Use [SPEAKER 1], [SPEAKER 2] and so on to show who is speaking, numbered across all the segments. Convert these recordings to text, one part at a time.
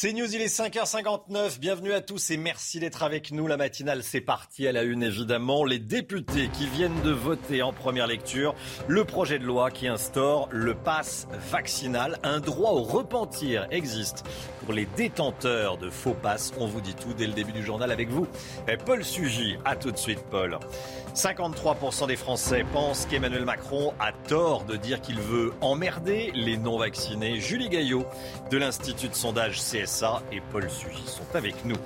[SPEAKER 1] C'est News, il est 5h59. Bienvenue à tous et merci d'être avec nous. La matinale, c'est parti à la une évidemment. Les députés qui viennent de voter en première lecture le projet de loi qui instaure le pass vaccinal. Un droit au repentir existe pour les détenteurs de faux passes. On vous dit tout dès le début du journal avec vous. Paul Sugy, à tout de suite Paul. 53% des Français pensent qu'Emmanuel Macron a tort de dire qu'il veut emmerder les non-vaccinés. Julie Gaillot de l'Institut de sondage Et Paul Sugy sont avec nous.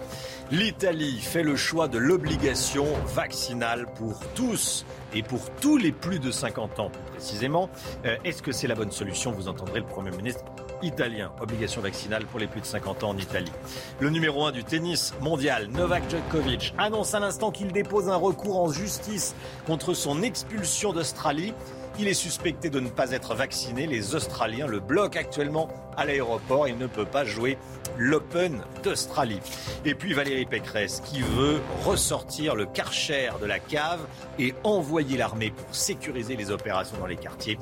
[SPEAKER 1] L'Italie fait le choix de l'obligation vaccinale pour tous et pour tous les plus de 50 ans plus précisément. Euh, est-ce que c'est la bonne solution? Vous entendrez le Premier ministre italien. Obligation vaccinale pour les plus de 50 ans en Italie. Le numéro 1 du tennis mondial, Novak Djokovic, annonce à l'instant qu'il dépose un recours en justice contre son expulsion d'Australie. Il est suspecté de ne pas être vacciné. Les Australiens le bloquent actuellement à l'aéroport. Il ne peut pas jouer l'Open d'Australie. Et puis Valérie Pécresse qui veut ressortir le Karcher de la cave et envoyer l'armée pour sécuriser les opérations dans les quartiers.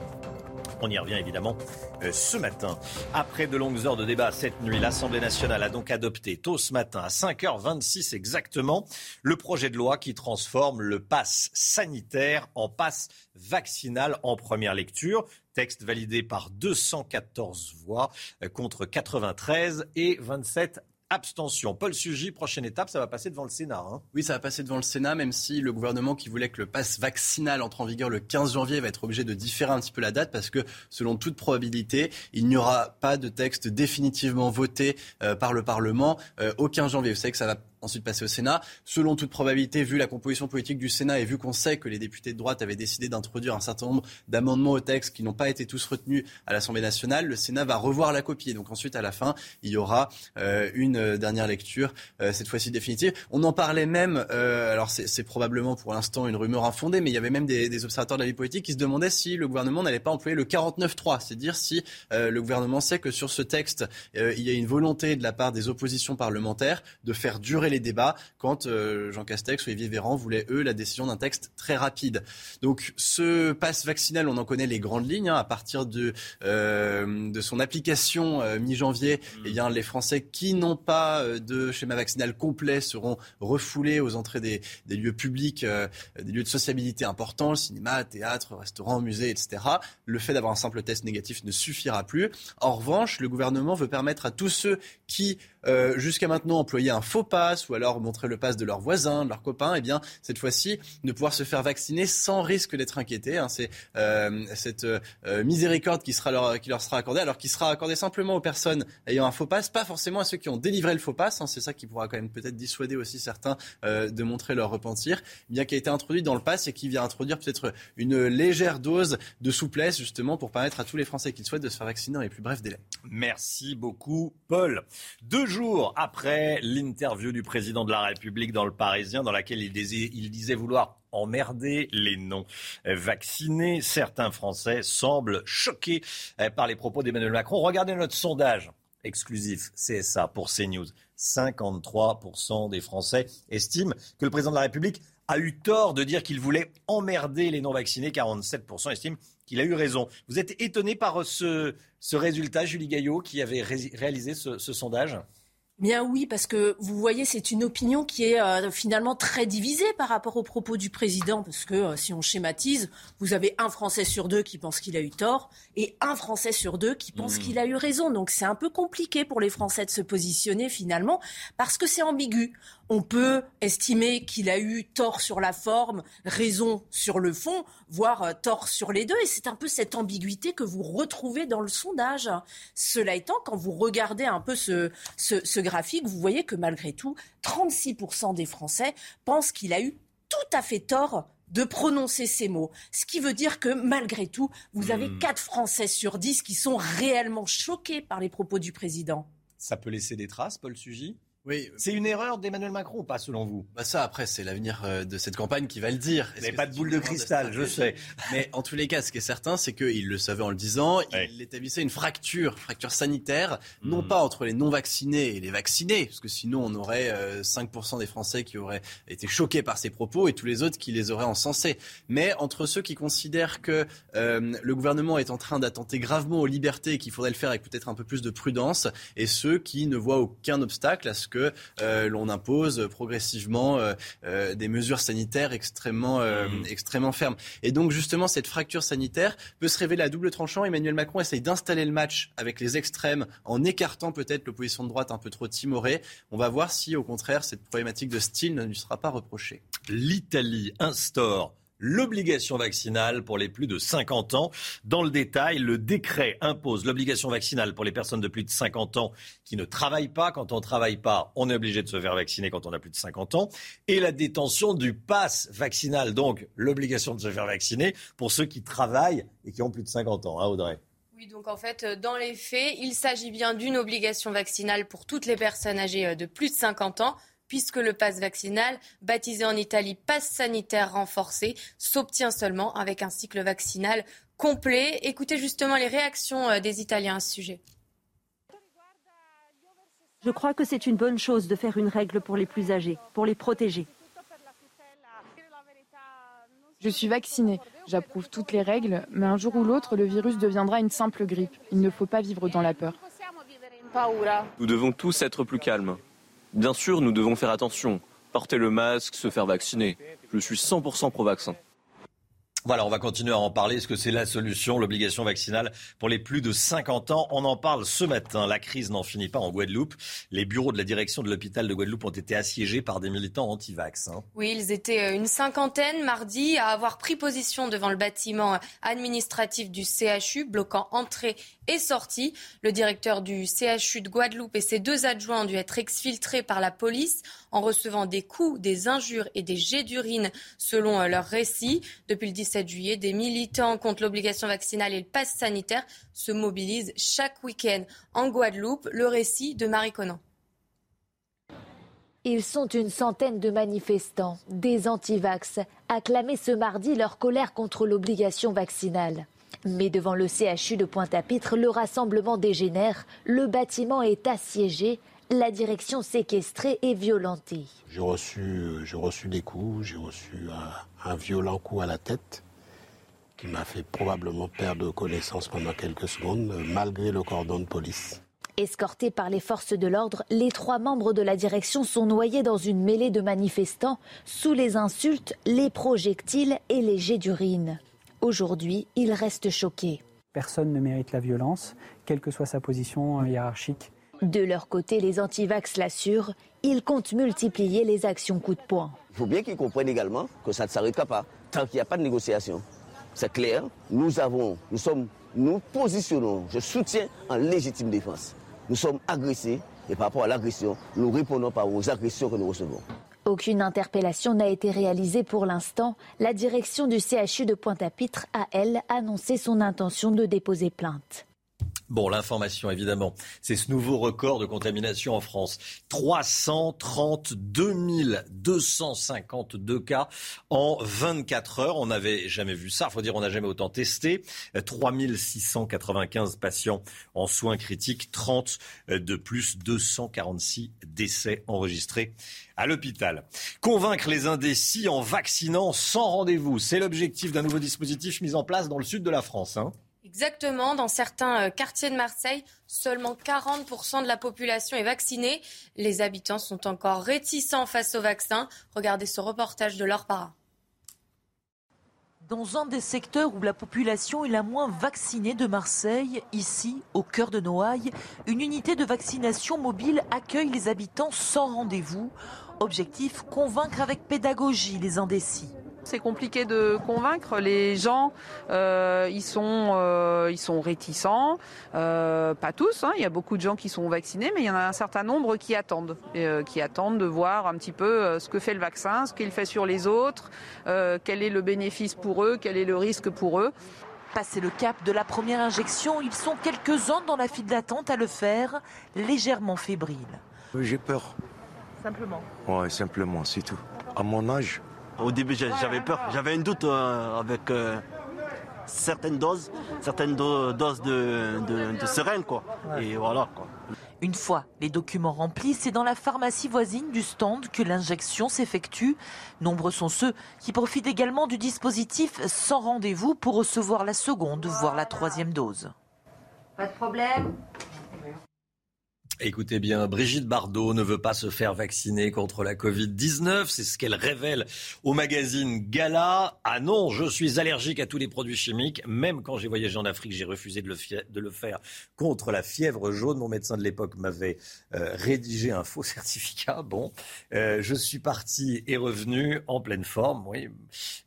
[SPEAKER 1] On y revient évidemment euh, ce matin. Après de longues heures de débat cette nuit, l'Assemblée nationale a donc adopté tôt ce matin, à 5h26 exactement, le projet de loi qui transforme le pass sanitaire en pass vaccinal en première lecture. Texte validé par 214 voix euh, contre 93 et 27 abstention. Paul Sugy, prochaine étape, ça va passer devant le Sénat. Hein.
[SPEAKER 2] Oui, ça va passer devant le Sénat, même si le gouvernement qui voulait que le pass vaccinal entre en vigueur le 15 janvier va être obligé de différer un petit peu la date parce que, selon toute probabilité, il n'y aura pas de texte définitivement voté euh, par le Parlement euh, au 15 janvier. Vous savez que ça va ensuite passer au Sénat. Selon toute probabilité, vu la composition politique du Sénat et vu qu'on sait que les députés de droite avaient décidé d'introduire un certain nombre d'amendements au texte qui n'ont pas été tous retenus à l'Assemblée nationale, le Sénat va revoir la copie. Donc ensuite, à la fin, il y aura euh, une euh, dernière lecture, euh, cette fois-ci définitive. On en parlait même, alors c'est probablement pour l'instant une rumeur infondée, mais il y avait même des, des, observateurs de la vie politique qui se demandaient si le gouvernement n'allait pas employer le 49-3, c'est-à-dire si le gouvernement sait que sur ce texte, il y a une volonté de la part des oppositions parlementaires de faire durer les débats quand euh, Jean Castex ou Olivier Véran voulaient, eux, la décision d'un texte très rapide. Donc ce passe vaccinal, on en connaît les grandes lignes. Hein. à partir de, euh, de son application euh, mi-janvier, mmh. eh bien, les Français qui n'ont pas de schéma vaccinal complet seront refoulés aux entrées des, des lieux publics, des lieux de sociabilité importants, cinéma, théâtre, restaurant, musée, etc. Le fait d'avoir un simple test négatif ne suffira plus. En revanche, le gouvernement veut permettre à tous ceux qui euh, jusqu'à maintenant employer un faux pass ou alors montrer le pass de leurs voisins, de leurs copains, eh bien cette fois-ci de pouvoir se faire vacciner sans risque d'être inquiété. Hein. C'est euh, cette euh, miséricorde qui, sera leur, qui leur sera accordée, alors qui sera accordée simplement aux personnes ayant un faux pass, pas forcément à ceux qui ont délivré le faux pass. Hein. C'est ça qui pourra quand même peut-être dissuader aussi certains de montrer leur repentir, bien qui a été introduit dans le pass et qui vient introduire peut-être une légère dose de souplesse justement pour permettre à tous les Français qui le souhaitent de se faire vacciner dans les plus brefs délais.
[SPEAKER 1] Merci beaucoup, Paul. Deux jours après l'interview du de la République dans le Parisien, dans laquelle il disait, vouloir emmerder les non-vaccinés. Certains Français semblent choqués eh, par les propos d'Emmanuel Macron. Regardez notre sondage exclusif CSA pour CNews. 53% des Français estiment que le président de la République a eu tort de dire qu'il voulait emmerder les non-vaccinés. 47% estiment qu'il a eu raison. Vous êtes étonné par ce, résultat, Julie Gaillot, qui avait réalisé ce sondage?
[SPEAKER 3] Bien oui, parce que vous voyez, c'est une opinion qui est euh, finalement très divisée par rapport aux propos du président, parce que euh, si on schématise, vous avez un Français sur deux qui pense qu'il a eu tort et un Français sur deux qui pense mmh. qu'il a eu raison. Donc c'est un peu compliqué pour les Français de se positionner finalement, parce que c'est ambigu on peut estimer qu'il a eu tort sur la forme, raison sur le fond, voire euh, tort sur les deux. Et c'est un peu cette ambiguïté que vous retrouvez dans le sondage. Cela étant, quand vous regardez un peu ce, ce, graphique, vous voyez que malgré tout, 36% des Français pensent qu'il a eu tout à fait tort de prononcer ces mots. Ce qui veut dire que malgré tout, vous avez 4 hmm. Français sur 10 qui sont réellement choqués par les propos du président.
[SPEAKER 1] Ça peut laisser des traces, Paul Sugy? Oui. C'est une erreur d'Emmanuel Macron ou pas, selon vous?
[SPEAKER 2] Bah Ça, après, c'est l'avenir euh, de cette campagne qui va le dire.
[SPEAKER 1] Vous pas de boule de cristal, je sais.
[SPEAKER 2] Mais en tous les cas, ce qui est certain, c'est qu'il le savait en le disant, il établissait une fracture, fracture sanitaire, non hmm. pas entre les non-vaccinés et les vaccinés, parce que sinon on aurait 5% euh, des Français qui auraient été choqués par ces propos et tous les autres qui les auraient encensés, mais entre ceux qui considèrent que euh, le gouvernement est en train d'attenter gravement aux libertés et qu'il faudrait le faire avec peut-être un peu plus de prudence, et ceux qui ne voient aucun obstacle à ce que euh, l'on impose progressivement euh, euh, des mesures sanitaires extrêmement, mmh. extrêmement fermes. Et donc justement, cette fracture sanitaire peut se révéler à double tranchant. Emmanuel Macron essaye d'installer le match avec les extrêmes en écartant peut-être l'opposition de droite un peu trop timorée. On va voir si au contraire cette problématique de style ne lui sera pas reprochée.
[SPEAKER 1] L'Italie instaure l'obligation vaccinale pour les plus de 50 ans. Dans le détail, le décret impose l'obligation vaccinale pour les personnes de plus de 50 ans qui ne travaillent pas. Quand on ne travaille pas, on est obligé de se faire vacciner quand on a plus de 50 ans. Et la détention du pass vaccinal, donc l'obligation de se faire vacciner pour ceux qui travaillent et qui ont plus de 50 ans. Hein, Audrey
[SPEAKER 4] oui, donc en fait, dans les faits, il s'agit bien d'une obligation vaccinale pour toutes les personnes âgées euh, de plus de 50 ans puisque le pass vaccinal, baptisé en Italie pass sanitaire renforcé, s'obtient seulement avec un cycle vaccinal complet. Écoutez justement les réactions euh, des Italiens à ce sujet.
[SPEAKER 5] Je crois que c'est une bonne chose de faire une règle pour les plus âgés, pour les protéger.
[SPEAKER 6] Je suis vaccinée, j'approuve toutes les règles, mais un jour ou l'autre, le virus deviendra une simple grippe. Il ne faut pas vivre dans la peur.
[SPEAKER 7] Nous devons tous être plus calmes. Bien sûr, nous devons faire attention. Porter le masque, se faire vacciner. Je suis 100% pro-vaccin.
[SPEAKER 1] Voilà, on va continuer à en parler. Est-ce que c'est la solution, l'obligation vaccinale pour les plus de 50 ans? On en parle ce matin. La crise n'en finit pas en Guadeloupe. Les bureaux de la direction de l'hôpital de Guadeloupe ont été assiégés par des militants anti-vax. Hein.
[SPEAKER 4] Oui, ils étaient euh, une cinquantaine mardi à avoir pris position devant le bâtiment administratif du CHU, bloquant entrée et sortie. Le directeur du CHU de Guadeloupe et ses deux adjoints ont dû être exfiltrés par la police en recevant des coups, des injures et des jets d'urine, selon euh, leur récit. Depuis le 17 juillet, des militants contre l'obligation vaccinale et le pass sanitaire se mobilisent chaque week-end en Guadeloupe. Le récit de Marie Conan.
[SPEAKER 8] Ils sont une centaine de manifestants, des anti-vax, acclamés ce mardi leur colère contre l'obligation vaccinale. Mais devant le CHU de Pointe-à-Pitre, le rassemblement dégénère, le bâtiment est assiégé, la direction séquestrée et violentée.
[SPEAKER 9] J'ai reçu, reçu des coups, j'ai reçu un, violent coup à la tête qui m'a fait probablement perdre connaissance pendant quelques secondes, malgré le cordon de police.
[SPEAKER 8] Escortés par les forces de l'ordre, les trois membres de la direction sont noyés dans une mêlée de manifestants sous les insultes, les projectiles et les jets d'urine. Aujourd'hui, ils restent choqués.
[SPEAKER 10] Personne ne mérite la violence, quelle que soit sa position hiérarchique.
[SPEAKER 8] De leur côté, les antivax l'assurent, ils comptent multiplier les actions coup de poing.
[SPEAKER 11] Il faut bien qu'ils comprennent également que ça ne s'arrêtera pas tant qu'il n'y a pas de négociation. C'est clair, nous avons, nous sommes, nous positionnons, je soutiens en légitime défense. Nous sommes agressés et par rapport à l'agression, nous répondons par aux agressions que nous recevons.
[SPEAKER 8] Aucune interpellation n'a été réalisée pour l'instant. La direction du CHU de Pointe-à-Pitre a, elle, annoncé son intention de déposer plainte.
[SPEAKER 1] Bon, l'information, évidemment, c'est ce nouveau record de contamination en France. 332 252 cas en 24 heures. On n'avait jamais vu ça. Il faut dire, on n'a jamais autant testé. 3695 patients en soins critiques, 30 de plus, 246 décès enregistrés à l'hôpital. Convaincre les indécis en vaccinant sans rendez-vous. C'est l'objectif d'un nouveau dispositif mis en place dans le sud de la France. Hein.
[SPEAKER 4] Exactement. Dans certains euh, quartiers de Marseille, seulement 40% de la population est vaccinée. Les habitants sont encore réticents face au vaccin. Regardez ce reportage de leur para.
[SPEAKER 12] Dans un des secteurs où la population est la moins vaccinée de Marseille, ici, au cœur de Noailles, une unité de vaccination mobile accueille les habitants sans rendez-vous. Objectif, convaincre avec pédagogie les indécis.
[SPEAKER 13] C'est compliqué de convaincre les gens. Euh, ils sont euh, ils sont réticents. Euh, pas tous. Hein. Il y a beaucoup de gens qui sont vaccinés, mais il y en a un certain nombre qui attendent, qui attendent de voir un petit peu ce que fait le vaccin, ce qu'il fait sur les autres, quel est le bénéfice pour eux, quel est le risque pour eux.
[SPEAKER 12] Passé le cap de la première injection, ils sont quelques-uns dans la file d'attente à le faire, légèrement fébriles.
[SPEAKER 14] J'ai peur.
[SPEAKER 12] Simplement.
[SPEAKER 14] Ouais, simplement, c'est tout. À mon âge,
[SPEAKER 15] au début, j'avais peur. J'avais un doute euh, avec euh, certaines doses, certaines doses de, de, seringues, quoi. Et voilà, quoi.
[SPEAKER 12] Une fois les documents remplis, c'est dans la pharmacie voisine du stand que l'injection s'effectue. Nombreux sont ceux qui profitent également du dispositif sans rendez-vous pour recevoir la seconde, voire la troisième dose.
[SPEAKER 16] Pas de problème
[SPEAKER 1] Écoutez bien, Brigitte Bardot ne veut pas se faire vacciner contre la Covid-19. C'est ce qu'elle révèle au magazine Gala. Ah non, je suis allergique à tous les produits chimiques. Même quand j'ai voyagé en Afrique, j'ai refusé de le, faire contre la fièvre jaune. Mon médecin de l'époque m'avait euh, rédigé un faux certificat. Bon, euh, je suis parti et revenu en pleine forme. Oui,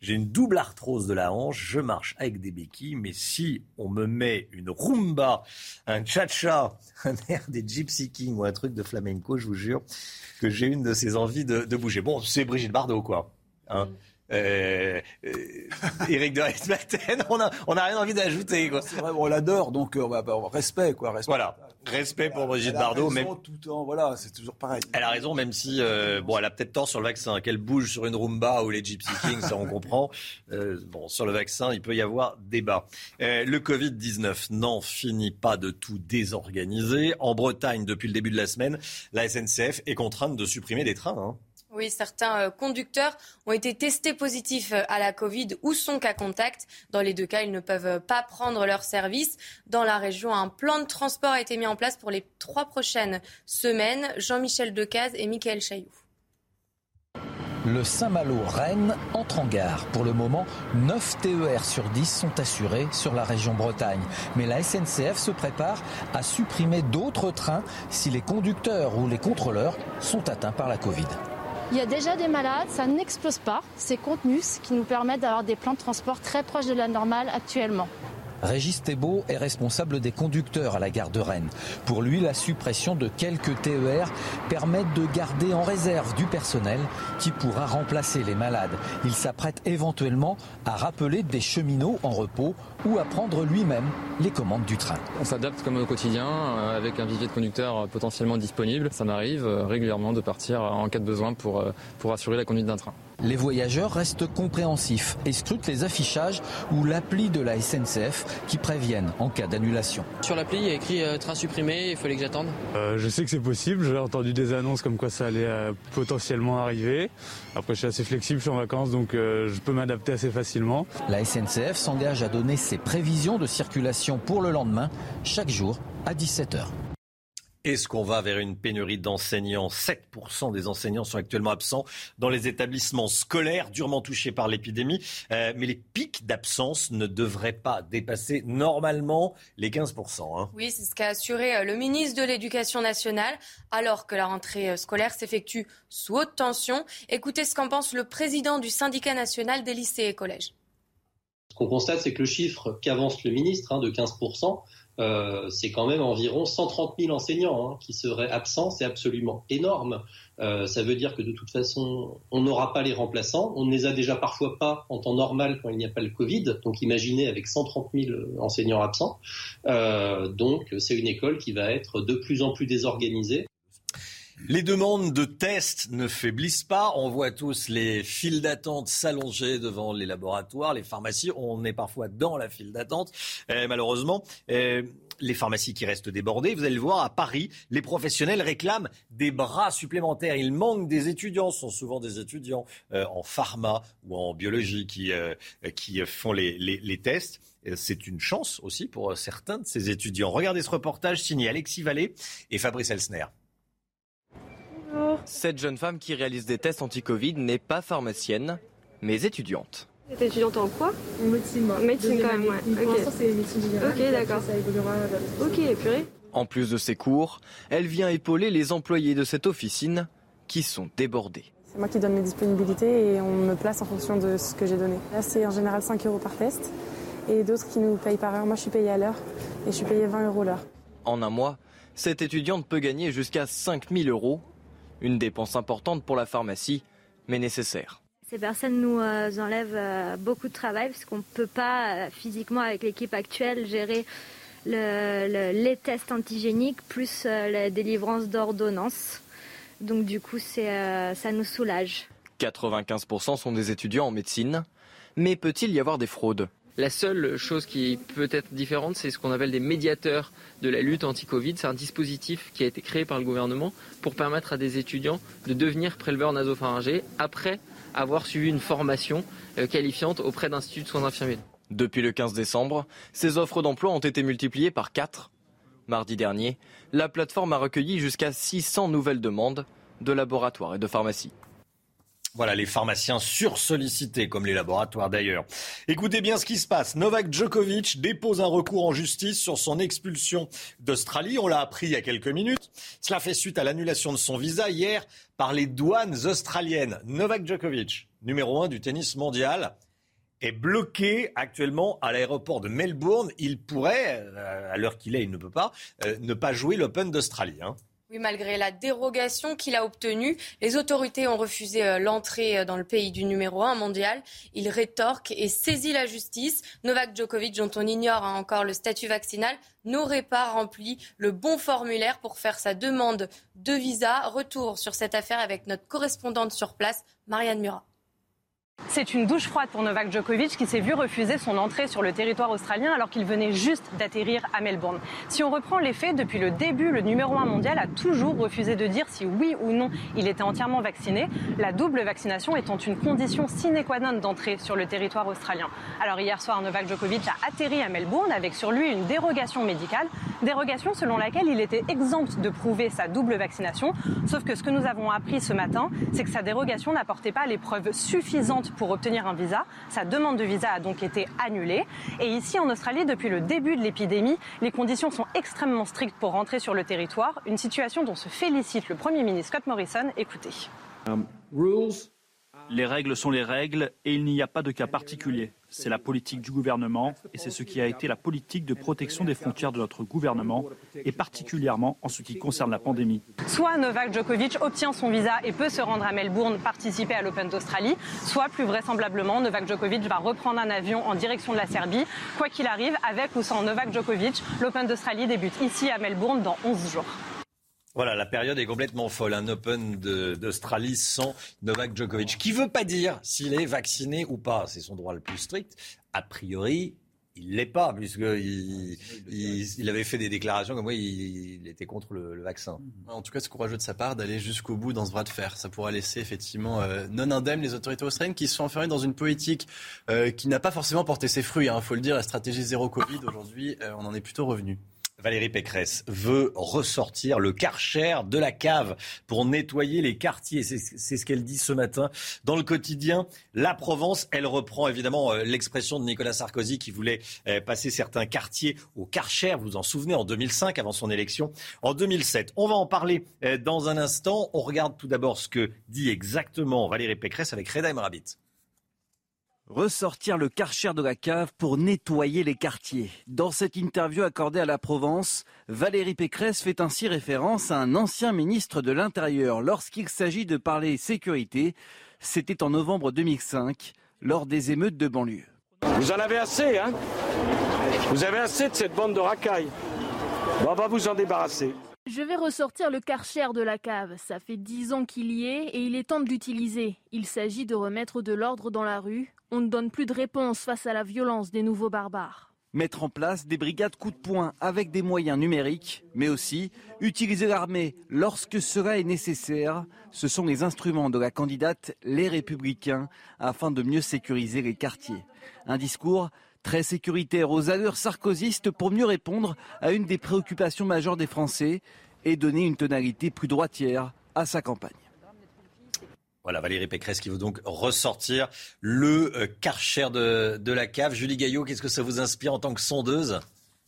[SPEAKER 1] j'ai une double arthrose de la hanche. Je marche avec des béquilles. Mais si on me met une rumba, un cha-cha, un air des gypsies, ou un truc de flamenco, je vous jure, que j'ai une de ces envies de, bouger. Bon, c'est Brigitte Bardot, quoi. Hein. Mm. Euh, euh, Éric de Resmaten, on n'a on a rien envie d'ajouter.
[SPEAKER 17] C'est vrai, on l'adore, donc euh, bah, respect, quoi.
[SPEAKER 1] Respect. Voilà. Respect pour Brigitte Bardot, mais
[SPEAKER 17] tout temps, voilà, c'est toujours pareil.
[SPEAKER 1] Elle a raison, même si bon, elle a peut-être tort sur le vaccin. Qu'elle bouge sur une rumba ou les Gypsy Kings, ça on comprend. bon, sur le vaccin, il peut y avoir débat. le Covid 19 n'en finit pas de tout désorganiser. En Bretagne, depuis le début de la semaine, la SNCF est contrainte de supprimer des trains. Hein.
[SPEAKER 4] Oui, certains euh, conducteurs ont été testés positifs euh, à la Covid ou sont cas contact. Dans les deux cas, ils ne peuvent euh, pas prendre leur service. Dans la région, un plan de transport a été mis en place pour les trois prochaines semaines. Jean-Michel Decaze et Michael Chailloux.
[SPEAKER 18] Le Saint-Malo-Rennes entre en gare. Pour le moment, 9 TER sur 10 sont assurés sur la région Bretagne. Mais la SNCF se prépare à supprimer d'autres trains si les conducteurs ou les contrôleurs sont atteints par la Covid.
[SPEAKER 19] Il y a déjà des malades, ça n'explose pas. C'est contenus qui nous permettent d'avoir des plans de transport très proches de la normale actuellement.
[SPEAKER 18] Régis Thébault est responsable des conducteurs à la gare de Rennes. Pour lui, la suppression de quelques TER permet de garder en réserve du personnel qui pourra remplacer les malades. Il s'apprête éventuellement à rappeler des cheminots en repos ou à prendre lui-même les commandes du train.
[SPEAKER 20] On s'adapte comme au quotidien euh, avec un vivier de conducteurs potentiellement disponible. Ça m'arrive euh, régulièrement de partir en cas de besoin pour, euh, pour assurer la conduite d'un train.
[SPEAKER 18] Les voyageurs restent compréhensifs et scrutent les affichages ou l'appli de la SNCF qui préviennent en cas d'annulation.
[SPEAKER 21] Sur l'appli, il y a écrit euh, train supprimé, il fallait que j'attende.
[SPEAKER 22] Euh, je sais que c'est possible, j'ai entendu des annonces comme quoi ça allait euh, potentiellement arriver. Après, je suis assez flexible, je suis en vacances, donc je peux m'adapter assez facilement.
[SPEAKER 18] La SNCF s'engage à donner ses prévisions de circulation pour le lendemain, chaque jour à 17h.
[SPEAKER 1] Est-ce qu'on va vers une pénurie d'enseignants? 7% des enseignants sont actuellement absents dans les établissements scolaires durement touchés par l'épidémie. Euh, mais les pics d'absence ne devraient pas dépasser normalement les 15%. Hein.
[SPEAKER 4] Oui, c'est ce qu'a assuré euh, le ministre de l'Éducation nationale alors que la rentrée euh, scolaire s'effectue sous haute tension. Écoutez ce qu'en pense le président du syndicat national des lycées et collèges.
[SPEAKER 23] Ce qu'on constate, c'est que le chiffre qu'avance le ministre hein, de 15%, euh, c'est quand même environ 130 000 enseignants hein, qui seraient absents. C'est absolument énorme. Euh, ça veut dire que de toute façon, on n'aura pas les remplaçants. On ne les a déjà parfois pas en temps normal quand il n'y a pas le Covid. Donc imaginez avec 130 000 enseignants absents. Euh, donc c'est une école qui va être de plus en plus désorganisée.
[SPEAKER 1] Les demandes de tests ne faiblissent pas. On voit tous les files d'attente s'allonger devant les laboratoires, les pharmacies. On est parfois dans la file d'attente, eh, malheureusement. Eh, les pharmacies qui restent débordées. Vous allez le voir, à Paris, les professionnels réclament des bras supplémentaires. Il manque des étudiants, ce sont souvent des étudiants euh, en pharma ou en biologie qui, euh, qui font les, les tests. C'est une chance aussi pour certains de ces étudiants. Regardez ce reportage signé Alexis Vallée et Fabrice Elsner.
[SPEAKER 24] Cette jeune femme qui réalise des tests anti-Covid n'est pas pharmacienne, mais étudiante.
[SPEAKER 6] Vous êtes étudiante en quoi?
[SPEAKER 25] Médecine.
[SPEAKER 6] Médecine quand même, ouais.
[SPEAKER 25] Pour l'instant, c'est médecine générale.
[SPEAKER 6] Ok, d'accord.
[SPEAKER 25] Ça évoluera
[SPEAKER 6] Ok, purée.
[SPEAKER 24] En plus de ses cours, elle vient épauler les employés de cette officine qui sont débordés.
[SPEAKER 6] C'est moi qui donne mes disponibilités et on me place en fonction de ce que j'ai donné. Là, c'est en général 5 euros par test et d'autres qui nous payent par heure. Moi, je suis payée à l'heure et je suis payée 20 euros l'heure.
[SPEAKER 24] En un mois, cette étudiante peut gagner jusqu'à 5000 euros. Une dépense importante pour la pharmacie, mais nécessaire.
[SPEAKER 26] Ces personnes nous euh, enlèvent euh, beaucoup de travail parce qu'on ne peut pas euh, physiquement avec l'équipe actuelle gérer le- le- les tests antigéniques plus la délivrance d'ordonnances. Donc du coup, c'est, ça nous soulage.
[SPEAKER 24] 95% sont des étudiants en médecine. Mais peut-il y avoir des fraudes?
[SPEAKER 21] La seule chose qui peut être différente, c'est ce qu'on appelle des médiateurs de la lutte anti-Covid. C'est un dispositif qui a été créé par le gouvernement pour permettre à des étudiants de devenir préleveurs nasopharyngés après avoir suivi une formation euh, qualifiante auprès d'instituts de soins infirmiers.
[SPEAKER 24] Depuis le 15 décembre, ces offres d'emploi ont été multipliées par 4. Mardi dernier, la plateforme a recueilli jusqu'à 600 nouvelles demandes de laboratoires et de pharmacies.
[SPEAKER 1] Voilà, les pharmaciens sursollicités, comme les laboratoires d'ailleurs. Écoutez bien ce qui se passe. Novak Djokovic dépose un recours en justice sur son expulsion d'Australie. On l'a appris il y a quelques minutes. Cela fait suite à l'annulation de son visa hier par les douanes australiennes. Novak Djokovic, numéro un du tennis mondial, est bloqué actuellement à l'aéroport de Melbourne. Il pourrait, euh, à l'heure qu'il est, il ne peut pas, euh, ne pas jouer l'Open d'Australie. hein.
[SPEAKER 4] Malgré la dérogation qu'il a obtenue, les autorités ont refusé euh, l'entrée euh, dans le pays du numéro 1 mondial. Il rétorque et saisit la justice. Novak Djokovic, dont on ignore hein, encore le statut vaccinal, n'aurait pas rempli le bon formulaire pour faire sa demande de visa. Retour sur cette affaire avec notre correspondante sur place, Marianne Murat.
[SPEAKER 27] C'est une douche froide pour Novak Djokovic qui s'est vu refuser son entrée sur le territoire australien alors qu'il venait juste d'atterrir à Melbourne. Si on reprend les faits, depuis le début, le numéro 1 mondial a toujours refusé de dire si oui ou non il était entièrement vacciné, la double vaccination étant une condition sine qua non d'entrée sur le territoire australien. Alors hier soir, Novak Djokovic a atterri à Melbourne avec sur lui une dérogation médicale, dérogation selon laquelle il était exempt de prouver sa double vaccination, sauf que ce que nous avons appris ce matin, c'est que sa dérogation n'apportait pas les preuves suffisantes pour obtenir un visa. Sa demande de visa a donc été annulée. Et ici en Australie, depuis le début de l'épidémie, les conditions sont extrêmement strictes pour rentrer sur le territoire, une situation dont se félicite le Premier ministre Scott Morrison. Écoutez.
[SPEAKER 28] Les règles sont les règles et il n'y a pas de cas particulier. C'est la politique du gouvernement et c'est ce qui a été la politique de protection des frontières de notre gouvernement et particulièrement en ce qui concerne la pandémie.
[SPEAKER 27] Soit Novak Djokovic obtient son visa et peut se rendre à Melbourne participer à l'Open d'Australie, soit plus vraisemblablement Novak Djokovic va reprendre un avion en direction de la Serbie. Quoi qu'il arrive, avec ou sans Novak Djokovic, l'Open d'Australie débute ici à Melbourne dans 11 jours.
[SPEAKER 1] Voilà, la période est complètement folle. Un Open d'Australie sans Novak Djokovic. Qui veut pas dire s'il est vacciné ou pas. C'est son droit le plus strict. A priori, il l'est pas, puisqu'il il, avait fait des déclarations comme quoi il, était contre le, vaccin.
[SPEAKER 2] En tout cas, c'est courageux de sa part d'aller jusqu'au bout dans ce bras de fer. Ça pourra laisser effectivement euh, non indemne les autorités australiennes qui se sont enfermées dans une politique euh, qui n'a pas forcément porté ses fruits. Il faut le dire, la stratégie zéro Covid aujourd'hui, euh, on en est plutôt revenu.
[SPEAKER 1] Valérie Pécresse veut ressortir le karcher de la cave pour nettoyer les quartiers. C'est ce qu'elle dit ce matin dans le quotidien. La Provence, elle reprend évidemment euh, l'expression de Nicolas Sarkozy qui voulait euh, passer certains quartiers au karcher. Vous vous en souvenez en 2005 avant son élection en 2007. On va en parler euh, dans un instant. On regarde tout d'abord ce que dit exactement Valérie Pécresse avec Reda Emrabit.
[SPEAKER 29] Ressortir le karcher de la cave pour nettoyer les quartiers. Dans cette interview accordée à la Provence, Valérie Pécresse fait ainsi référence à un ancien ministre de l'Intérieur lorsqu'il s'agit de parler sécurité. C'était en novembre 2005, lors des émeutes de banlieue.
[SPEAKER 30] Vous en avez assez, hein? Vous avez assez de cette bande de racailles. On va vous en débarrasser.
[SPEAKER 25] Je vais ressortir le karcher de la cave. Ça fait dix ans qu'il y est et il est temps de l'utiliser. Il s'agit de remettre de l'ordre dans la rue. On ne donne plus de réponse face à la violence des nouveaux barbares.
[SPEAKER 29] Mettre en place des brigades coup de poing avec des moyens numériques, mais aussi utiliser l'armée lorsque cela est nécessaire. Ce sont les instruments de la candidate Les Républicains afin de mieux sécuriser les quartiers. Un discours très sécuritaire aux allures sarkozystes pour mieux répondre à une des préoccupations majeures des Français et donner une tonalité plus droitière à sa campagne.
[SPEAKER 1] Voilà, Valérie Pécresse qui veut donc ressortir le euh, karcher de, de la cave. Julie Gaillot, qu'est-ce que ça vous inspire en tant que sondeuse?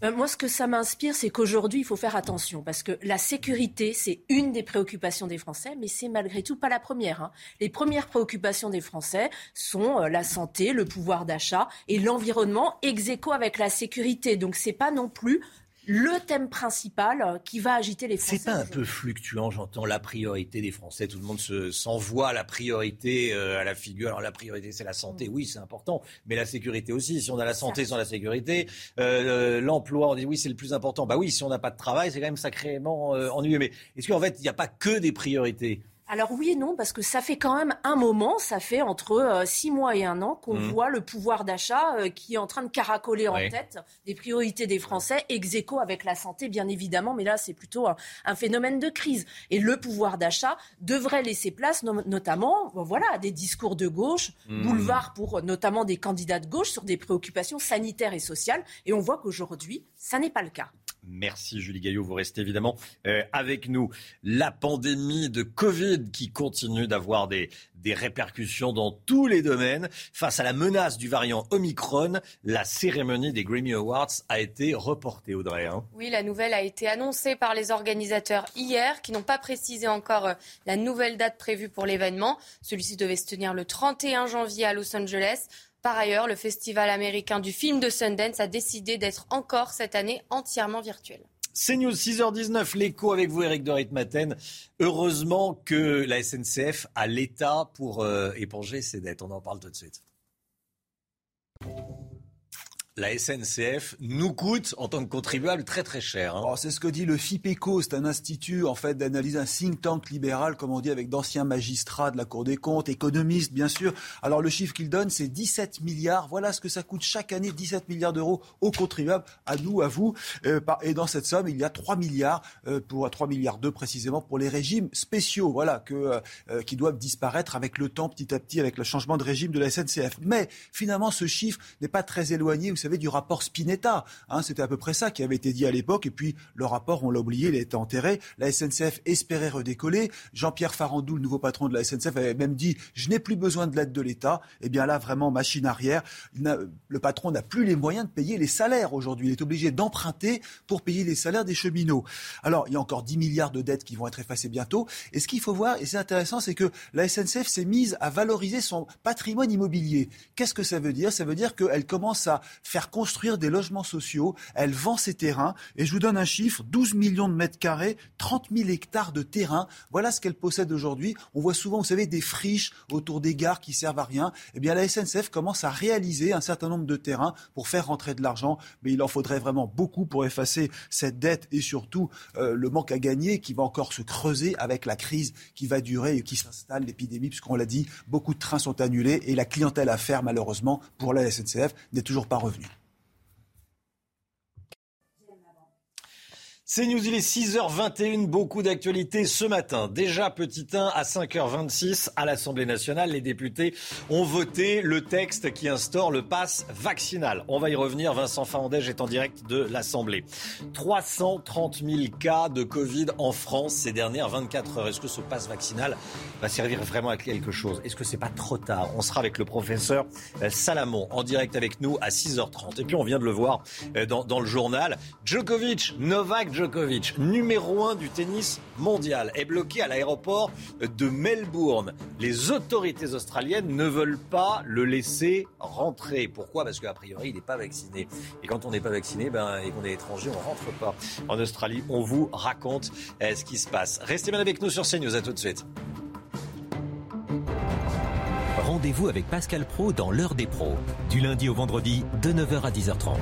[SPEAKER 3] Ben, moi, ce que ça m'inspire, c'est qu'aujourd'hui, il faut faire attention parce que la sécurité, c'est une des préoccupations des Français, mais c'est malgré tout pas la première. Hein. Les premières préoccupations des Français sont euh, la santé, le pouvoir d'achat et l'environnement, ex avec la sécurité. Donc, c'est pas non plus le thème principal euh, qui va agiter les Français.
[SPEAKER 1] C'est pas un peu fluctuant, j'entends la priorité des Français, tout le monde s'envoie la priorité euh, à la figure. Alors la priorité c'est la santé, oui c'est important, mais la sécurité aussi. Si on a la santé sans la sécurité, euh, l'emploi, on dit oui c'est le plus important. Bah oui, si on n'a pas de travail, c'est quand même sacrément ennuyeux. Mais est-ce qu'en fait il n'y a pas que des priorités?
[SPEAKER 3] Alors oui et non, parce que ça fait quand même un moment, ça fait entre euh, six mois et un an qu'on mmh. voit le pouvoir d'achat euh, qui est en train de caracoler en tête des priorités des Français, ex aequo avec la santé bien évidemment, mais là c'est plutôt un, phénomène de crise. Et le pouvoir d'achat devrait laisser place notamment voilà, à des discours de gauche, mmh. boulevard pour notamment des candidats de gauche sur des préoccupations sanitaires et sociales. Et on voit qu'aujourd'hui, ça n'est pas le cas.
[SPEAKER 1] Merci Julie Gaillot, vous restez évidemment euh, avec nous. La pandémie de Covid qui continue d'avoir des, répercussions dans tous les domaines. Face à la menace du variant Omicron, la cérémonie des Grammy Awards a été reportée, Audrey. Hein.
[SPEAKER 4] oui, la nouvelle a été annoncée par les organisateurs hier, qui n'ont pas précisé encore euh, la nouvelle date prévue pour l'événement. Celui-ci devait se tenir le 31 janvier à Los Angeles. Par ailleurs, le Festival américain du film de Sundance a décidé d'être encore cette année entièrement virtuel.
[SPEAKER 1] C'est News 6h19, l'écho avec vous Eric de Ritmaten. Heureusement que la SNCF a l'État pour euh, éponger ses dettes. On en parle tout de suite la SNCF nous coûte en tant que contribuable très très cher. Hein.
[SPEAKER 17] Oh, c'est ce que dit le FIPECO, c'est un institut en fait d'analyse, un think tank libéral, comme on dit, avec d'anciens magistrats de la Cour des comptes, économistes bien sûr. Alors le chiffre qu'il donne, c'est 17 milliards. Voilà ce que ça coûte chaque année, 17 milliards d'euros aux contribuables, à nous, à vous. Euh, et dans cette somme, il y a 3 milliards, euh, pour 3 milliards 2 précisément, pour les régimes spéciaux, voilà, que, euh, qui doivent disparaître avec le temps, petit à petit, avec le changement de régime de la SNCF. Mais finalement, ce chiffre n'est pas très éloigné savez, du rapport Spinetta. Hein, C'était à peu près ça qui avait été dit à l'époque. Et puis, le rapport, on l'a oublié, il a été enterré. La SNCF espérait redécoller. Jean-Pierre Farandou, le nouveau patron de la SNCF, avait même dit Je n'ai plus besoin de l'aide de l'État. Eh bien là, vraiment, machine arrière. Le patron n'a plus les moyens de payer les salaires aujourd'hui. Il est obligé d'emprunter pour payer les salaires des cheminots. Alors, il y a encore 10 milliards de dettes qui vont être effacées bientôt. Et ce qu'il faut voir, et c'est intéressant, c'est que la SNCF s'est mise à valoriser son patrimoine immobilier. Qu'est-ce que ça veut dire? Ça veut dire qu'elle commence à faire construire des logements sociaux. Elle vend ses terrains. Et je vous donne un chiffre 12 millions de mètres carrés, 30 000 hectares de terrain. Voilà ce qu'elle possède aujourd'hui. On voit souvent, vous savez, des friches autour des gares qui servent à rien. Eh bien, la SNCF commence à réaliser un certain nombre de terrains pour faire rentrer de l'argent. Mais il en faudrait vraiment beaucoup pour effacer cette dette et surtout euh, le manque à gagner qui va encore se creuser avec la crise qui va durer et qui s'installe, l'épidémie, puisqu'on l'a dit, beaucoup de trains sont annulés et la clientèle à faire, malheureusement, pour la SNCF n'est toujours pas revenue.
[SPEAKER 1] C'est News, il est 6h21, beaucoup d'actualités ce matin. Déjà, petit 1 à 5h26 à l'Assemblée nationale, les députés ont voté le texte qui instaure le pass vaccinal. On va y revenir, Vincent Fahandège est en direct de l'Assemblée. 330 000 cas de Covid en France ces dernières 24 heures. Est-ce que ce pass vaccinal va servir vraiment à quelque chose? Est-ce que c'est pas trop tard? On sera avec le professeur euh, Salamon en direct avec nous à 6h30. Et puis on vient de le voir euh, dans, le journal. Djokovic, Novak numéro 1 du tennis mondial, est bloqué à l'aéroport de Melbourne. Les autorités australiennes ne veulent pas le laisser rentrer. Pourquoi? Parce qu'a priori, il n'est pas vacciné. Et quand on n'est pas vacciné ben, et qu'on est étranger, on ne rentre pas en Australie. On vous raconte euh, ce qui se passe. Restez bien avec nous sur CNews. À tout de suite.
[SPEAKER 31] Rendez-vous avec Pascal Pro dans l'heure des pros, du lundi au vendredi de 9h à 10h30.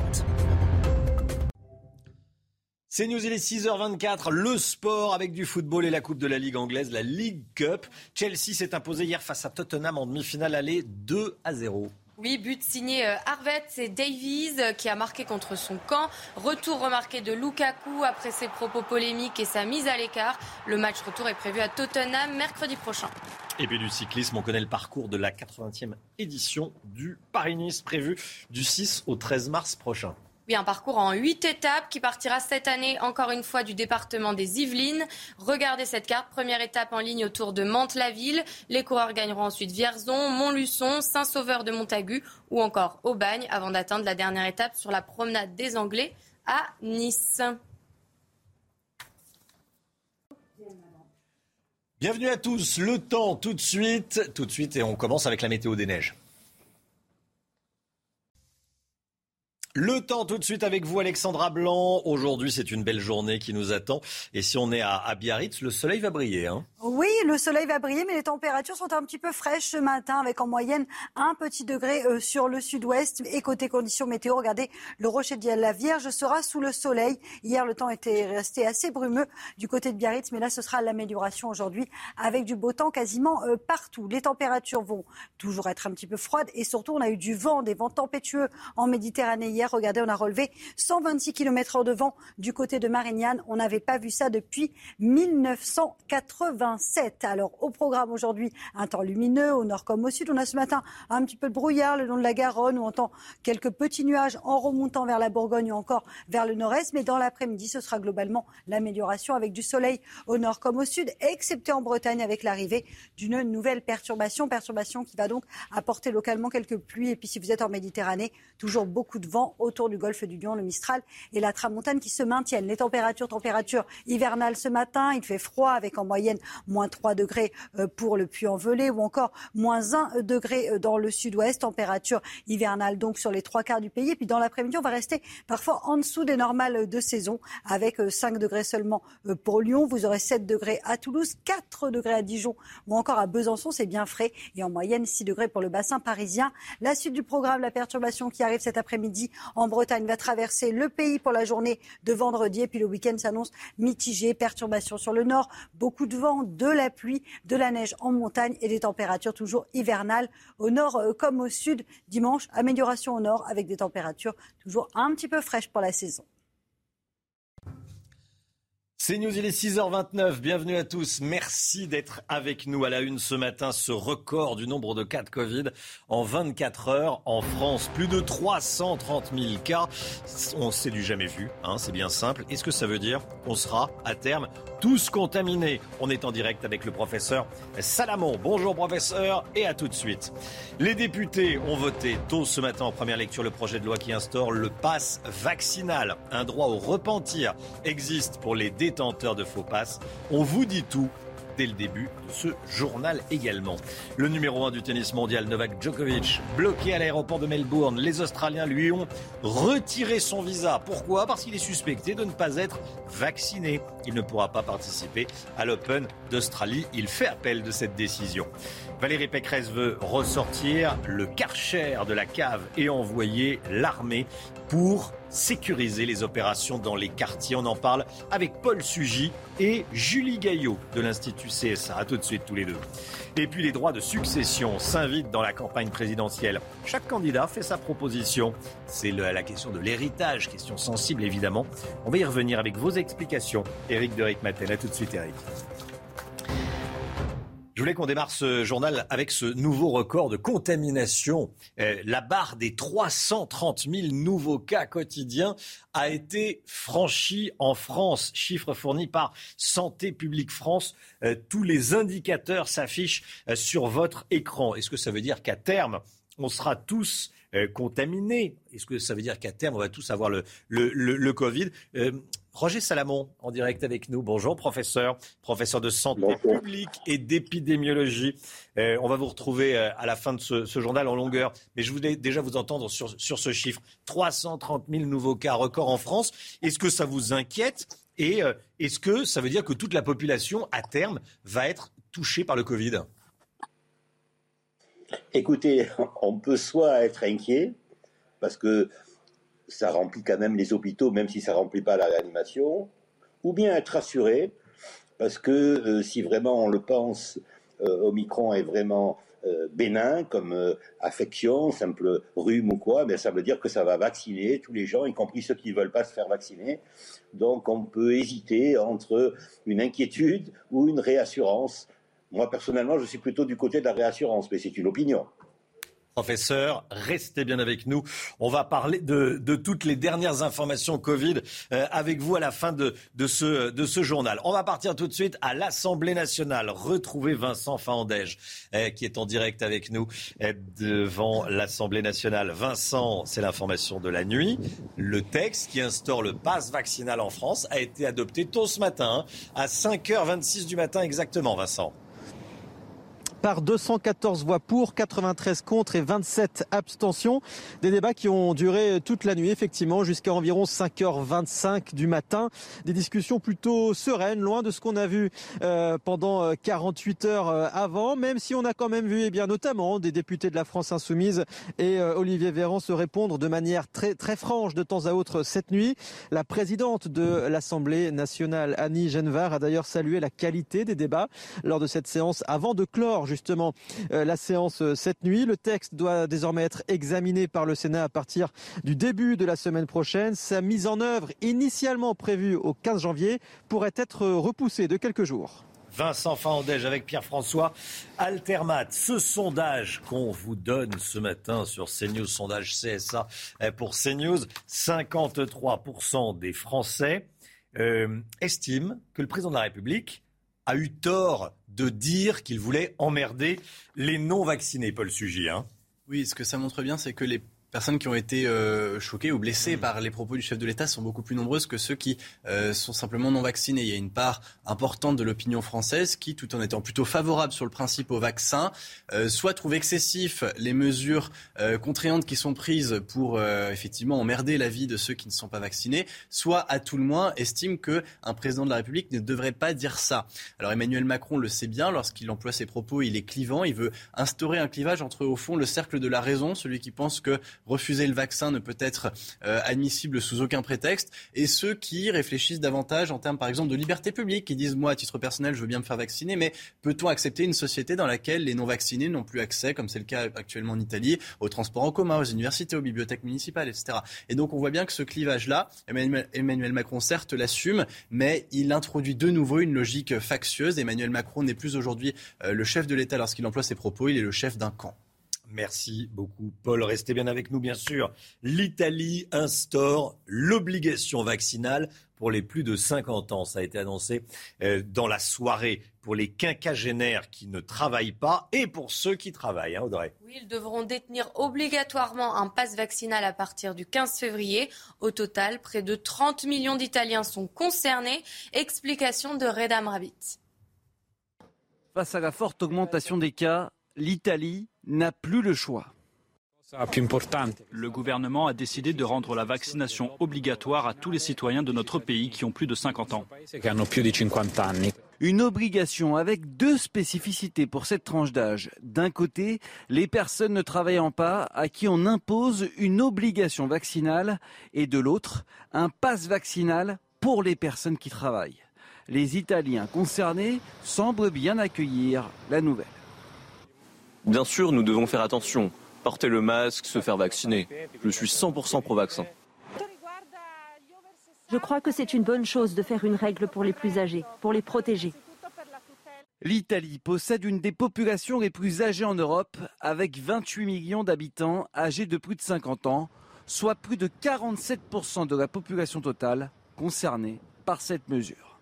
[SPEAKER 1] C'est News, il est 6h24. Le sport avec du football et la Coupe de la Ligue anglaise, la League Cup. Chelsea s'est imposé hier face à Tottenham en demi-finale aller 2 à 0.
[SPEAKER 4] Oui, but signé euh, Harvey, c'est Davies euh, qui a marqué contre son camp. Retour remarqué de Lukaku après ses propos polémiques et sa mise à l'écart. Le match retour est prévu à Tottenham mercredi prochain.
[SPEAKER 1] Et puis du cyclisme, on connaît le parcours de la 80e édition du Paris-Nice prévu du 6 au 13 mars prochain.
[SPEAKER 4] Oui, un parcours en huit étapes qui partira cette année encore une fois du département des Yvelines. Regardez cette carte. Première étape en ligne autour de Mantes-la-Ville. Les coureurs gagneront ensuite Vierzon, Montluçon, Saint-Sauveur de Montagu ou encore Aubagne avant d'atteindre la dernière étape sur la promenade des Anglais à Nice.
[SPEAKER 1] Bienvenue à tous. Le temps tout de suite, tout de suite, et on commence avec la météo des neiges. Le temps tout de suite avec vous, Alexandra Blanc. Aujourd'hui, c'est une belle journée qui nous attend. Et si on est à, Biarritz, le soleil va briller. Hein.
[SPEAKER 32] Oui, le soleil va briller, mais les températures sont un petit peu fraîches ce matin, avec en moyenne un petit degré euh, sur le sud-ouest. Et côté conditions météo, regardez, le rocher de la Vierge sera sous le soleil. Hier, le temps était resté assez brumeux du côté de Biarritz, mais là, ce sera l'amélioration aujourd'hui, avec du beau temps quasiment euh, partout. Les températures vont toujours être un petit peu froides, et surtout, on a eu du vent, des vents tempétueux en Méditerranée hier regardez, on a relevé 126 km h de vent du côté de Marignane. On n'avait pas vu ça depuis 1987. Alors, au programme aujourd'hui, un temps lumineux au nord comme au sud. On a ce matin un petit peu de brouillard le long de la Garonne où on entend quelques petits nuages en remontant vers la Bourgogne ou encore vers le nord-est. Mais dans l'après-midi, ce sera globalement l'amélioration avec du soleil au nord comme au sud, excepté en Bretagne avec l'arrivée d'une nouvelle perturbation. Perturbation qui va donc apporter localement quelques pluies. Et puis, si vous êtes en Méditerranée, toujours beaucoup de vent autour du golfe du Lion, le Mistral et la Tramontane qui se maintiennent. Les températures, températures hivernales ce matin, il fait froid avec en moyenne moins 3 degrés euh, pour le Puy-en-Velay ou encore moins 1 degré euh, dans le sud-ouest. Température hivernale donc sur les trois quarts du pays. Et puis dans l'après-midi, on va rester parfois en dessous des normales de saison avec 5 euh, degrés seulement pour Lyon. Vous aurez 7 degrés à Toulouse, 4 degrés à Dijon ou encore à Besançon. C'est bien frais et en moyenne 6 degrés pour le bassin parisien. La suite du programme, la perturbation qui arrive cet après-midi en Bretagne va traverser le pays pour la journée de vendredi. Et puis le week-end s'annonce mitigé, perturbation sur le nord, beaucoup de vent, de la pluie, de la neige en montagne et des températures toujours hivernales au nord euh, comme au sud. Dimanche, amélioration au nord avec des températures toujours un petit peu fraîches pour la saison.
[SPEAKER 1] C'est News, il est 6h29. Bienvenue à tous. Merci d'être avec nous à la une ce matin. Ce record du nombre de cas de Covid en 24 heures en France. Plus de 330 000 cas. On s'est du jamais vu. Hein, c'est bien simple. Est-ce que ça veut dire qu'on sera à terme tous contaminés On est en direct avec le professeur Salamon. Bonjour professeur et à tout de suite. Les députés ont voté tôt ce matin en première lecture le projet de loi qui instaure le pass vaccinal. Un droit au repentir existe pour les détenteurs de faux passes. On vous dit tout dès le début de ce journal également. Le numéro 1 du tennis mondial, Novak Djokovic, bloqué à l'aéroport de Melbourne. Les Australiens lui ont retiré son visa. Pourquoi? Parce qu'il est suspecté de ne pas être vacciné. Il ne pourra pas participer à l'Open d'Australie. Il fait appel de cette décision. Valérie Pécresse veut ressortir le karcher de la cave et envoyer l'armée pour sécuriser les opérations dans les quartiers. On en parle avec Paul Sugy et Julie Gaillot de l'Institut CSA. A tout de suite tous les deux. Et puis les droits de succession s'invitent dans la campagne présidentielle. Chaque candidat fait sa proposition. C'est la question de l'héritage, question sensible évidemment. On va y revenir avec vos explications. Éric de Matel, à tout de suite Éric. Je voulais qu'on démarre ce journal avec ce nouveau record de contamination. Euh, la barre des 330 000 nouveaux cas quotidiens a été franchie en France. Chiffre fourni par Santé publique France. Euh, tous les indicateurs s'affichent euh, sur votre écran. Est-ce que ça veut dire qu'à terme, on sera tous contaminés? Est-ce que ça veut dire qu'à terme, on va tous avoir le, Covid? Roger Salamon, en direct avec nous. Bonjour, professeur, professeur de santé publique et d'épidémiologie. Euh, on va vous retrouver euh, à la fin de ce, journal en longueur, mais je voulais déjà vous entendre sur, ce chiffre. 330 000 nouveaux cas records en France. Est-ce que ça vous inquiète? Et euh, est-ce que ça veut dire que toute la population, à terme, va être touchée par le Covid?
[SPEAKER 33] Écoutez, on peut soit être inquiet, parce que ça remplit quand même les hôpitaux, même si ça remplit pas la réanimation, ou bien être rassuré, parce que euh, si vraiment on le pense, euh, Omicron est vraiment euh, bénin comme affection, simple rhume ou quoi, mais ça veut dire que ça va vacciner tous les gens, y compris ceux qui ne veulent pas se faire vacciner. Donc on peut hésiter entre une inquiétude ou une réassurance. Moi personnellement, je suis plutôt du côté de la réassurance, mais c'est une opinion.
[SPEAKER 1] Professeur, restez bien avec nous. On va parler de, toutes les dernières informations Covid euh, avec vous à la fin de, ce, de journal. On va partir tout de suite à l'Assemblée nationale. Retrouver Vincent Faandège euh, qui est en direct avec nous euh, devant l'Assemblée nationale. Vincent, c'est l'information de la nuit. Le texte qui instaure le pass vaccinal en France a été adopté tôt ce matin, hein, à 5h26 du matin exactement, Vincent
[SPEAKER 34] par 214 voix pour, 93 contre et 27 abstentions. Des débats qui ont duré toute la nuit, effectivement, jusqu'à environ 5h25 du matin. Des discussions plutôt sereines, loin de ce qu'on a vu euh, pendant 48 heures euh, avant, même si on a quand même vu, eh bien, notamment des députés de la France Insoumise et euh, Olivier Véran se répondre de manière très, très franche de temps à autre cette nuit. La présidente de l'Assemblée nationale, Annie Genevard, a d'ailleurs salué la qualité des débats lors de cette séance avant de clore justement euh, la séance euh, cette nuit. Le texte doit désormais être examiné par le Sénat à partir du début de la semaine prochaine. Sa mise en œuvre, initialement prévue au 15 janvier, pourrait être repoussée de quelques jours.
[SPEAKER 1] Vincent Fandège avec Pierre-François Altermat. Ce sondage qu'on vous donne ce matin sur CNews, sondage CSA pour CNews, 53% des Français euh, estiment que le président de la République a eu tort de dire qu'il voulait emmerder les non-vaccinés, Paul Sugy. Hein.
[SPEAKER 2] Oui, ce que ça montre bien, c'est que les personnes qui ont été euh, choquées ou blessées mm. par les propos du chef de l'État sont beaucoup plus nombreuses que ceux qui euh, sont simplement non vaccinés. Il y a une part importante de l'opinion française qui, tout en étant plutôt favorable sur le principe au vaccin, euh, soit trouve excessif les mesures contraignantes qui sont prises pour effectivement emmerder la vie de ceux qui ne sont pas vaccinés, soit à tout le moins estime que un président de la République ne devrait pas dire ça. Alors Emmanuel Macron le sait bien, lorsqu'il emploie ses propos, il est clivant, il veut instaurer un clivage entre au fond le cercle de la raison, celui qui pense que refuser le vaccin ne peut être euh, admissible sous aucun prétexte, et ceux qui réfléchissent davantage en termes, par exemple, de liberté publique, qui disent, moi, à titre personnel, je veux bien me faire vacciner, mais peut-on accepter une société dans laquelle les non-vaccinés n'ont plus accès, comme c'est le cas actuellement en Italie, aux transports en commun, aux universités, aux bibliothèques municipales, etc. Et donc on voit bien que ce clivage-là, Emmanuel Macron certes l'assume, mais il introduit de nouveau une logique factieuse. Emmanuel Macron n'est plus aujourd'hui euh, le chef de l'État lorsqu'il emploie ses propos, il est le chef d'un camp.
[SPEAKER 1] Merci beaucoup, Paul. Restez bien avec nous, bien sûr. L'Italie instaure l'obligation vaccinale pour les plus de 50 ans. Ça a été annoncé euh, dans la soirée pour les quinquagénaires qui ne travaillent pas et pour ceux qui travaillent, hein, Audrey.
[SPEAKER 4] Oui, ils devront détenir obligatoirement un pass vaccinal à partir du 15 février. Au total, près de 30 millions d'Italiens sont concernés. Explication de Redam Rabbit.
[SPEAKER 29] Face à la forte augmentation des cas, l'Italie n'a plus le choix.
[SPEAKER 28] Le gouvernement a décidé de rendre la vaccination obligatoire à tous les citoyens de notre pays qui ont plus de 50 ans.
[SPEAKER 29] Une obligation avec deux spécificités pour cette tranche d'âge. D'un côté, les personnes ne travaillant pas à qui on impose une obligation vaccinale et de l'autre, un passe vaccinal pour les personnes qui travaillent. Les Italiens concernés semblent bien accueillir la nouvelle.
[SPEAKER 7] Bien sûr, nous devons faire attention. Porter le masque, se faire vacciner. Je suis 100% pro-vaccin.
[SPEAKER 35] Je crois que c'est une bonne chose de faire une règle pour les plus âgés, pour les protéger.
[SPEAKER 29] L'Italie possède une des populations les plus âgées en Europe, avec 28 millions d'habitants âgés de plus de 50 ans, soit plus de 47% de la population totale concernée par cette mesure.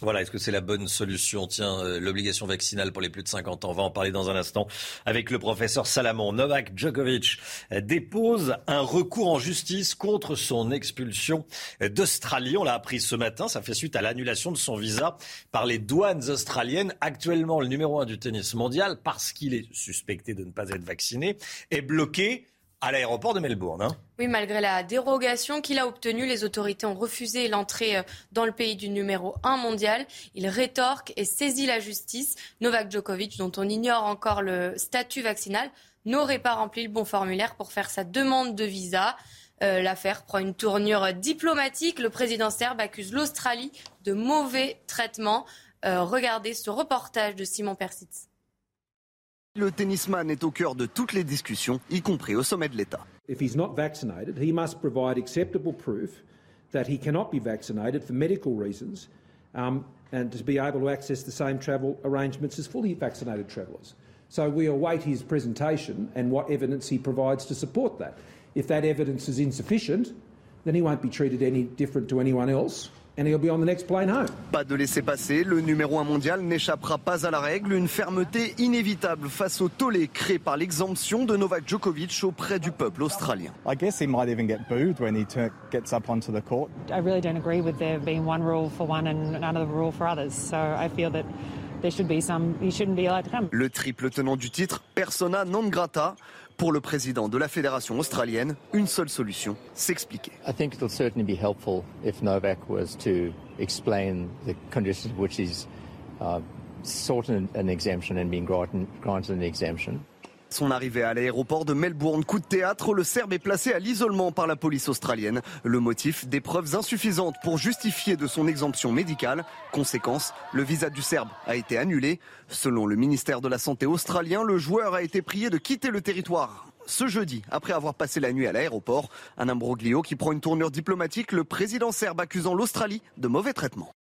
[SPEAKER 1] Voilà, est-ce que c'est la bonne solution? Tiens, euh, l'obligation vaccinale pour les plus de 50 ans. On va en parler dans un instant avec le professeur Salamon. Novak Djokovic euh, dépose un recours en justice contre son expulsion d'Australie. On l'a appris ce matin. Ça fait suite à l'annulation de son visa par les douanes australiennes. Actuellement, le numéro un du tennis mondial, parce qu'il est suspecté de ne pas être vacciné, est bloqué à l'aéroport de Melbourne. Hein.
[SPEAKER 4] Oui, malgré la dérogation qu'il a obtenue, les autorités ont refusé l'entrée euh, dans le pays du numéro 1 mondial. Il rétorque et saisit la justice. Novak Djokovic, dont on ignore encore le statut vaccinal, n'aurait pas rempli le bon formulaire pour faire sa demande de visa. Euh, l'affaire prend une tournure diplomatique. Le président serbe accuse l'Australie de mauvais traitement. Euh, regardez ce reportage de Simon Persitz.
[SPEAKER 36] Le tennisman est au cœur de toutes les discussions, y compris au sommet de l'État.
[SPEAKER 37] If he's not vaccinated, he must provide acceptable proof that he cannot be vaccinated for medical reasons um, and to be able to access the same travel arrangements as fully vaccinated travellers. So we await his presentation and what evidence he provides to support that. If that evidence is insufficient, then he won't be treated any different to anyone else. And he'll be on the next plane home.
[SPEAKER 36] Pas de laisser-passer, le numéro 1 mondial n'échappera pas à la règle, une fermeté inévitable face au tollé créé par l'exemption de Novak Djokovic auprès du peuple australien.
[SPEAKER 38] I guess he might even get booed when he gets up onto the court.
[SPEAKER 39] I really don't agree with there being one rule for one and another rule for others. So I feel that
[SPEAKER 36] le triple tenant du titre, persona non grata. Pour le président de la fédération australienne, une seule solution, s'expliquer.
[SPEAKER 40] I think it will certainly be helpful if Novak was to explain the conditions which he's uh, sought an, exemption and been granted an exemption.
[SPEAKER 36] Son arrivée à l'aéroport de Melbourne, coup de théâtre, le Serbe est placé à l'isolement par la police australienne. Le motif, des preuves insuffisantes pour justifier de son exemption médicale. Conséquence, le visa du Serbe a été annulé. Selon le ministère de la Santé australien, le joueur a été prié de quitter le territoire ce jeudi, après avoir passé la nuit à l'aéroport. Un imbroglio qui prend une tournure diplomatique, le président serbe accusant l'Australie de mauvais traitement.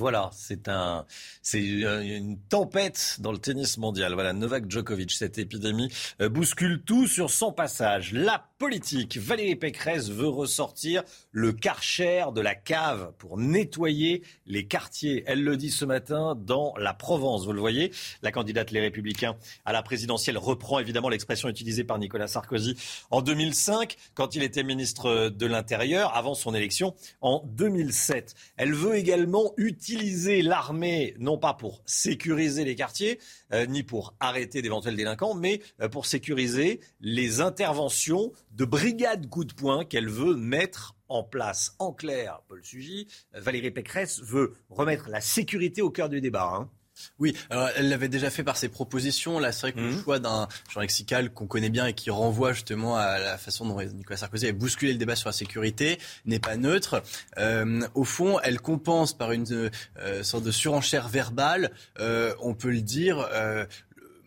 [SPEAKER 1] Voilà, c'est un, c'est une tempête dans le tennis mondial. Voilà, Novak Djokovic, cette épidémie euh, bouscule tout sur son passage. Politique, Valérie Pécresse veut ressortir le karcher de la cave pour nettoyer les quartiers. Elle le dit ce matin dans la Provence. Vous le voyez, la candidate Les Républicains à la présidentielle reprend évidemment l'expression utilisée par Nicolas Sarkozy en 2005 quand il était ministre de l'Intérieur avant son élection en 2007. Elle veut également utiliser l'armée, non pas pour sécuriser les quartiers, euh, ni pour arrêter d'éventuels délinquants, mais euh, pour sécuriser les interventions de brigades coup de poing qu'elle veut mettre en place. En clair, Paul Sugy, euh, Valérie Pécresse veut remettre la sécurité au cœur du débat. Hein.
[SPEAKER 2] Oui, alors elle l'avait déjà fait par ses propositions. Là, c'est vrai que le mhm. choix d'un genre lexical qu'on connaît bien et qui renvoie justement à la façon dont Nicolas Sarkozy a bousculé le débat sur la sécurité n'est pas neutre. Euh, au fond, elle compense par une euh, sorte de surenchère verbale, euh, on peut le dire,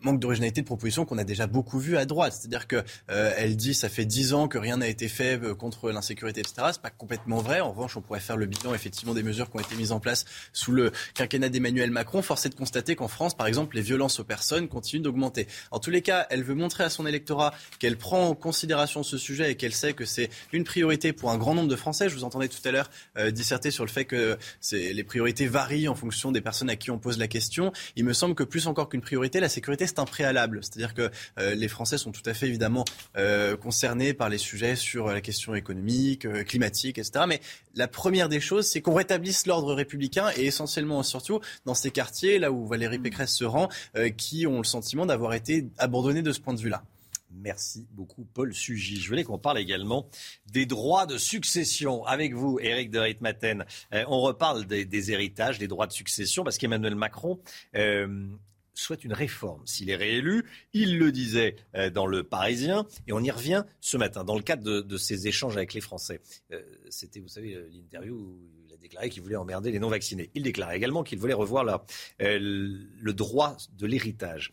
[SPEAKER 2] manque d'originalité de proposition qu'on a déjà beaucoup vu à droite. C'est-à-dire que euh, elle dit ça fait dix ans que rien n'a été fait euh, contre l'insécurité, etc. C'est pas complètement vrai. En revanche, on pourrait faire le bilan effectivement des mesures qui ont été mises en place sous le quinquennat d'Emmanuel Macron. Force est de constater qu'en France, par exemple, les violences aux personnes continuent d'augmenter. En tous les cas, elle veut montrer à son électorat qu'elle prend en considération ce sujet et qu'elle sait que c'est une priorité pour un grand nombre de Français. Je vous entendais tout à l'heure euh, disserter sur le fait que les priorités varient en fonction des personnes à qui on pose la question. Il me semble que plus encore qu'une priorité, la sécurité c'est un préalable. C'est-à-dire que euh, les Français sont tout à fait évidemment euh, concernés par les sujets sur la question économique, euh, climatique, etc. Mais la première des choses, c'est qu'on rétablisse l'ordre républicain et essentiellement, surtout, dans ces quartiers là où Valérie Pécresse se rend, qui ont le sentiment d'avoir été abandonnés de ce point de vue-là.
[SPEAKER 1] Merci beaucoup, Paul Sugy. Je voulais qu'on parle également des droits de succession. Avec vous, Éric de Reitmaten, on reparle des, héritages, des droits de succession, parce qu'Emmanuel Macron souhaite une réforme. S'il est réélu, il le disait euh, dans le Parisien, et on y revient ce matin, dans le cadre de, ses échanges avec les Français. Euh, c'était, vous savez, euh, l'interview il a déclaré qu'il voulait emmerder les non-vaccinés. Il déclarait également qu'il voulait revoir le droit de l'héritage.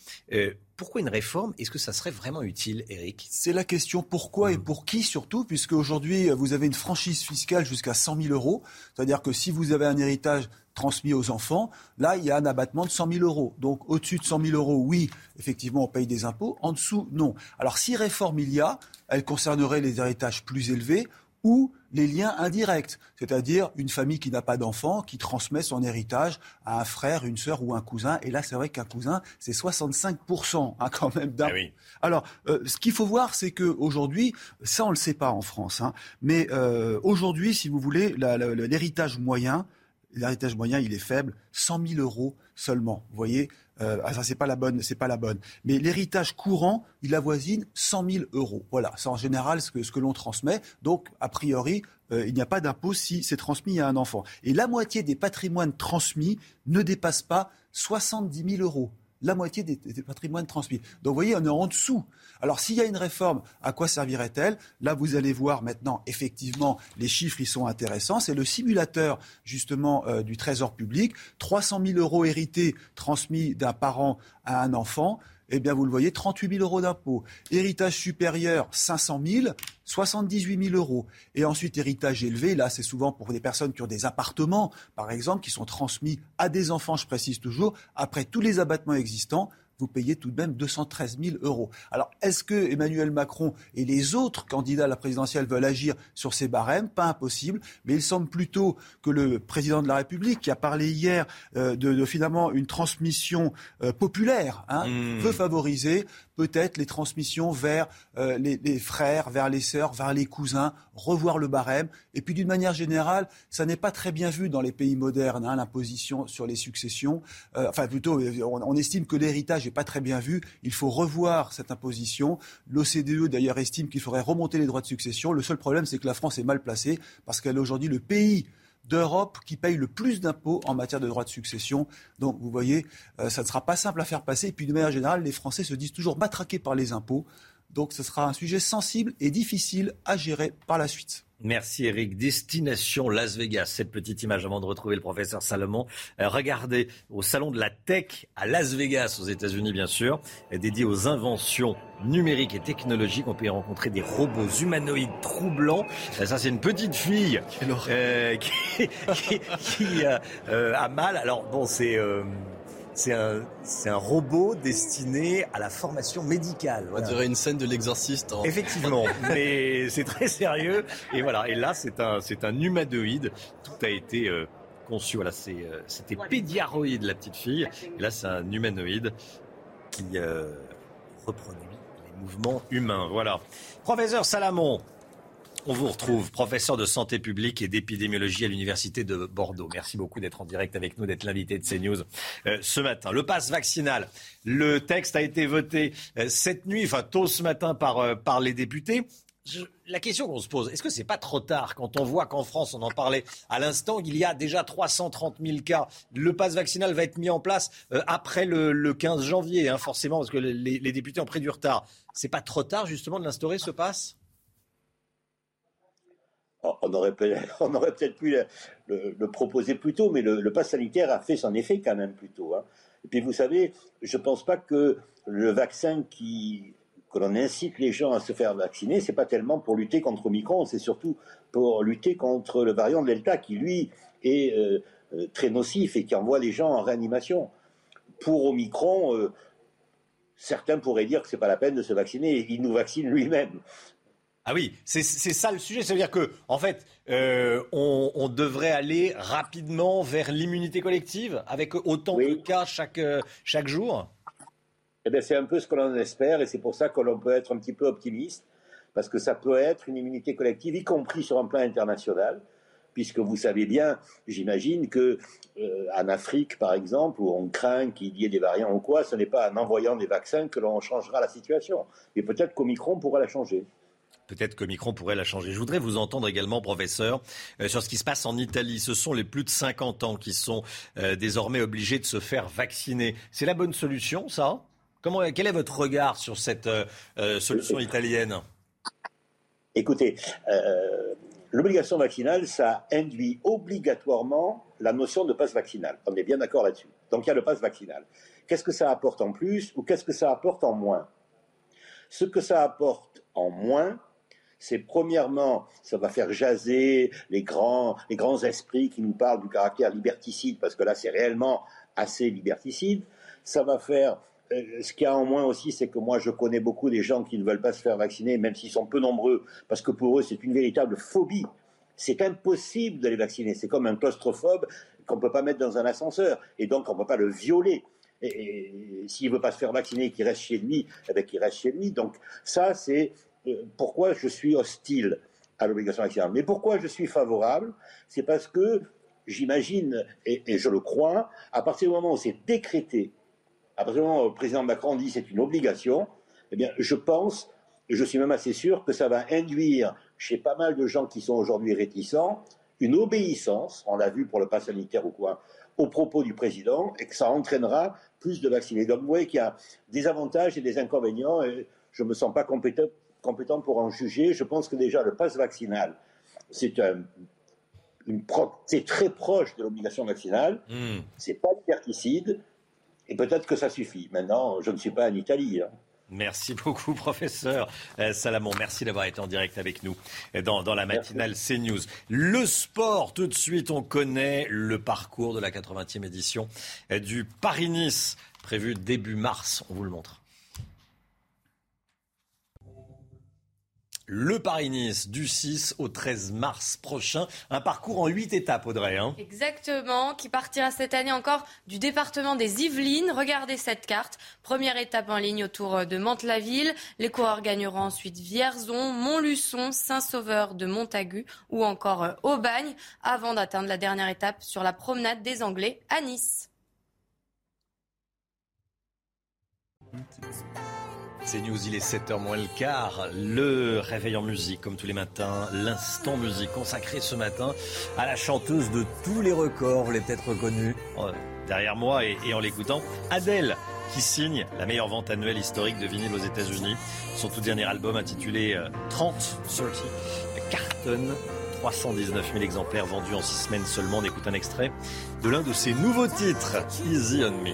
[SPEAKER 1] Pourquoi une réforme? Est-ce que ça serait vraiment utile, Eric
[SPEAKER 17] C'est la question pourquoi et hmm. pour qui surtout, puisque aujourd'hui vous avez une franchise fiscale jusqu'à 100 000 euros. C'est-à-dire que si vous avez un héritage transmis aux enfants, là, il y a un abattement de 100 000 euros. Donc, au-dessus de 100 000 euros, oui, effectivement, on paye des impôts. En dessous, non. Alors, si réforme il y a, elle concernerait les héritages plus élevés ou les liens indirects, c'est-à-dire une famille qui n'a pas d'enfant, qui transmet son héritage à un frère, une sœur ou un cousin. Et là, c'est vrai qu'un cousin, c'est 65% hein, quand même d'un.
[SPEAKER 1] Eh
[SPEAKER 17] Alors, euh, ce qu'il faut voir, c'est qu'aujourd'hui, ça, on ne le sait pas en France, hein, mais euh, aujourd'hui, si vous voulez, l'héritage moyen, l'héritage moyen, il est faible, 100 000 euros seulement. Vous voyez, euh, ah, ça c'est pas la bonne, c'est pas la bonne. Mais l'héritage courant, il avoisine 100 000 euros. Voilà, c'est en général ce que, ce que l'on transmet. Donc, a priori, euh, il n'y a pas d'impôt si c'est transmis à un enfant. Et la moitié des patrimoines transmis ne dépasse pas 70 000 euros la moitié des, patrimoines transmis. Donc vous voyez, on est en dessous. Alors s'il y a une réforme, à quoi servirait-elle? Là, vous allez voir maintenant, effectivement, les chiffres, ils sont intéressants. C'est le simulateur, justement, euh, du Trésor public. 300 000 euros hérités transmis d'un parent à un enfant eh bien, vous le voyez, 38 000 euros d'impôts. Héritage supérieur, 500 000, 78 000 euros. Et ensuite, héritage élevé, là, c'est souvent pour des personnes qui ont des appartements, par exemple, qui sont transmis à des enfants, je précise toujours, après tous les abattements existants, vous payez tout de même 213 000 euros. Alors, est-ce que Emmanuel Macron et les autres candidats à la présidentielle veulent agir sur ces barèmes? Pas impossible, mais il semble plutôt que le président de la République, qui a parlé hier euh, de, finalement une transmission euh, populaire, hein, mmh. veut favoriser peut-être les transmissions vers euh, les, frères, vers les sœurs, vers les cousins, revoir le barème. Et puis d'une manière générale, ça n'est pas très bien vu dans les pays modernes, hein, l'imposition sur les successions. Euh, enfin plutôt, on, estime que l'héritage n'est pas très bien vu. Il faut revoir cette imposition. L'OCDE d'ailleurs estime qu'il faudrait remonter les droits de succession. Le seul problème, c'est que la France est mal placée parce qu'elle est aujourd'hui le pays d'Europe qui paye le plus d'impôts en matière de droits de succession. Donc vous voyez, euh, ça ne sera pas simple à faire passer. Et puis de manière générale, les Français se disent toujours matraqués par les impôts. Donc ce sera un sujet sensible et difficile à gérer par la suite.
[SPEAKER 1] Merci Eric. Destination Las Vegas. Cette petite image avant de retrouver le professeur Salomon. Euh, regardez au salon de la tech à Las Vegas, aux États-Unis bien sûr, dédié aux inventions numériques et technologiques. On peut y rencontrer des robots humanoïdes troublants. Euh, ça, c'est une petite fille euh, qui, qui, a mal. Alors bon, c'est c'est un, un, robot destiné à la formation médicale.
[SPEAKER 2] On dirait une scène de l'exorciste.
[SPEAKER 1] Effectivement, mais c'est très sérieux. Et voilà, et là, c'est un, c'est un humanoïde. Tout a été euh, conçu. Voilà, c'est, euh, c'était pédiaroïde, la petite fille. Et là, c'est un humanoïde qui euh, reproduit les mouvements humains. Voilà. Professeur Salamon, on vous retrouve, professeur de santé publique et d'épidémiologie à l'Université de Bordeaux. Merci beaucoup d'être en direct avec nous, d'être l'invité de CNews euh, ce matin. Le pass vaccinal, le texte a été voté euh, cette nuit, enfin tôt ce matin par, euh, les députés. la question qu'on se pose, est-ce que c'est pas trop tard quand on voit qu'en France, on en parlait à l'instant, il y a déjà 330 000 cas? Le pass vaccinal va être mis en place après le, 15 janvier, hein, forcément, parce que les, les députés ont pris du retard. C'est pas trop tard justement de l'instaurer ce pass?
[SPEAKER 33] on aurait, peut-être pu le, proposer plus tôt, mais le, pass sanitaire a fait son effet quand même plus tôt. Hein. Et puis vous savez, je ne pense pas que le vaccin qui, que l'on incite les gens à se faire vacciner, c'est pas tellement pour lutter contre Omicron, c'est surtout pour lutter contre le variant Delta qui, lui, est euh, euh, très nocif et qui envoie les gens en réanimation. Pour Omicron, euh, certains pourraient dire que ce n'est pas la peine de se vacciner, il nous vaccine lui-même.
[SPEAKER 1] Ah oui, c'est ça le sujet. Ça veut dire que, en fait, euh, on, devrait aller rapidement vers l'immunité collective avec autant de cas chaque, euh, chaque jour?
[SPEAKER 33] Eh bien, c'est un peu ce que l'on espère et c'est pour ça que l'on peut être un petit peu optimiste parce que ça peut être une immunité collective, y compris sur un plan international, puisque vous savez bien, j'imagine que euh, en Afrique, par exemple, où on craint qu'il y ait des variants ou quoi, ce n'est pas en envoyant des vaccins que l'on changera la situation. Et peut-être qu'Omicron pourra la changer.
[SPEAKER 1] Peut-être que Micron pourrait la changer. Je voudrais vous entendre également, professeur, euh, sur ce qui se passe en Italie. Ce sont les plus de 50 ans qui sont euh, désormais obligés de se faire vacciner. C'est la bonne solution, ça? Comment, Quel est votre regard sur cette euh, solution italienne?
[SPEAKER 33] Écoutez, l'obligation vaccinale, ça induit obligatoirement la notion de passe vaccinal. On est bien d'accord là-dessus. Donc il y a le passe vaccinal. Qu'est-ce que ça apporte en plus ou qu'est-ce que ça apporte en moins? Ce que ça apporte en moins, c'est premièrement, ça va faire jaser les grands, les grands esprits qui nous parlent du caractère liberticide, parce que là, c'est réellement assez liberticide. Ça va faire euh, ce qu'il y a en moins aussi, c'est que moi, je connais beaucoup des gens qui ne veulent pas se faire vacciner, même s'ils sont peu nombreux, parce que pour eux, c'est une véritable phobie. C'est impossible de les vacciner. C'est comme un claustrophobe qu'on ne peut pas mettre dans un ascenseur, et donc on ne peut pas le violer. Et, s'il ne veut pas se faire vacciner, qu'il reste chez lui, eh bien, qu'il reste chez lui. Donc ça, c'est pourquoi je suis hostile à l'obligation vaccinale? Mais pourquoi je suis favorable? C'est parce que j'imagine, et, je le crois, à partir du moment où c'est décrété, à partir du moment où le président Macron dit c'est une obligation, eh bien, je pense, je suis même assez sûr que ça va induire chez pas mal de gens qui sont aujourd'hui réticents une obéissance, on l'a vu pour le pass sanitaire ou quoi, aux propos du président, et que ça entraînera plus de vaccinés. Donc vous voyez qu'il y a des avantages et des inconvénients, et je ne me sens pas compétent compétent pour en juger. Je pense que déjà le passe vaccinal, c'est c'est très proche de l'obligation vaccinale. Hmm. C'est pas liberticide. Et peut-être que ça suffit. Maintenant, je ne suis pas en Italie. Hein.
[SPEAKER 1] Merci beaucoup, professeur euh, Salamon. Merci d'avoir été en direct avec nous dans, dans la matinale CNews. Le sport, tout de suite, on connaît le parcours de la 80e édition euh, du Paris-Nice. prévu début mars. On vous le montre. Le Paris-Nice du 6 au 13 mars prochain. Un parcours en 8 étapes, Audrey. Hein.
[SPEAKER 4] Exactement, qui partira cette année encore du département des Yvelines. Regardez cette carte. Première étape en ligne autour de Mantes-la-Ville. Les coureurs gagneront ensuite Vierzon, Montluçon, Saint-Sauveur de Montagu ou encore euh, Aubagne avant d'atteindre la dernière étape sur la promenade des Anglais à Nice.
[SPEAKER 1] C'est News, il est 7h moins le quart. Le réveil en musique, comme tous les matins. L'instant musique consacré ce matin à la chanteuse de tous les records. Vous l'avez peut-être reconnue euh, derrière moi et, en l'écoutant. Adèle, qui signe la meilleure vente annuelle historique de vinyle aux États-Unis. Son tout dernier album intitulé 30, euh, 30, cartonne. 319 000 exemplaires vendus en 6 semaines seulement. On écoute un extrait de l'un de ses nouveaux titres, Easy on Me.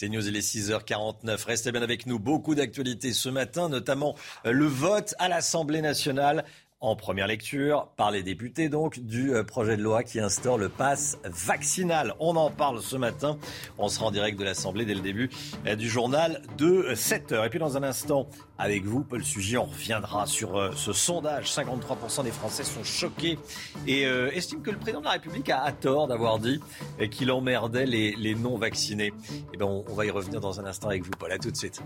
[SPEAKER 1] C'est News, il est 6h49. Restez bien avec nous. Beaucoup d'actualités ce matin, notamment euh, le vote à l'Assemblée nationale en première lecture par les députés donc du euh, projet de loi qui instaure le pass vaccinal. On en parle ce matin. On sera en direct de l'Assemblée dès le début euh, du journal de 7 h Et puis dans un instant, avec vous, Paul Sugy, on reviendra sur euh, ce sondage. 53% des Français sont choqués et estiment que le président de la République a, tort d'avoir dit qu'il emmerdait les, non-vaccinés. Et eh ben on, on va y revenir dans un instant avec vous, Paul. À tout de suite.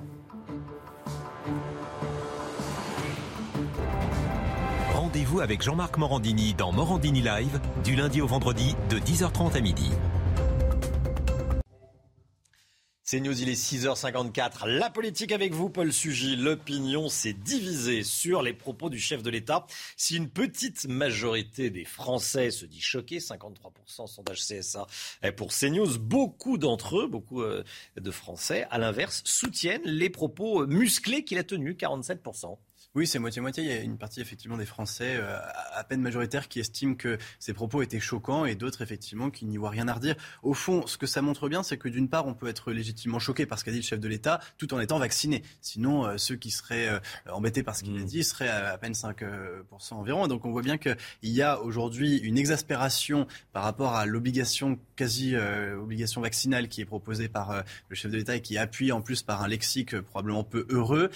[SPEAKER 31] Rendez-vous avec Jean-Marc Morandini dans Morandini Live du lundi au vendredi de 10h30 à midi.
[SPEAKER 1] C'est News, il est 6h54. La politique avec vous, Paul Sugy. L'opinion s'est divisée sur les propos du chef de l'État. Si une petite majorité des Français se dit choquée, 53% sondage CSA pour CNews, beaucoup d'entre eux, beaucoup euh, de Français, à l'inverse, soutiennent les propos musclés qu'il a tenus, 47%.
[SPEAKER 2] Oui, c'est moitié-moitié. Il y a une partie effectivement des Français euh, à peine majoritaires qui estiment que ces propos étaient choquants et d'autres effectivement qui n'y voient rien à redire. Au fond, ce que ça montre bien, c'est que d'une part, on peut être légitimement choqué par ce qu'a dit le chef de l'État tout en étant vacciné. Sinon, euh, ceux qui seraient euh, embêtés par ce qu'il a mmh. dit seraient à, peine 5% environ. Donc on voit bien qu'il y a aujourd'hui une exaspération par rapport à l'obligation quasi obligation vaccinale qui est proposée par le chef de l'État et qui appuie en plus par un lexique probablement peu heureux,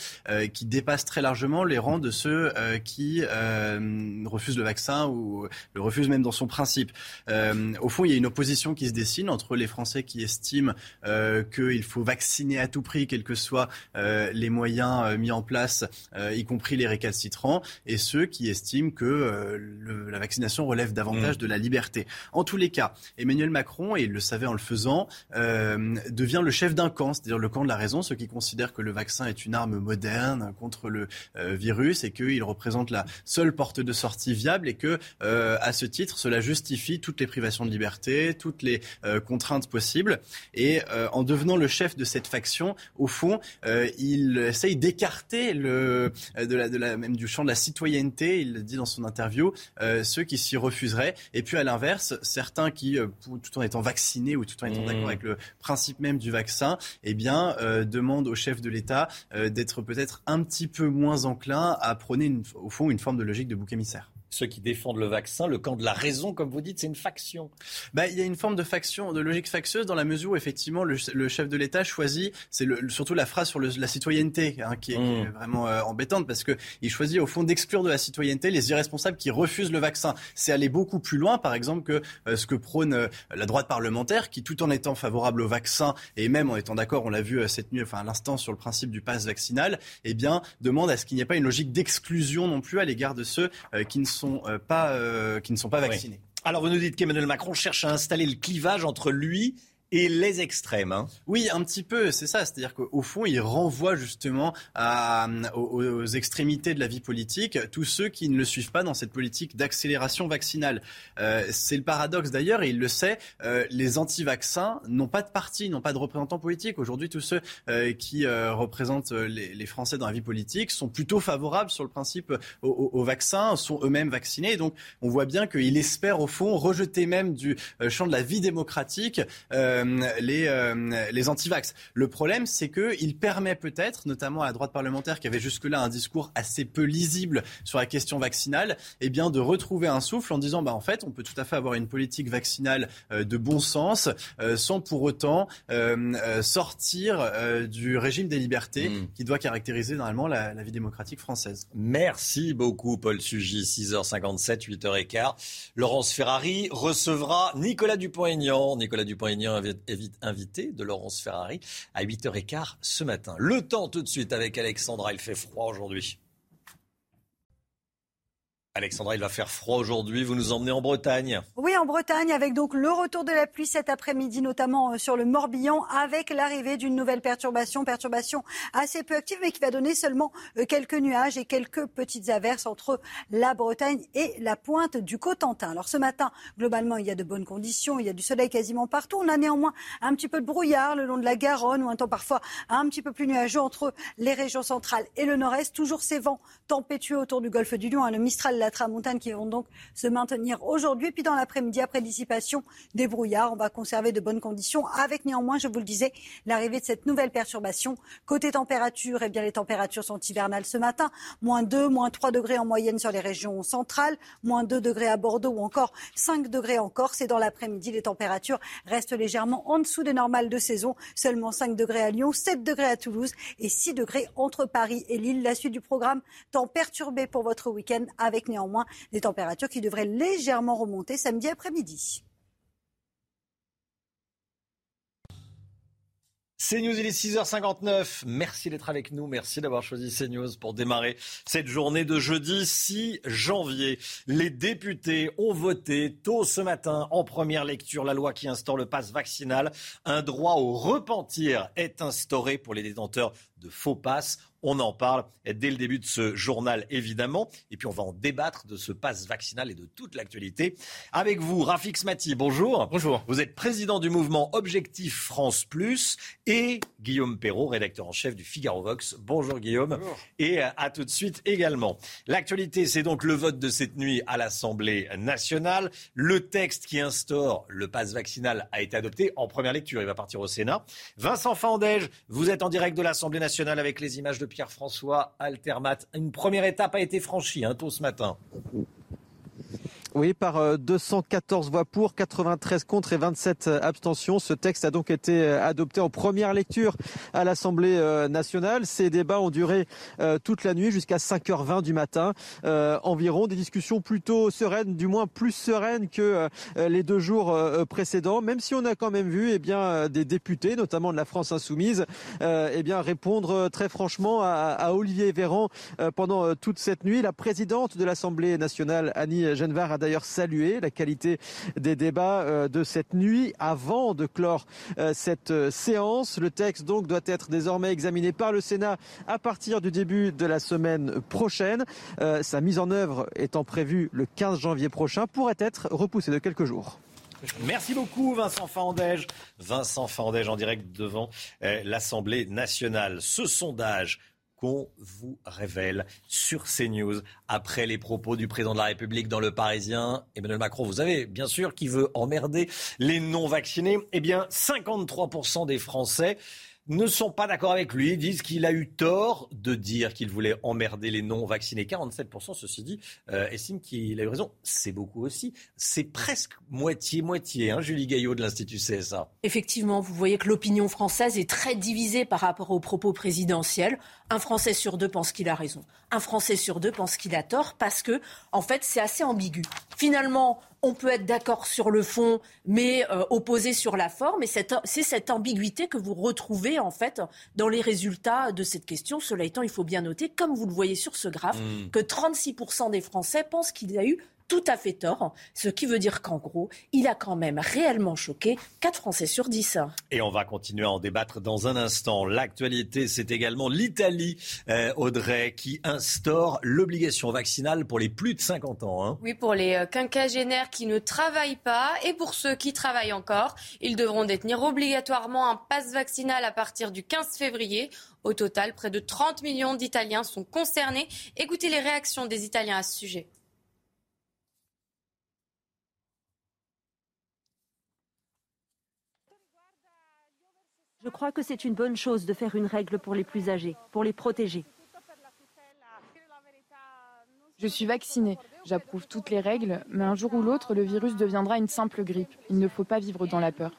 [SPEAKER 2] qui dépasse très largement les rangs de ceux euh, qui euh, refusent le vaccin ou le refusent même dans son principe. Euh, au fond, il y a une opposition qui se dessine entre les Français qui estiment qu'il faut vacciner à tout prix, quels que soient les moyens mis en place, y compris les récalcitrants, et ceux qui estiment que la vaccination relève davantage mmh. de la liberté. En tous les cas, Emmanuel Macron, et il le savait en le faisant, devient le chef d'un camp, c'est-à-dire le camp de la raison, ceux qui considèrent que le vaccin est une arme moderne contre le virus et qu'il représente la seule porte de sortie viable et que, euh, à ce titre, cela justifie toutes les privations de liberté, toutes les euh, contraintes possibles. Et euh, en devenant le chef de cette faction, au fond, il essaye d'écarter le de la, de la même du champ de la citoyenneté. Il le dit dans son interview, ceux qui s'y refuseraient. Et puis à l'inverse, certains qui, tout en étant vaccinés ou tout en étant mmh. d'accord avec le principe même du vaccin, eh bien, demandent au chef de l'État d'être peut-être un petit peu moins enclin à prôner au fond une forme de logique de bouc émissaire
[SPEAKER 1] ceux qui défendent le vaccin, le camp de la raison, comme vous dites, c'est une faction.
[SPEAKER 2] Bah, il y a une forme de faction, de logique factieuse dans la mesure où effectivement le, chef de l'État choisit, c'est surtout la phrase sur la citoyenneté hein, qui, est, mmh. vraiment euh, embêtante parce que il choisit au fond d'exclure de la citoyenneté les irresponsables qui refusent le vaccin. C'est aller beaucoup plus loin, par exemple, que euh, ce que prône euh, la droite parlementaire, qui tout en étant favorable au vaccin et même en étant d'accord, on l'a vu cette nuit, enfin à l'instant sur le principe du pass vaccinal, eh bien demande à ce qu'il n'y ait pas une logique d'exclusion non plus à l'égard de ceux qui ne sont euh, pas, euh, qui ne sont pas vaccinés.
[SPEAKER 1] Alors vous nous dites qu'Emmanuel Macron cherche à installer le clivage entre lui et les extrêmes. Hein.
[SPEAKER 2] Oui, un petit peu, c'est ça. C'est-à-dire qu'au fond, il renvoie justement à, aux, extrémités de la vie politique tous ceux qui ne le suivent pas dans cette politique d'accélération vaccinale. Euh, c'est le paradoxe d'ailleurs, et il le sait, euh, les anti-vaccins n'ont pas de parti, n'ont pas de représentants politiques. Aujourd'hui, tous ceux euh, qui euh, représentent les, Français dans la vie politique sont plutôt favorables sur le principe aux, aux vaccins, sont eux-mêmes vaccinés. donc, on voit bien qu'il espère au fond rejeter même du euh, champ de la vie démocratique. Euh, les, euh, les antivax. Le problème, c'est qu'il permet peut-être, notamment à la droite parlementaire qui avait jusque-là un discours assez peu lisible sur la question vaccinale, eh bien, de retrouver un souffle en disant, bah, en fait, on peut tout à fait avoir une politique vaccinale euh, de bon sens sans pour autant sortir du régime des libertés hmm. qui doit caractériser normalement la, la, vie démocratique française.
[SPEAKER 1] Merci beaucoup, Paul Sugy. 6h57, 8h15. Laurence Ferrari recevra Nicolas Dupont-Aignan. Nicolas Dupont-Aignan invité de Laurence Ferrari à 8h15 ce matin. Le temps tout de suite avec Alexandra, il fait froid aujourd'hui. Alexandra, il va faire froid aujourd'hui. Vous nous emmenez en Bretagne.
[SPEAKER 32] Oui, en Bretagne, avec donc le retour de la pluie cet après-midi, notamment euh, sur le Morbihan, avec l'arrivée d'une nouvelle perturbation, perturbation assez peu active, mais qui va donner seulement euh, quelques nuages et quelques petites averses entre la Bretagne et la pointe du Cotentin. Alors ce matin, globalement, il y a de bonnes conditions, il y a du soleil quasiment partout. On a néanmoins un petit peu de brouillard le long de la Garonne, ou un temps parfois un petit peu plus nuageux entre les régions centrales et le nord-est. Toujours ces vents tempétueux autour du golfe du Lion, hein, le Mistral la tramontane qui vont donc se maintenir aujourd'hui. Puis dans l'après-midi, après dissipation des brouillards, on va conserver de bonnes conditions avec néanmoins, je vous le disais, l'arrivée de cette nouvelle perturbation. Côté température, eh bien, les températures sont hivernales ce matin. Moins 2, moins 3 degrés en moyenne sur les régions centrales, moins 2 degrés à Bordeaux ou encore 5 degrés en Corse. Et dans l'après-midi, les températures restent légèrement en dessous des normales de saison. Seulement 5 degrés à Lyon, 7 degrés à Toulouse et 6 degrés entre Paris et Lille. La suite du programme, temps perturbé pour votre week-end avec néanmoins néanmoins des températures qui devraient légèrement remonter samedi après-midi.
[SPEAKER 1] CNews, il est 6h59. Merci d'être avec nous. Merci d'avoir choisi CNews pour démarrer cette journée de jeudi 6 janvier. Les députés ont voté tôt ce matin en première lecture la loi qui instaure le pass vaccinal. Un droit au repentir est instauré pour les détenteurs de faux passes. On en parle dès le début de ce journal, évidemment. Et puis, on va en débattre de ce passe vaccinal et de toute l'actualité. Avec vous, Rafik Smati, bonjour.
[SPEAKER 41] Bonjour.
[SPEAKER 1] Vous êtes président du mouvement Objectif France Plus et Guillaume Perrault, rédacteur en chef du Figaro Vox. Bonjour, Guillaume. Et à tout de suite également. L'actualité, c'est donc le vote de cette nuit à l'Assemblée nationale. Le texte qui instaure le passe vaccinal a été adopté en première lecture. Il va partir au Sénat. Vincent Fandège, vous êtes en direct de l'Assemblée nationale avec les images de Pierre-François Altermat. Une première étape a été franchie hein, tôt ce matin.
[SPEAKER 34] Oui, par 214 euh, voix pour, 93 contre et 27 euh, abstentions. Ce texte a donc été euh, adopté en première lecture à l'Assemblée nationale. Ces débats ont duré toute la nuit jusqu'à 5h20 du matin environ. Des discussions plutôt sereines, du moins plus sereines que les deux jours précédents, même si on a quand même vu eh bien, des députés, notamment de la France insoumise, eh bien, répondre très franchement à, Olivier Véran pendant toute cette nuit. La présidente de l'Assemblée nationale, Annie Genevard, a d'ailleurs salué la qualité des débats euh, de cette nuit avant de clore euh, cette euh, séance. Le texte donc doit être désormais examiné par le Sénat à partir du début de la semaine prochaine. Sa mise en œuvre étant prévue le 15 janvier prochain pourrait être repoussée de quelques jours.
[SPEAKER 1] Merci beaucoup Vincent Fandège. Vincent Fandège en direct devant l'Assemblée nationale. Ce sondage qu'on vous révèle sur CNews après les propos du président de la République dans le Parisien. Emmanuel Macron, vous savez, bien sûr, qui veut emmerder les non-vaccinés. Eh bien, 53% des Français ne sont pas d'accord avec lui, Ils disent qu'il a eu tort de dire qu'il voulait emmerder les non-vaccinés. 47%, ceci dit, euh, estiment qu'il a eu raison. C'est beaucoup aussi. C'est presque moitié-moitié, hein, Julie Gaillot de l'Institut CSA.
[SPEAKER 3] Effectivement, vous voyez que l'opinion française est très divisée par rapport aux propos présidentiels. Un Français sur deux pense qu'il a raison. Un Français sur deux pense qu'il a tort parce que, en fait, c'est assez ambigu. Finalement, on peut être d'accord sur le fond, mais euh, opposé sur la forme. Et c'est cette ambiguïté que vous retrouvez en fait dans les résultats de cette question. Cela étant, il faut bien noter, comme vous le voyez sur ce graphe, mm. que 36% des Français pensent qu'il y a eu tout à fait tort, ce qui veut dire qu'en gros, il a quand même réellement choqué 4 Français sur 10.
[SPEAKER 1] Et on va continuer à en débattre dans un instant. L'actualité, c'est également l'Italie, euh, Audrey, qui instaure l'obligation vaccinale pour les plus de 50 ans. Hein.
[SPEAKER 4] Oui, pour les euh, quinquagénaires qui ne travaillent pas et pour ceux qui travaillent encore, ils devront détenir obligatoirement un passe vaccinal à partir du 15 février. Au total, près de 30 millions d'Italiens sont concernés. Écoutez les réactions des Italiens à ce sujet.
[SPEAKER 35] Je crois que c'est une bonne chose de faire une règle pour les plus âgés, pour les protéger.
[SPEAKER 41] Je suis vaccinée, j'approuve toutes les règles, mais un jour ou l'autre, le virus deviendra une simple grippe. Il ne faut pas vivre dans la peur.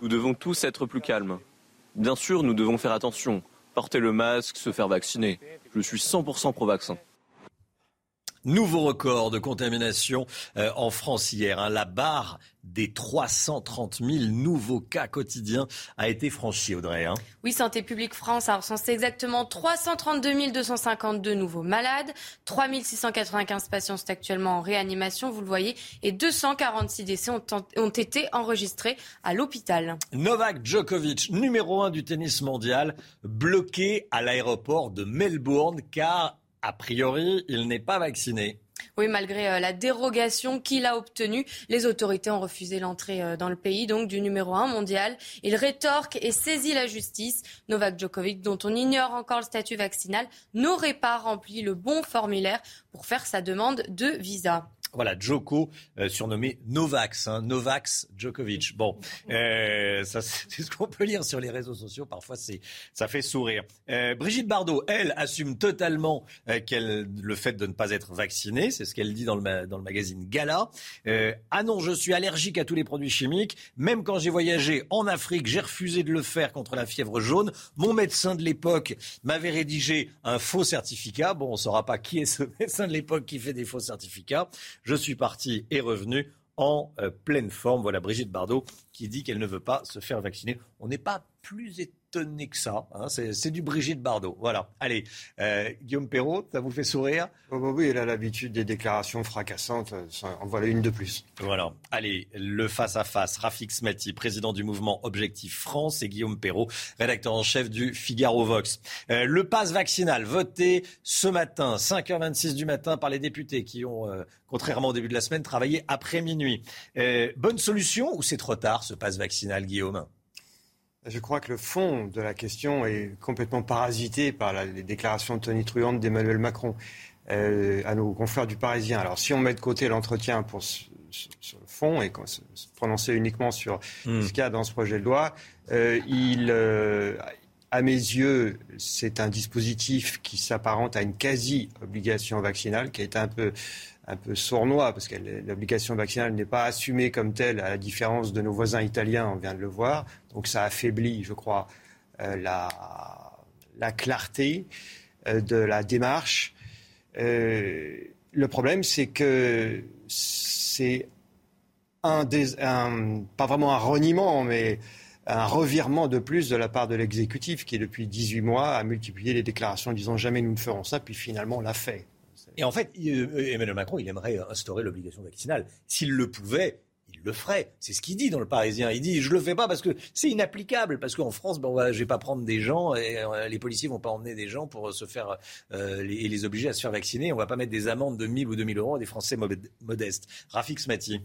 [SPEAKER 7] Nous devons tous être plus calmes. Bien sûr, nous devons faire attention. Porter le masque, se faire vacciner. Je suis 100% pro-vaccin.
[SPEAKER 1] Nouveau record de contamination euh, en France hier. Hein. La barre des 330 000 nouveaux cas quotidiens a été franchie, Audrey. Hein.
[SPEAKER 4] Oui, Santé publique France a recensé exactement 332 252 nouveaux malades. 3 695 patients sont actuellement en réanimation, vous le voyez, et 246 décès ont, ont été enregistrés à l'hôpital.
[SPEAKER 1] Novak Djokovic, numéro 1 du tennis mondial, bloqué à l'aéroport de Melbourne car a priori, il n'est pas vacciné.
[SPEAKER 4] Oui, malgré euh, la dérogation qu'il a obtenue, les autorités ont refusé l'entrée euh, dans le pays, donc du numéro un mondial. Il rétorque et saisit la justice. Novak Djokovic, dont on ignore encore le statut vaccinal, n'aurait pas rempli le bon formulaire pour faire sa demande de visa.
[SPEAKER 1] Voilà, Djoko, euh, surnommé Novax, hein, Novax Djokovic. Bon, euh, c'est ce qu'on peut lire sur les réseaux sociaux. Parfois, c'est ça fait sourire. Euh, Brigitte Bardot, elle, assume totalement le fait de ne pas être vaccinée. C'est ce qu'elle dit dans le, dans le magazine Gala. ah non, je suis allergique à tous les produits chimiques. Même quand j'ai voyagé en Afrique, j'ai refusé de le faire contre la fièvre jaune. Mon médecin de l'époque m'avait rédigé un faux certificat. Bon, on ne saura pas qui est ce médecin de l'époque qui fait des faux certificats. Je suis parti et revenu en euh, pleine forme. Voilà Brigitte Bardot qui dit qu'elle ne veut pas se faire vacciner. On n'est pas plus étonné que ça. Hein. C'est du Brigitte Bardot. Voilà. Allez, euh, Guillaume Perrault, ça vous fait sourire?
[SPEAKER 42] Oh, bah Oui, elle a l'habitude des déclarations fracassantes. En voilà une de plus.
[SPEAKER 1] Voilà. Allez, le face-à-face. Rafik Smati, président du mouvement Objectif France, et Guillaume Perrault, rédacteur en chef du Figaro Vox. Euh, le pass vaccinal voté ce matin, 5h26 du matin, par les députés qui ont, euh, contrairement au début de la semaine, travaillé après minuit. bonne solution ou c'est trop tard ce pass vaccinal, Guillaume?
[SPEAKER 42] Je crois que le fond de la question est complètement parasité par les déclarations de Tony Truant d'Emmanuel Macron euh, à nos confrères du Parisien. Alors si on met de côté l'entretien pour sur, le fond et se, prononcer uniquement sur hmm. ce qu'il y a dans ce projet de loi, euh, il, euh, à mes yeux, c'est un dispositif qui s'apparente à une quasi-obligation vaccinale qui a été un peu un peu sournois, parce que l'obligation vaccinale n'est pas assumée comme telle, à la différence de nos voisins italiens, on vient de le voir. Donc ça affaiblit, je crois, euh, la, la, clarté euh, de la démarche. Euh, le problème, c'est que c'est un, pas vraiment un reniement, mais un revirement de plus de la part de l'exécutif qui, depuis 18 mois, a multiplié les déclarations disant jamais nous ne ferons ça, puis finalement l'a fait.
[SPEAKER 1] Et en fait, euh, Emmanuel Macron, il aimerait instaurer l'obligation vaccinale. S'il le pouvait, il le ferait. C'est ce qu'il dit dans le Parisien. Il dit je le fais pas parce que c'est inapplicable. Parce qu'en France, bon, je vais pas prendre des gens et euh, les policiers vont pas emmener des gens pour se faire euh, et les obliger à se faire vacciner. On va pas mettre des amendes de 1000 ou 2000 euros à des Français modestes. Rafik Smati.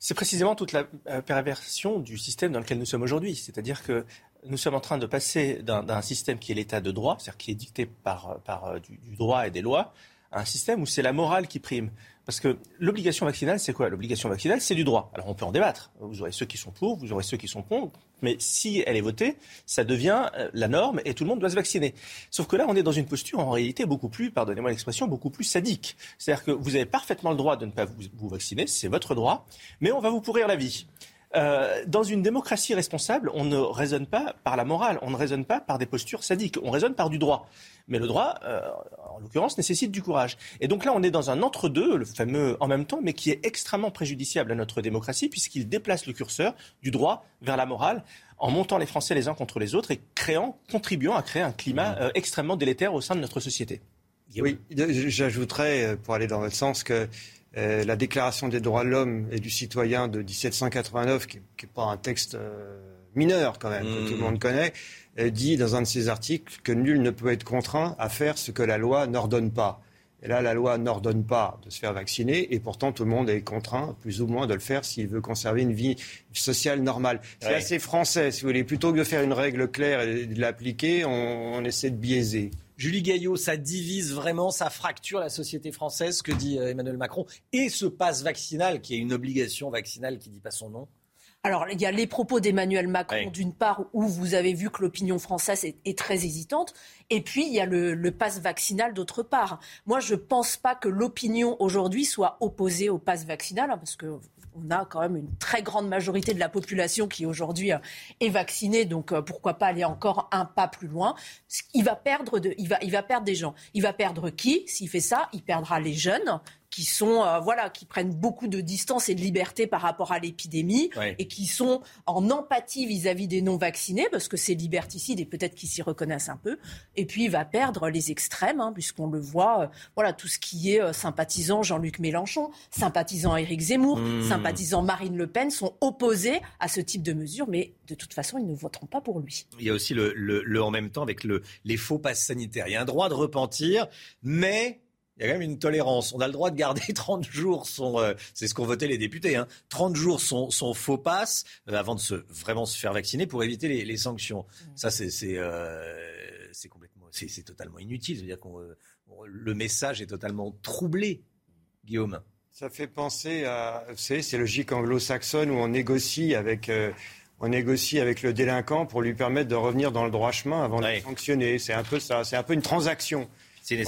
[SPEAKER 43] C'est précisément toute la perversion du système dans lequel nous sommes aujourd'hui. C'est-à-dire que nous sommes en train de passer d'un système qui est l'état de droit, c'est-à-dire qui est dicté par, du droit et des lois, un système où c'est la morale qui prime. Parce que l'obligation vaccinale, c'est quoi? L'obligation vaccinale, c'est du droit. Alors on peut en débattre. Vous aurez ceux qui sont pour, vous aurez ceux qui sont contre. Mais si elle est votée, ça devient euh, la norme et tout le monde doit se vacciner. Sauf que là, on est dans une posture en réalité beaucoup plus, pardonnez-moi l'expression, beaucoup plus sadique. C'est-à-dire que vous avez parfaitement le droit de ne pas vous, vacciner, c'est votre droit, mais on va vous pourrir la vie. Euh, dans une démocratie responsable, on ne raisonne pas par la morale, on ne raisonne pas par des postures sadiques, on raisonne par du droit. Mais le droit, euh, en l'occurrence, nécessite du courage. Et donc là, on est dans un entre-deux, le fameux en même temps, mais qui est extrêmement préjudiciable à notre démocratie, puisqu'il déplace le curseur du droit vers la morale en montant les Français les uns contre les autres et créant, contribuant à créer un climat mmh. euh, extrêmement délétère au sein de notre société.
[SPEAKER 42] Oui, j'ajouterais, pour aller dans votre sens, que euh, la Déclaration des droits de l'homme et du citoyen de 1789, qui n'est pas un texte euh, mineur quand même, que tout le
[SPEAKER 1] Mmh.
[SPEAKER 42] monde connaît, euh, dit dans un de ses articles que nul ne peut être contraint à faire ce que la loi n'ordonne pas. Et là, la loi n'ordonne pas de se faire vacciner, et pourtant tout le monde est contraint, plus ou moins, de le faire s'il veut conserver une vie sociale normale. C'est assez français, si vous voulez. Plutôt que de faire une règle claire et de l'appliquer, on, on essaie de biaiser.
[SPEAKER 1] Julie Gaillot, ça divise vraiment, ça fracture la société française, ce que dit euh, Emmanuel Macron, et ce passe vaccinal, qui est une obligation vaccinale qui dit pas son nom.
[SPEAKER 3] Alors, il y a les propos d'Emmanuel Macron,
[SPEAKER 1] Oui.
[SPEAKER 3] d'une part, où vous avez vu que l'opinion française est, est très hésitante, et puis il y a le, le pass vaccinal, d'autre part. Moi, je ne pense pas que l'opinion aujourd'hui soit opposée au pass vaccinal, hein, parce que on a quand même une très grande majorité de la population qui aujourd'hui euh, est vaccinée, donc euh, pourquoi pas aller encore un pas plus loin. Il va perdre, de, il va, il va perdre des gens. Il va perdre qui? S'il fait ça, il perdra les jeunes qui sont euh, voilà qui prennent beaucoup de distance et de liberté par rapport à l'épidémie
[SPEAKER 1] Ouais.
[SPEAKER 3] et qui sont en empathie vis-à-vis des non vaccinés parce que c'est liberticide et peut-être qu'ils s'y reconnaissent un peu et puis il va perdre les extrêmes hein, puisqu'on le voit euh, voilà tout ce qui est euh, sympathisant Jean-Luc Mélenchon sympathisant Éric Zemmour
[SPEAKER 1] Mmh.
[SPEAKER 3] sympathisant Marine Le Pen sont opposés à ce type de mesures mais de toute façon ils ne voteront pas pour lui
[SPEAKER 1] Il y a aussi le, le- le en même temps avec le, les faux passes sanitaires. Il y a un droit de repentir, mais il y a quand même une tolérance. On a le droit de garder 30 jours son, euh, c'est ce qu'ont voté les députés, hein, 30 jours son, son faux passe euh, avant de se, vraiment se faire vacciner pour éviter les, les sanctions. Ça, c'est, c'est, euh, c'est totalement inutile. C'est-à-dire qu'on, euh, le message est totalement troublé, Guillaume.
[SPEAKER 42] Ça fait penser à, vous savez, c'est logique anglo-saxonne où on négocie avec, euh, on négocie avec le délinquant pour lui permettre de revenir dans le droit chemin avant de le sanctionner. C'est un peu ça, c'est un peu une transaction.
[SPEAKER 1] C'est une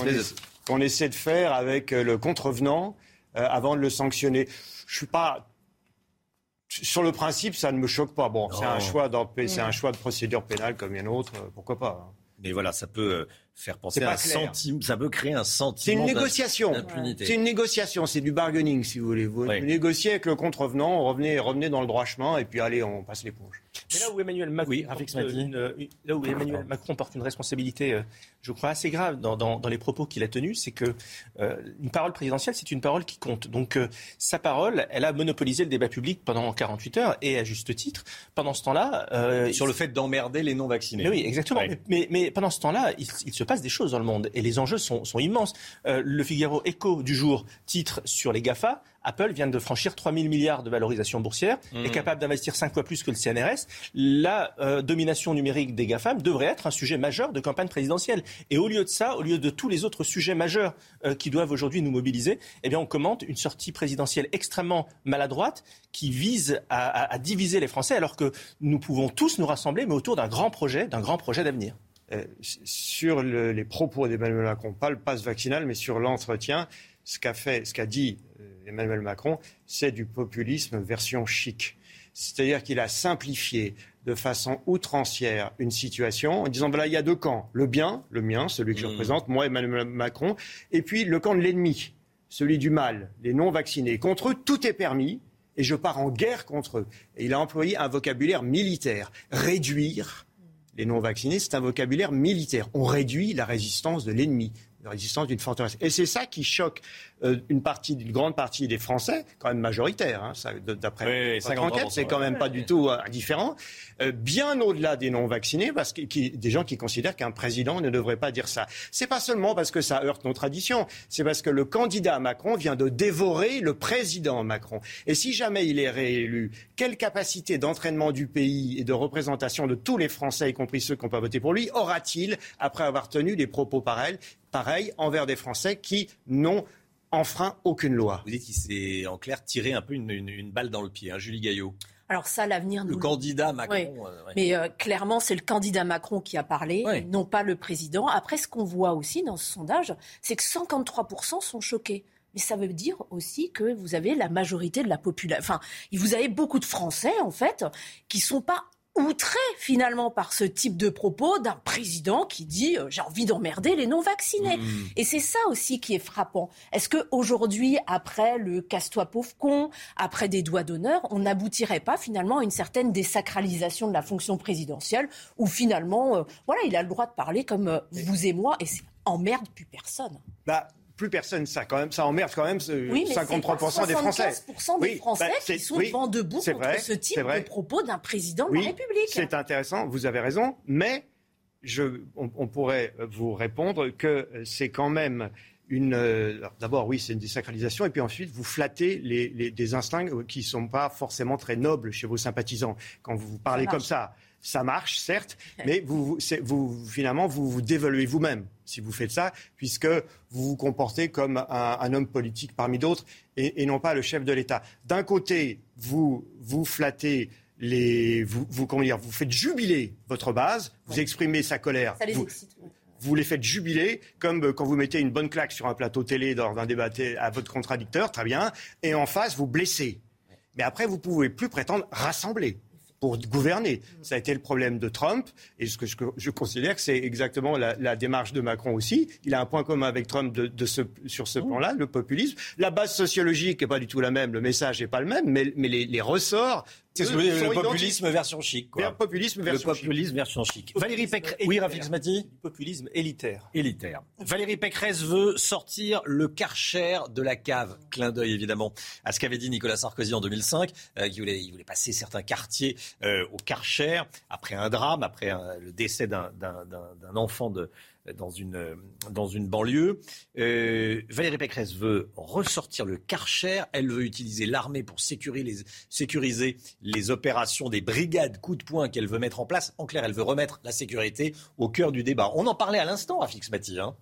[SPEAKER 42] qu'on
[SPEAKER 1] de-
[SPEAKER 42] essaie de faire avec euh, le contrevenant euh, avant de le sanctionner. Je suis pas sur le principe, ça ne me choque pas. Bon, c'est un choix d'empê- c'est un choix de procédure pénale comme une autre. euh, Pourquoi pas hein.
[SPEAKER 1] Mais voilà, ça peut euh, faire penser
[SPEAKER 42] C'est
[SPEAKER 1] à un sentiment, ça peut créer un
[SPEAKER 42] C'est
[SPEAKER 1] sentiment
[SPEAKER 42] une
[SPEAKER 1] d'im-
[SPEAKER 42] négociation.
[SPEAKER 1] d'impunité.
[SPEAKER 42] C'est une négociation, c'est du bargaining, si vous voulez. Vous négociez avec le contrevenant, revenez, revenez dans le droit chemin, et puis allez, on passe l'éponge.
[SPEAKER 43] Mais là où Emmanuel Macron, porte, une, une- là où Emmanuel Macron porte une responsabilité, euh, je crois, assez grave dans, dans- dans les propos qu'il a tenus, c'est que euh, une parole présidentielle, c'est une parole qui compte. Donc euh, sa parole, elle a monopolisé le débat public pendant 48 heures, et à juste titre. Pendant ce temps-là... euh,
[SPEAKER 1] Sur le fait d'emmerder les non-vaccinés.
[SPEAKER 43] oui, exactement.
[SPEAKER 1] Ouais.
[SPEAKER 43] Mais, mais- mais pendant ce temps-là, il, il se passe des choses dans le monde et les enjeux sont, sont immenses. Euh, le Figaro Echo du jour titre sur les GAFA. Apple vient de franchir 3 000 milliards de valorisation boursière,
[SPEAKER 1] Mhm.
[SPEAKER 43] est capable d'investir 5 fois plus que le CNRS. La euh, domination numérique des GAFAM devrait être un sujet majeur de campagne présidentielle. Et au lieu de ça, au lieu de tous les autres sujets majeurs euh, qui doivent aujourd'hui nous mobiliser, eh bien, on commente une sortie présidentielle extrêmement maladroite qui vise à, à- à diviser les Français alors que nous pouvons tous nous rassembler, mais autour d'un grand projet, d'un grand projet d'avenir.
[SPEAKER 42] Euh, sur le- les propos d'Emmanuel Macron, pas le passe vaccinal, mais sur l'entretien, ce qu'a fait, ce qu'a dit euh, Emmanuel Macron, c'est du populisme version chic. C'est-à-dire qu'il a simplifié de façon outrancière une situation en disant voilà, il y a deux camps. Le bien, le mien, celui que je
[SPEAKER 1] Mmh.
[SPEAKER 42] représente, moi, Emmanuel Macron, et puis le camp de l'ennemi, celui du mal, les non-vaccinés. Contre eux, tout est permis et je pars en guerre contre eux. Et il a employé un vocabulaire militaire. Réduire les non-vaccinés, c'est un vocabulaire militaire. On réduit la résistance de l'ennemi, la résistance d'une forteresse. Et c'est ça qui choque euh, une partie, une grande partie des Français, quand même majoritaire, hein, d'après
[SPEAKER 1] Oui,
[SPEAKER 42] votre
[SPEAKER 1] 53%,
[SPEAKER 42] enquête, c'est quand même pas du tout euh, indifférent. Euh, bien au-delà des non-vaccinés, parce que qui- des gens qui considèrent qu'un président ne devrait pas dire ça. C'est pas seulement parce que ça heurte nos traditions, c'est parce que le candidat Macron vient de dévorer le président Macron. Et si jamais il est réélu, quelle capacité d'entraînement du pays et de représentation de tous les Français, y compris ceux qui n'ont pas voté pour lui, aura-t-il après avoir tenu des propos pareils, pareils envers des Français qui n'ont enfreint aucune loi
[SPEAKER 1] Vous dites qu'il s'est en clair tiré un peu une, une- une balle dans le pied, hein, Julie Gaillot.
[SPEAKER 3] alors ça l'avenir nous
[SPEAKER 1] Le candidat Macron. Euh, ouais.
[SPEAKER 3] Mais euh, clairement, c'est le candidat Macron qui a parlé, non pas le président. Après, ce qu'on voit aussi dans ce sondage, c'est que 53% sont choqués. Mais ça veut dire aussi que vous avez la majorité de la population. Enfin, vous avez beaucoup de Français, en fait, qui sont pas outrés finalement par ce type de propos d'un président qui dit euh, j'ai envie d'emmerder les non vaccinés.
[SPEAKER 1] Mmh.
[SPEAKER 3] Et c'est ça aussi qui est frappant. Est-ce que aujourd'hui, après le casse-toi pauvre con, après des doigts d'honneur, on n'aboutirait pas finalement à une certaine désacralisation de la fonction présidentielle où finalement, euh, voilà, il a le droit de parler comme euh, vous et moi, et c'est emmerde plus personne?
[SPEAKER 42] Bah, plus personne, ça quand même, ça emmerde quand même euh,
[SPEAKER 3] Oui, mais
[SPEAKER 42] 53% des Français.
[SPEAKER 3] 75% des
[SPEAKER 42] Oui,
[SPEAKER 3] Français
[SPEAKER 42] bah,
[SPEAKER 3] qui sont
[SPEAKER 42] oui,
[SPEAKER 3] vent debout contre
[SPEAKER 42] vrai,
[SPEAKER 3] ce type de propos d'un président de
[SPEAKER 42] Oui,
[SPEAKER 3] la République.
[SPEAKER 42] C'est intéressant, vous avez raison, mais je, on, on pourrait vous répondre que c'est quand même une. euh, D'abord, oui, c'est une désacralisation, et puis ensuite, vous flattez les, les- des instincts qui ne sont pas forcément très nobles chez vos sympathisants. Quand vous parlez comme ça, ça marche, certes, mais vous, vous, c'est- vous- finalement, vous vous dévaluez vous-même si vous faites ça, puisque vous vous comportez comme un, un homme politique parmi d'autres et, et non pas le chef de l'État. D'un côté, vous vous flattez les, vous, vous, comment dire, vous faites jubiler votre base, vous exprimez sa colère.
[SPEAKER 3] Ça les
[SPEAKER 42] vous,
[SPEAKER 3] excite. ouais.
[SPEAKER 42] vous les faites jubiler, comme euh, quand vous mettez une bonne claque sur un plateau télé dans un débat à votre contradicteur, très bien, et en face, vous blessez. Mais après, vous pouvez plus prétendre rassembler pour gouverner. Ça a été le problème de Trump, et ce que je, je considère que c'est exactement la, la démarche de Macron aussi. Il a un point commun avec Trump de, de ce, sur ce plan-là, le populisme. La base sociologique n'est pas du tout la même, le message n'est pas le même, mais, mais les, les ressorts.
[SPEAKER 1] C'est ce que vous dites, le
[SPEAKER 42] identiques.
[SPEAKER 1] populisme version chic. Quoi.
[SPEAKER 42] Vers populisme
[SPEAKER 1] Le
[SPEAKER 42] version chic.
[SPEAKER 1] populisme version chic. Valérie Pécresse. Oui, Rafik Smati
[SPEAKER 43] populisme élitaire.
[SPEAKER 1] Élitaire. Valérie Pécresse veut sortir le karcher de la cave. Clin d'œil évidemment à ce qu'avait dit Nicolas Sarkozy en 2005, euh, qui voulait, il voulait passer certains quartiers euh, au karcher après un drame, après un- le décès d'un enfant de, dans, une, euh, dans une banlieue. Euh, Valérie Pécresse veut ressortir le karcher. Elle veut utiliser l'armée pour sécuriser les, sécuriser les opérations des brigades coup de poing qu'elle veut mettre en place. En clair, elle veut remettre la sécurité au cœur du débat. On en parlait à l'instant, Rafik Smati. Hein.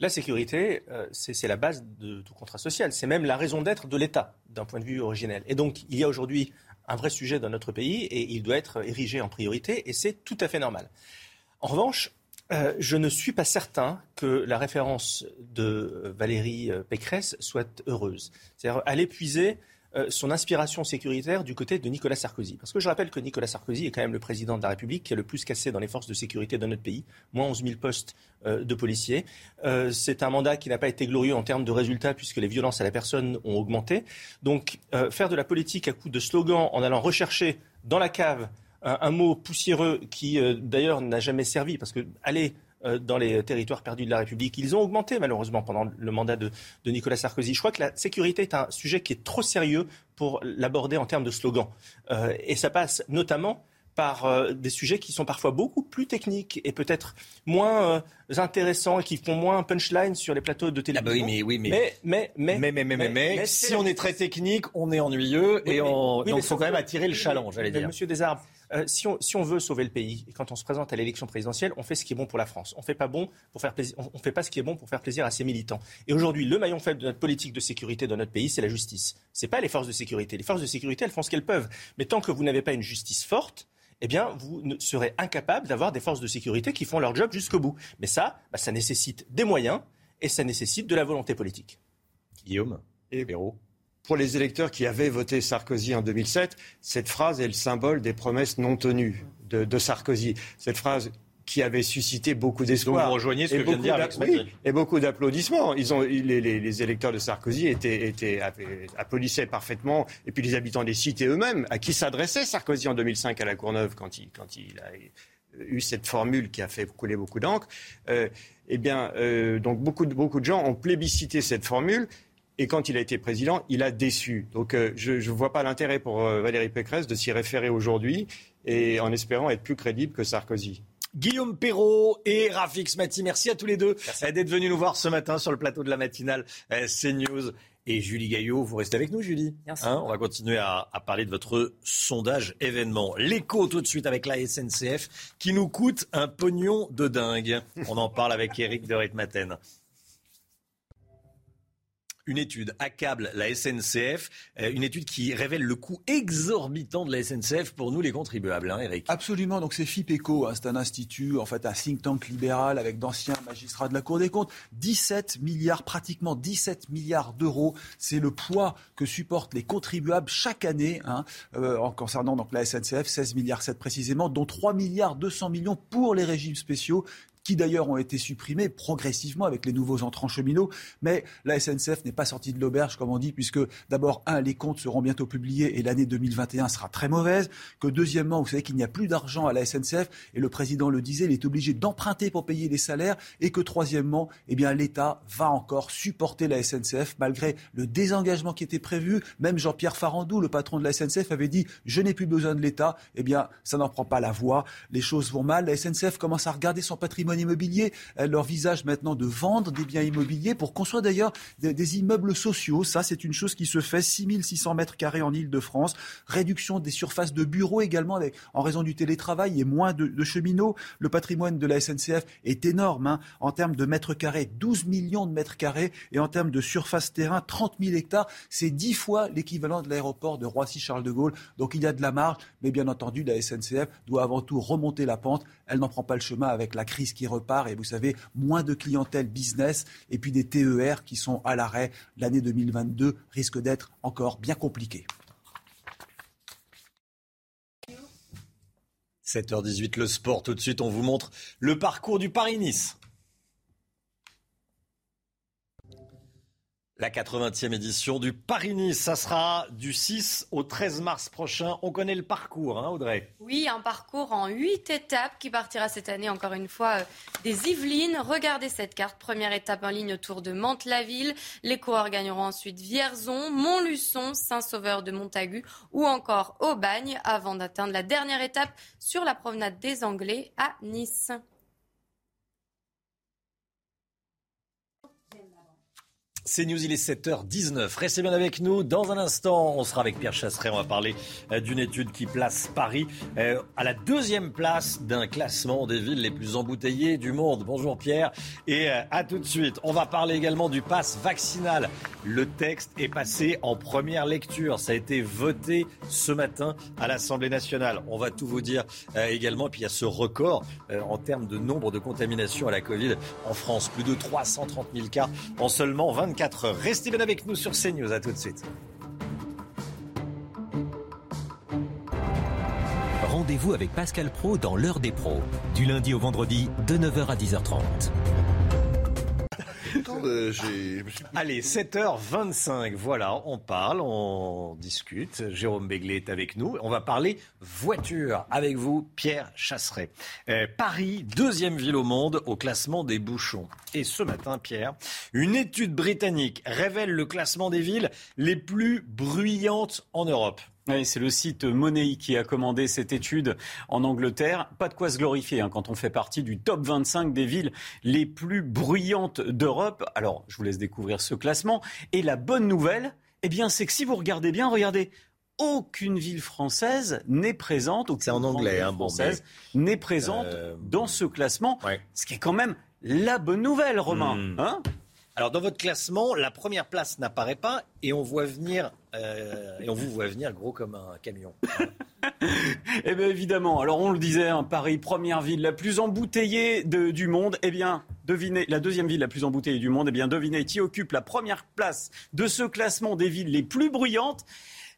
[SPEAKER 43] La sécurité, euh, c'est la base de tout contrat social. C'est même la raison d'être de l'État, d'un point de vue originel. Et donc, il y a aujourd'hui un vrai sujet dans notre pays et il doit être érigé en priorité et c'est tout à fait normal. En revanche, euh, je ne suis pas certain que la référence de euh, Valérie euh, Pécresse soit heureuse. C'est-à-dire aller puiser euh, son inspiration sécuritaire du côté de Nicolas Sarkozy. Parce que je rappelle que Nicolas Sarkozy est quand même le président de la République qui a le plus cassé dans les forces de sécurité de notre pays, moins 11 000 postes de policiers. C'est un mandat qui n'a pas été glorieux en termes de résultats puisque les violences à la personne ont augmenté. Donc faire de la politique à coup de slogans en allant rechercher dans la cave un, un mot poussiéreux qui euh, d'ailleurs n'a jamais servi parce que aller euh, dans les territoires perdus de la République. Ils ont augmenté malheureusement pendant le mandat de, de Nicolas Sarkozy. Je crois que la sécurité est un sujet qui est trop sérieux pour l'aborder en termes de slogan. Euh, et ça passe notamment par euh, des sujets qui sont parfois beaucoup plus techniques et peut-être moins euh, intéressants et qui font moins punchline sur les plateaux de télévision.
[SPEAKER 1] Ah bah oui, mais oui, mais
[SPEAKER 43] mais mais mais
[SPEAKER 1] mais mais mais, mais, mais,
[SPEAKER 43] c'est
[SPEAKER 1] si on est très technique, on est ennuyeux et on donc faut quand même attirer le chaland, j'allais dire.
[SPEAKER 43] Monsieur Desarbes, euh, si, on, si on veut sauver le pays, et quand on se présente à l'élection présidentielle, on fait ce qui est bon pour la France. On fait pas bon pour faire plaisir, on, on fait pas ce qui est bon pour faire plaisir à ses militants. Et aujourd'hui, le maillon faible de notre politique de sécurité dans notre pays, c'est la justice. C'est pas les forces de sécurité. Les forces de sécurité, elles font ce qu'elles peuvent. Mais tant que vous n'avez pas une justice forte, eh bien, vous ne- serez incapable d'avoir des forces de sécurité qui font leur job jusqu'au bout. Mais ça, bah, ça nécessite des moyens et ça nécessite de la volonté politique.
[SPEAKER 1] Guillaume
[SPEAKER 42] et Pour les électeurs qui avaient voté Sarkozy en 2007, cette phrase est le symbole des promesses non tenues de, de Sarkozy. Cette phrase qui avait suscité beaucoup d'espoir.
[SPEAKER 1] Vous rejoignez ce
[SPEAKER 42] Et
[SPEAKER 1] que vient de
[SPEAKER 42] beaucoup
[SPEAKER 1] dire Alex
[SPEAKER 42] oui, et beaucoup d'applaudissements. Ils ont, les, les- les électeurs de Sarkozy étaient, étaient, applaudissaient parfaitement. Et puis les habitants des cités eux-mêmes, à qui s'adressait Sarkozy en 2005 à la Courneuve quand il, quand il a eu cette formule qui a fait couler beaucoup d'encre. Euh, eh bien, euh, donc beaucoup de, beaucoup de gens ont plébiscité cette formule. Et quand il a été président, il a déçu. Donc euh, je ne vois pas l'intérêt pour euh, Valérie Pécresse de s'y référer aujourd'hui et en espérant être plus crédible que Sarkozy.
[SPEAKER 1] Guillaume Perrault et Rafik Smati, merci à tous les deux euh, d'être venus nous voir ce matin sur le plateau de la matinale CNews. Et Julie Gaillot, vous restez avec nous, Julie
[SPEAKER 3] sûr.
[SPEAKER 1] Hein, On va continuer à, à parler de votre sondage événement. L'écho tout de suite avec la SNCF qui nous coûte un pognon de dingue. On en parle avec Eric de Ritmaten. Une étude accable la SNCF, euh, une étude qui révèle le coût exorbitant de la SNCF pour nous les contribuables, hein, Eric.
[SPEAKER 17] Absolument. Donc c'est FIPECO, hein, c'est un institut, en fait un think tank libéral avec d'anciens magistrats de la Cour des comptes. 17 milliards, pratiquement 17 milliards d'euros, c'est le poids que supportent les contribuables chaque année, hein, euh, en concernant donc la SNCF, 16 milliards 7 précisément, dont 3 milliards 200 millions pour les régimes spéciaux qui d'ailleurs ont été supprimés progressivement avec les nouveaux entrants cheminots. Mais la SNCF n'est pas sortie de l'auberge, comme on dit, puisque d'abord, un, les comptes seront bientôt publiés et l'année 2021 sera très mauvaise. Que deuxièmement, vous savez qu'il n'y a plus d'argent à la SNCF et le président le disait, il est obligé d'emprunter pour payer les salaires. Et que troisièmement, eh bien, l'État va encore supporter la SNCF malgré le désengagement qui était prévu. Même Jean-Pierre Farandou, le patron de la SNCF, avait dit je n'ai plus besoin de l'État. Eh bien, ça n'en prend pas la voie. Les choses vont mal. La SNCF commence à regarder son patrimoine immobilier. Elle leur visage maintenant de vendre des biens immobiliers pour construire d'ailleurs des, immeubles sociaux. Ça, c'est une chose qui se fait. 6600 mètres carrés en Ile-de-France. Réduction des surfaces de bureaux également en raison du télétravail et moins de, cheminots. Le patrimoine de la SNCF est énorme hein, en termes de mètres carrés. 12 millions de mètres carrés et en termes de surface terrain, 30 000 hectares. C'est 10 fois l'équivalent de l'aéroport de Roissy-Charles de Gaulle. Donc il y a de la marge, mais bien entendu, la SNCF doit avant tout remonter la pente. Elle n'en prend pas le chemin avec la crise qui repart et vous savez, moins de clientèle business et puis des TER qui sont à l'arrêt. L'année 2022 risque d'être encore bien compliquée.
[SPEAKER 1] 7h18, le sport. Tout de suite, on vous montre le parcours du Paris-Nice. La 80e édition du Paris-Nice, ça sera du 6 au 13 mars prochain. On connaît le parcours, hein, Audrey?
[SPEAKER 4] Oui, un parcours en 8 étapes qui partira cette année, encore une fois, euh, des Yvelines. Regardez cette carte. Première étape en ligne autour de Mantes-la-Ville. Les coureurs gagneront ensuite Vierzon, Montluçon, Saint-Sauveur de Montagu ou encore Aubagne avant d'atteindre la dernière étape sur la promenade des Anglais à Nice.
[SPEAKER 1] C'est News, il est 7h19. Restez bien avec nous. Dans un instant, on sera avec Pierre Chasseret. On va parler euh, d'une étude qui place Paris euh, à la deuxième place d'un classement des villes les plus embouteillées du monde. Bonjour Pierre et euh, à tout de suite. On va parler également du pass vaccinal. Le texte est passé en première lecture. Ça a été voté ce matin à l'Assemblée nationale. On va tout vous dire également. puis il y a ce record en termes de nombre de contaminations à la Covid en France. Plus de 330 000 cas en seulement 24 Restez bien avec nous sur CNews. À tout de suite.
[SPEAKER 31] Rendez-vous avec Pascal Pro dans l'heure des pros, du lundi au vendredi de 9h à 10h30.
[SPEAKER 1] Allez, 7h25, voilà, on parle, on discute. Jérôme Béglé est avec nous. On va parler voiture avec vous, Pierre Chasseret. Euh, Paris, deuxième ville au monde au classement des bouchons. Et ce matin, Pierre, une étude britannique révèle le classement des villes les plus bruyantes en Europe.
[SPEAKER 44] Oui, c'est le site Money qui a commandé cette étude en Angleterre. Pas de quoi se glorifier hein, quand on fait partie du top 25 des villes les plus bruyantes d'Europe. Alors, je vous laisse découvrir ce classement. Et la bonne nouvelle, eh bien, c'est que si vous regardez bien, regardez, aucune ville française n'est présente,
[SPEAKER 1] c'est en anglais, hein,
[SPEAKER 44] française n'est présente euh, dans ce classement, ce qui est quand même la bonne nouvelle, Romain. Hmm. Hein?
[SPEAKER 1] Alors dans votre classement, la première place n'apparaît pas et on voit venir euh, et on vous voit venir gros comme un camion.
[SPEAKER 44] eh bien évidemment. Alors on le disait, hein, Paris, première ville la plus embouteillée du monde. Eh bien, devinez la deuxième ville la plus embouteillée du monde. Eh bien, devinez qui occupe la première place de ce classement des villes les plus bruyantes.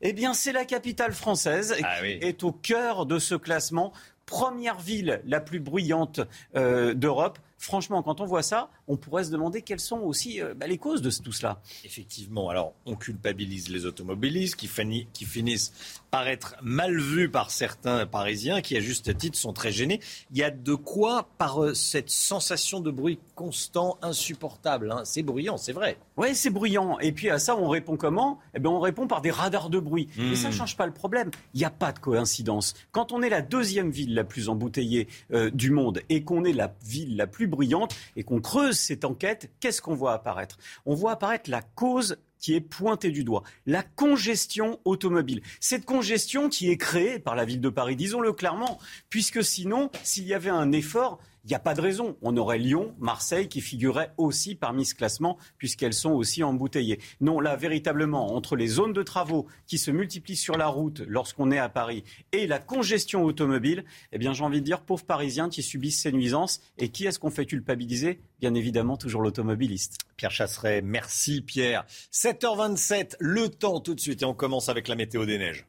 [SPEAKER 44] Eh bien, c'est la capitale française qui ah est au cœur de ce classement. Première ville la plus bruyante euh, d'Europe franchement, quand on voit ça, on pourrait se demander quelles sont aussi euh, bah, les causes de tout cela.
[SPEAKER 1] Effectivement, alors on culpabilise les automobilistes qui, finissent par être mal vus par certains Parisiens qui, à juste titre, sont très gênés. Il y a de quoi par euh, cette sensation de bruit constant, insupportable. Hein. C'est bruyant, c'est vrai.
[SPEAKER 44] Oui, c'est bruyant. Et puis à ça, on répond comment? Eh bien, on répond par des radars de bruit. Mais ça ne hmm. change pas le problème. Il n'y a pas de coïncidence. Quand on est la deuxième ville la plus embouteillée euh, du monde et qu'on est la ville la plus bruyante et qu'on creuse cette enquête, qu'est-ce qu'on voit apparaître? On voit apparaître la cause qui est pointée du doigt, la congestion automobile. Cette congestion qui est créée par la ville de Paris, disons-le clairement, puisque sinon, s'il y avait un effort, il n'y a pas de raison. On aurait Lyon, Marseille qui figuraient aussi parmi ce classement puisqu'elles sont aussi embouteillées. Non, là, véritablement, entre les zones de travaux qui se multiplient sur la route lorsqu'on est à Paris et la congestion automobile, eh bien, j'ai envie de dire, pauvres Parisiens qui subissent ces nuisances. Et qui est-ce qu'on fait culpabiliser? Bien évidemment, toujours l'automobiliste.
[SPEAKER 1] Pierre Chasseret, merci Pierre. 7h27, le temps tout de suite et on commence avec la météo des neiges.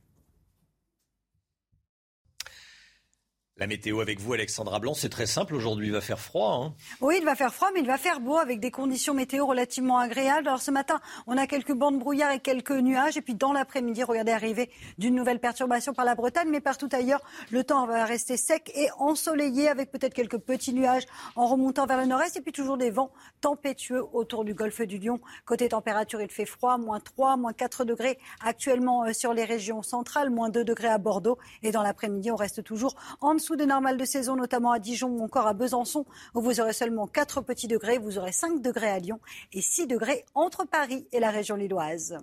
[SPEAKER 1] La météo avec vous, Alexandra Blanc, c'est très simple aujourd'hui. Il va faire froid. Hein.
[SPEAKER 32] oui, il va faire froid, mais il va faire beau avec des conditions météo relativement agréables. Alors ce matin, on a quelques bandes brouillard et quelques nuages. Et puis dans l'après-midi, regardez arriver d'une nouvelle perturbation par la Bretagne. Mais partout ailleurs, le temps va rester sec et ensoleillé avec peut-être quelques petits nuages en remontant vers le nord-est. Et puis toujours des vents tempétueux autour du golfe du Lion. Côté température, il fait froid, moins 3, moins 4 degrés actuellement euh, sur les régions centrales, moins 2 degrés à Bordeaux. Et dans l'après-midi, on reste toujours en dessous des normales de saison, notamment à Dijon ou encore à Besançon, où vous aurez seulement 4 petits degrés. Vous aurez 5 degrés à Lyon et 6 degrés entre Paris et la région lilloise.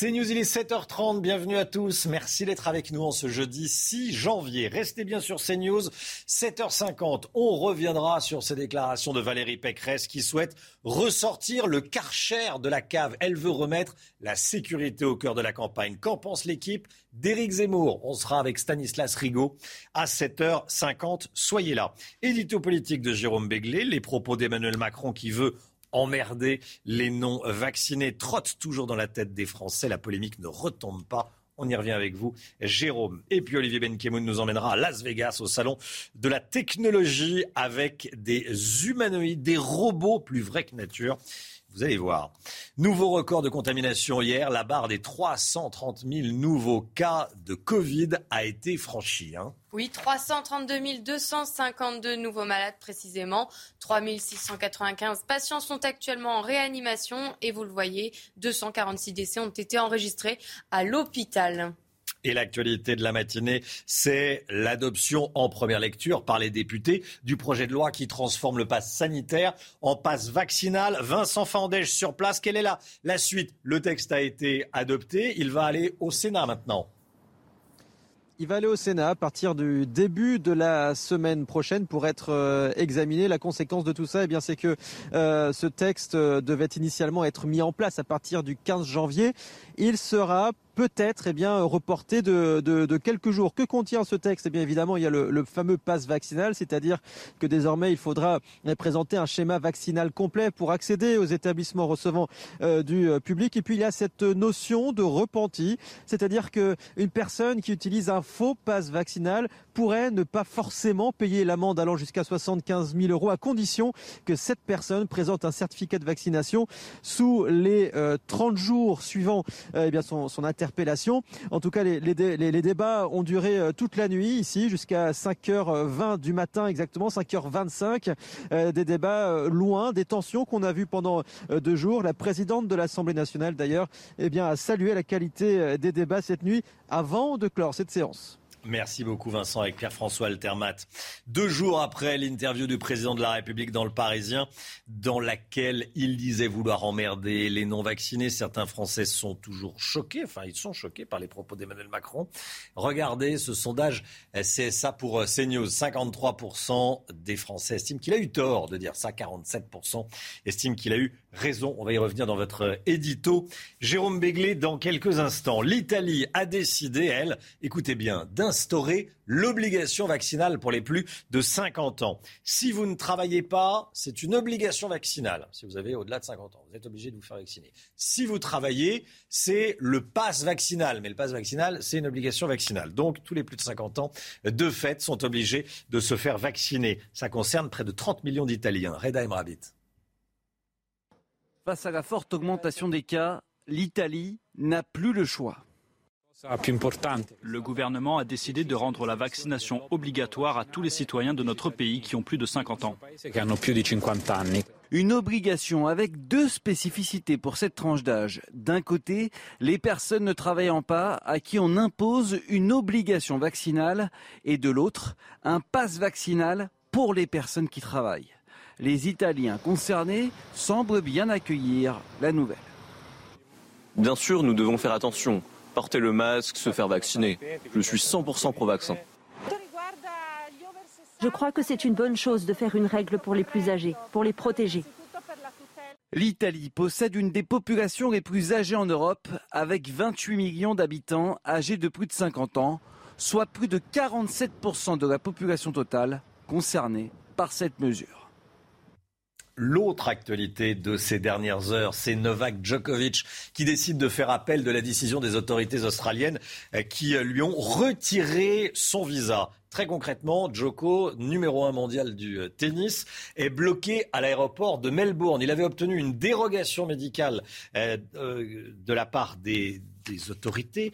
[SPEAKER 1] C'est News, il est 7h30, bienvenue à tous. Merci d'être avec nous en ce jeudi 6 janvier. Restez bien sur CNews, 7h50. On reviendra sur ces déclarations de Valérie Pécresse qui souhaite ressortir le karcher de la cave. Elle veut remettre la sécurité au cœur de la campagne. Qu'en pense l'équipe d'Éric Zemmour? On sera avec Stanislas Rigaud à 7h50. Soyez là. Édito politique de Jérôme Béglé, les propos d'Emmanuel Macron qui veut emmerder les non-vaccinés trotte toujours dans la tête des Français. La polémique ne retombe pas. On y revient avec vous, Jérôme. Et puis Olivier Benkemoun nous emmènera à Las Vegas, au salon de la technologie, avec des humanoïdes, des robots plus vrais que nature. Vous allez voir. Nouveau record de contamination hier. La barre des 330 000 nouveaux cas de Covid a été franchie. Hein.
[SPEAKER 4] Oui, 332 252 nouveaux malades précisément. 3 695 patients sont actuellement en réanimation et vous le voyez, 246 décès ont été enregistrés à l'hôpital.
[SPEAKER 1] Et l'actualité de la matinée, c'est l'adoption en première lecture par les députés du projet de loi qui transforme le pass sanitaire en passe vaccinal. Vincent Fandège sur place, quelle est la, la suite? Le texte a été adopté, il va aller au Sénat maintenant.
[SPEAKER 34] Il va aller au Sénat à partir du début de la semaine prochaine pour être euh, examiné. La conséquence de tout ça, eh bien, c'est que euh, ce texte euh, devait initialement être mis en place à partir du 15 janvier. Il sera peut-être eh bien reporté de, quelques jours. Que contient ce texte? Eh bien évidemment, il y a le, fameux pass vaccinal, c'est-à-dire que désormais il faudra présenter un schéma vaccinal complet pour accéder aux établissements recevant euh, du euh, public. Et puis il y a cette notion de repenti, c'est-à-dire que une personne qui utilise un faux pass vaccinal pourrait ne pas forcément payer l'amende allant jusqu'à 75 000 euros à condition que cette personne présente un certificat de vaccination sous les 30 euh, jours suivant eh bien son, interpellation en tout cas, les, débats ont duré euh, toute la nuit ici jusqu'à 5h20 du matin exactement, 5h25. Euh, des débats euh, loin, des tensions qu'on a vues pendant deux jours. La présidente de l'Assemblée nationale d'ailleurs eh a salué la qualité des débats cette nuit avant de clore cette séance.
[SPEAKER 1] Merci beaucoup Vincent avec Pierre-François Altermat. Deux jours après l'interview du président de la République dans le Parisien, dans laquelle il disait vouloir emmerder les non-vaccinés, certains Français sont toujours choqués, enfin ils sont choqués par les propos d'Emmanuel Macron. Regardez ce sondage c'est ça pour CNews. 53% des Français estiment qu'il a eu tort de dire ça, 47% estiment qu'il a eu raison. On va y revenir dans votre édito. Jérôme Béglé dans quelques instants. L'Italie a décidé, elle, écoutez bien, d'instaurer l'obligation vaccinale pour les plus de 50 ans. Si vous ne travaillez pas, c'est une obligation vaccinale. Si vous avez au-delà de 50 ans, vous êtes obligé de vous faire vacciner. Si vous travaillez, c'est le pass vaccinal. Mais le pass vaccinal, c'est une obligation vaccinale. Donc, tous les plus de 50 ans, de fait, sont obligés de se faire vacciner. Ça concerne près de 30 millions d'Italiens. Reda Emrabit.
[SPEAKER 45] Face à la forte augmentation des cas, l'Italie n'a plus le choix.
[SPEAKER 46] Le gouvernement a décidé de rendre la vaccination obligatoire à tous les citoyens de notre pays qui ont plus de 50 ans.
[SPEAKER 45] Une obligation avec deux spécificités pour cette tranche d'âge. D'un côté, les personnes ne travaillant pas à qui on impose une obligation vaccinale et de l'autre, un passe vaccinal pour les personnes qui travaillent les Italiens concernés semblent bien accueillir la nouvelle.
[SPEAKER 7] Bien sûr, nous devons faire attention. Porter le masque, se faire vacciner. Je suis 100% pro-vaccin.
[SPEAKER 35] Je crois que c'est une bonne chose de faire une règle pour les plus âgés, pour les protéger.
[SPEAKER 45] L'Italie possède une des populations les plus âgées en Europe, avec 28 millions d'habitants âgés de plus de 50 ans, soit plus de 47% de la population totale concernée par cette mesure.
[SPEAKER 1] L'autre actualité de ces dernières heures, c'est Novak Djokovic qui décide de faire appel de la décision des autorités australiennes euh, qui euh, lui ont retiré son visa. Très concrètement, Djoko, numéro un mondial du euh, tennis, est bloqué à l'aéroport de Melbourne. Il avait obtenu une dérogation médicale de la part des, autorités.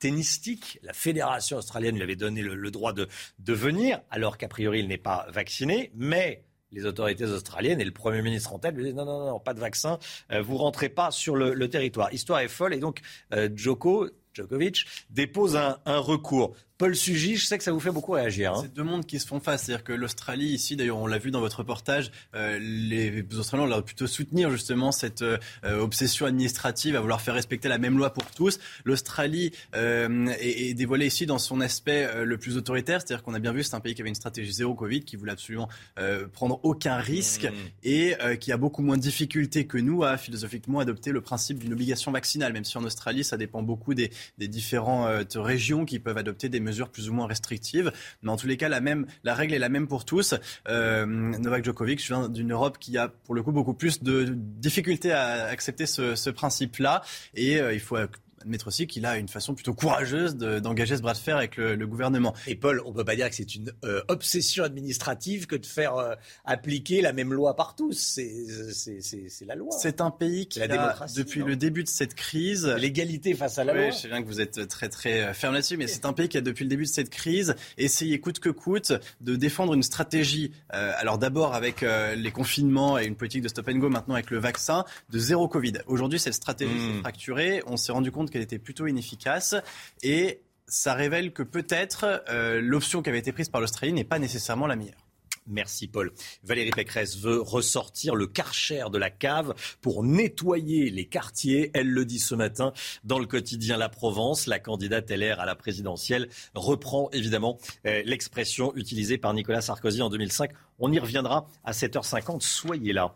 [SPEAKER 1] tennistiques. La fédération australienne lui avait donné le, droit de, de venir, alors qu'a priori il n'est pas vacciné. Mais les autorités australiennes et le Premier ministre en tête lui disent non, non, non, pas de vaccin, euh, vous rentrez pas sur le, territoire. Histoire est folle et donc euh, Djoko, Djokovic dépose un recours. Paul Sugy, je sais que ça vous fait beaucoup réagir.
[SPEAKER 2] Hein. C'est deux mondes qui se font face. C'est-à-dire que l'Australie, ici, d'ailleurs, on l'a vu dans votre reportage, euh, les Australiens ont plutôt soutenir justement cette euh, obsession administrative à vouloir faire respecter la même loi pour tous. L'Australie euh, est, est, dévoilée ici dans son aspect euh, le plus autoritaire. C'est-à-dire qu'on a bien vu, c'est un pays qui avait une stratégie zéro Covid, qui voulait absolument euh, prendre aucun risque mmh. et qui a beaucoup moins de difficultés que nous à philosophiquement adopter le principe d'une obligation vaccinale. Même si en Australie, ça dépend beaucoup des, des différentes régions qui peuvent adopter des mesures plus ou moins restrictives. Mais en tous les cas, la, même, la règle est la même pour tous. Euh, Novak Djokovic vient d'une Europe qui a pour le coup beaucoup plus de difficultés à accepter ce, ce principe-là. Et euh, il faut admettre aussi qu'il a une façon plutôt courageuse d'engager ce bras de fer avec le, gouvernement.
[SPEAKER 1] Et Paul, on ne peut pas dire que c'est une euh, obsession administrative que de faire euh, appliquer la même loi partout. C'est la loi.
[SPEAKER 2] C'est un pays qui, a, depuis le début de cette crise...
[SPEAKER 1] L'égalité face à la loi.
[SPEAKER 2] Je sais bien que vous êtes très très euh, ferme là-dessus, mais c'est un pays qui a depuis le début de cette crise essayé coûte que coûte de défendre une stratégie, alors d'abord avec les confinements et une politique de stop and go, maintenant avec le vaccin, de zéro Covid. Aujourd'hui, cette stratégie s'est mmh. fracturée. On s'est rendu compte qu'elle était plutôt inefficace et ça révèle que peut-être euh, l'option qui avait été prise par l'Australie n'est pas nécessairement la meilleure.
[SPEAKER 1] Merci Paul. Valérie Pécresse veut ressortir le karcher de la cave pour nettoyer les quartiers. Elle le dit ce matin dans le quotidien La Provence. La candidate LR à la présidentielle reprend évidemment euh, l'expression utilisée par Nicolas Sarkozy en 2005. On y reviendra à 7h50. Soyez là.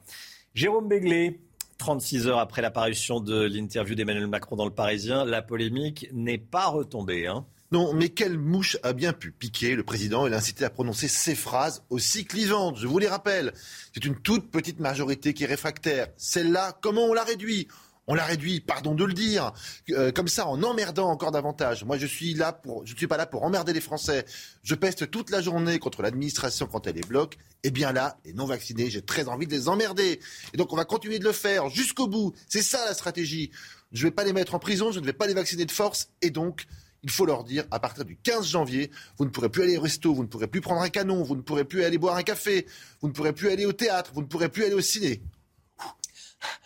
[SPEAKER 1] Jérôme Béglé, 36 heures après l'apparition de l'interview d'Emmanuel Macron dans le Parisien, la polémique n'est pas retombée. Hein.
[SPEAKER 47] Non, mais quelle mouche a bien pu piquer le président et l'inciter à prononcer ces phrases aussi clivantes? Je vous les rappelle. C'est une toute petite majorité qui est réfractaire. Celle-là, comment on la réduit? On l'a réduit, pardon de le dire, euh, comme ça en emmerdant encore davantage. Moi, je suis là pour, je ne suis pas là pour emmerder les Français. Je peste toute la journée contre l'administration quand elle les bloque. Eh bien là, les non vaccinés, j'ai très envie de les emmerder. Et donc, on va continuer de le faire jusqu'au bout. C'est ça la stratégie. Je ne vais pas les mettre en prison, je ne vais pas les vacciner de force. Et donc, il faut leur dire, à partir du 15 janvier, vous ne pourrez plus aller au resto, vous ne pourrez plus prendre un canon, vous ne pourrez plus aller boire un café, vous ne pourrez plus aller au théâtre, vous ne pourrez plus aller au ciné.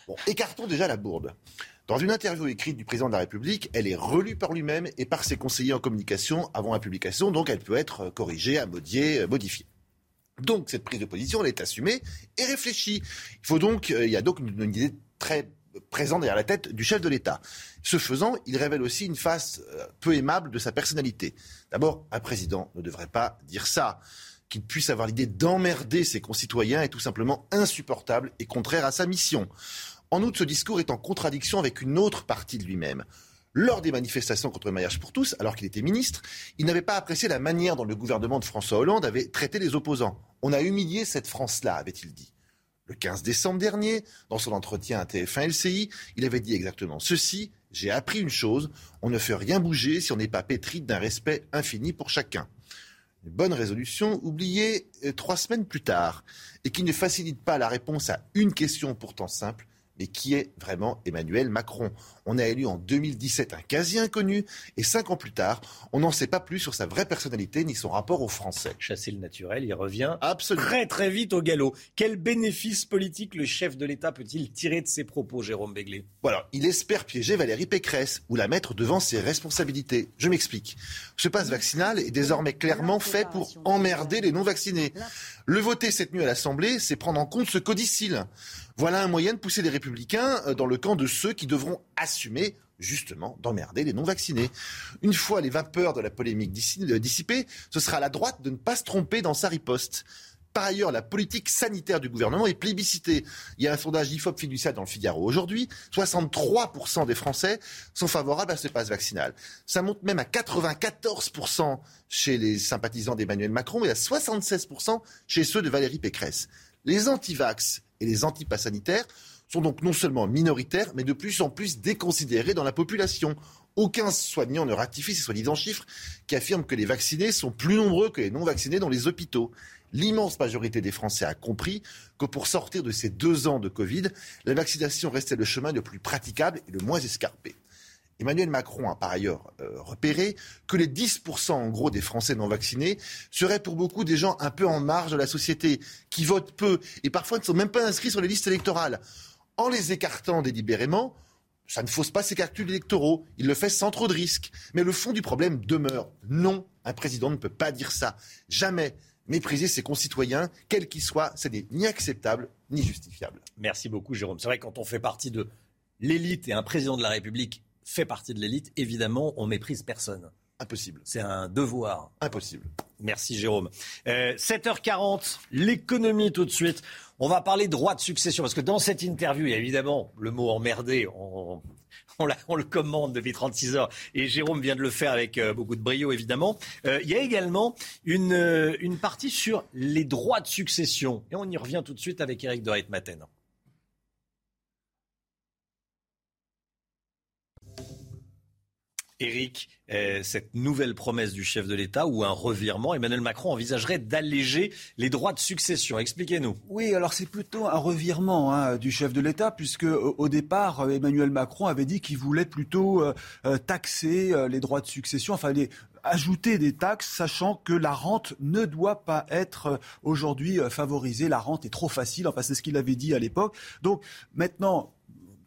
[SPEAKER 47] Bon, écartons déjà la bourde. Dans une interview écrite du président de la République, elle est relue par lui-même et par ses conseillers en communication avant la publication, donc elle peut être corrigée, amodiée, euh, modifiée. Donc cette prise de position, elle est assumée et réfléchie. Il faut donc, euh, il y a donc une, idée très présente derrière la tête du chef de l'État. Ce faisant, il révèle aussi une face euh, peu aimable de sa personnalité. D'abord, un président ne devrait pas dire ça qu'il puisse avoir l'idée d'emmerder ses concitoyens est tout simplement insupportable et contraire à sa mission. En outre, ce discours est en contradiction avec une autre partie de lui-même. Lors des manifestations contre le mariage pour tous, alors qu'il était ministre, il n'avait pas apprécié la manière dont le gouvernement de François Hollande avait traité les opposants. On a humilié cette France-là, avait-il dit. Le 15 décembre dernier, dans son entretien à TF1 LCI, il avait dit exactement ceci J'ai appris une chose, on ne fait rien bouger si on n'est pas pétri d'un respect infini pour chacun. Une bonne résolution oubliée euh, trois semaines plus tard et qui ne facilite pas la réponse à une question pourtant simple mais qui est vraiment Emmanuel Macron? On a élu en 2017 un quasi inconnu, et cinq ans plus tard, on n'en sait pas plus sur sa vraie personnalité ni son rapport aux Français.
[SPEAKER 1] Chasser le naturel, il revient
[SPEAKER 47] Absolument.
[SPEAKER 1] très très vite au galop. Quel bénéfice politique le chef de l'État peut-il tirer de ses propos, Jérôme Béglé?
[SPEAKER 47] Voilà, il espère piéger Valérie Pécresse ou la mettre devant ses responsabilités. Je m'explique. Ce passe vaccinal est désormais clairement fait pour emmerder les non-vaccinés. Le voter cette nuit à l'Assemblée, c'est prendre en compte ce codicile. Voilà un moyen de pousser les républicains euh, dans le camp de ceux qui devront assumer justement d'emmerder les non-vaccinés. Une fois les vapeurs de la polémique euh, dissipées, ce sera à la droite de ne pas se tromper dans sa riposte. Par ailleurs, la politique sanitaire du gouvernement est plébiscitée. Il y a un sondage IFOP fiducial dans le Figaro aujourd'hui. 63% des Français sont favorables à ce passe vaccinal. Ça monte même à 94% chez les sympathisants d'Emmanuel Macron et à 76% chez ceux de Valérie Pécresse. Les antivax et les antipasses sanitaires sont donc non seulement minoritaires, mais de plus en plus déconsidérés dans la population. Aucun soignant ne ratifie ces soi-disant chiffres qui affirment que les vaccinés sont plus nombreux que les non-vaccinés dans les hôpitaux. L'immense majorité des Français a compris que pour sortir de ces deux ans de Covid, la vaccination restait le chemin le plus praticable et le moins escarpé. Emmanuel Macron a par ailleurs euh, repéré que les 10% en gros des Français non vaccinés seraient pour beaucoup des gens un peu en marge de la société, qui votent peu et parfois ne sont même pas inscrits sur les listes électorales. En les écartant délibérément, ça ne fausse pas ses calculs électoraux. Il le fait sans trop de risques. Mais le fond du problème demeure. Non, un président ne peut pas dire ça. Jamais. Mépriser ses concitoyens, quels qu'ils soient, ce n'est ni acceptable ni justifiable.
[SPEAKER 1] Merci beaucoup, Jérôme. C'est vrai, quand on fait partie de l'élite et un président de la République fait partie de l'élite, évidemment, on méprise personne.
[SPEAKER 47] Impossible.
[SPEAKER 1] C'est un devoir.
[SPEAKER 47] Impossible.
[SPEAKER 1] Merci Jérôme. 7h40, euh, l'économie tout de suite. On va parler droit de succession parce que dans cette interview, il y a évidemment le mot emmerdé. On, on, le commande depuis 36 heures et Jérôme vient de le faire avec euh, beaucoup de brio évidemment. Euh, il y a également une, une partie sur les droits de succession et on y revient tout de suite avec Eric de Maten. Éric, euh, cette nouvelle promesse du chef de l'État ou un revirement, Emmanuel Macron envisagerait d'alléger les droits de succession. Expliquez-nous.
[SPEAKER 17] Oui, alors c'est plutôt un revirement hein, du chef de l'État, puisque au départ, Emmanuel Macron avait dit qu'il voulait plutôt euh, euh, taxer les droits de succession, enfin ajouter des taxes, sachant que la rente ne doit pas être aujourd'hui favorisée. La rente est trop facile. Enfin, c'est ce qu'il avait dit à l'époque. Donc maintenant,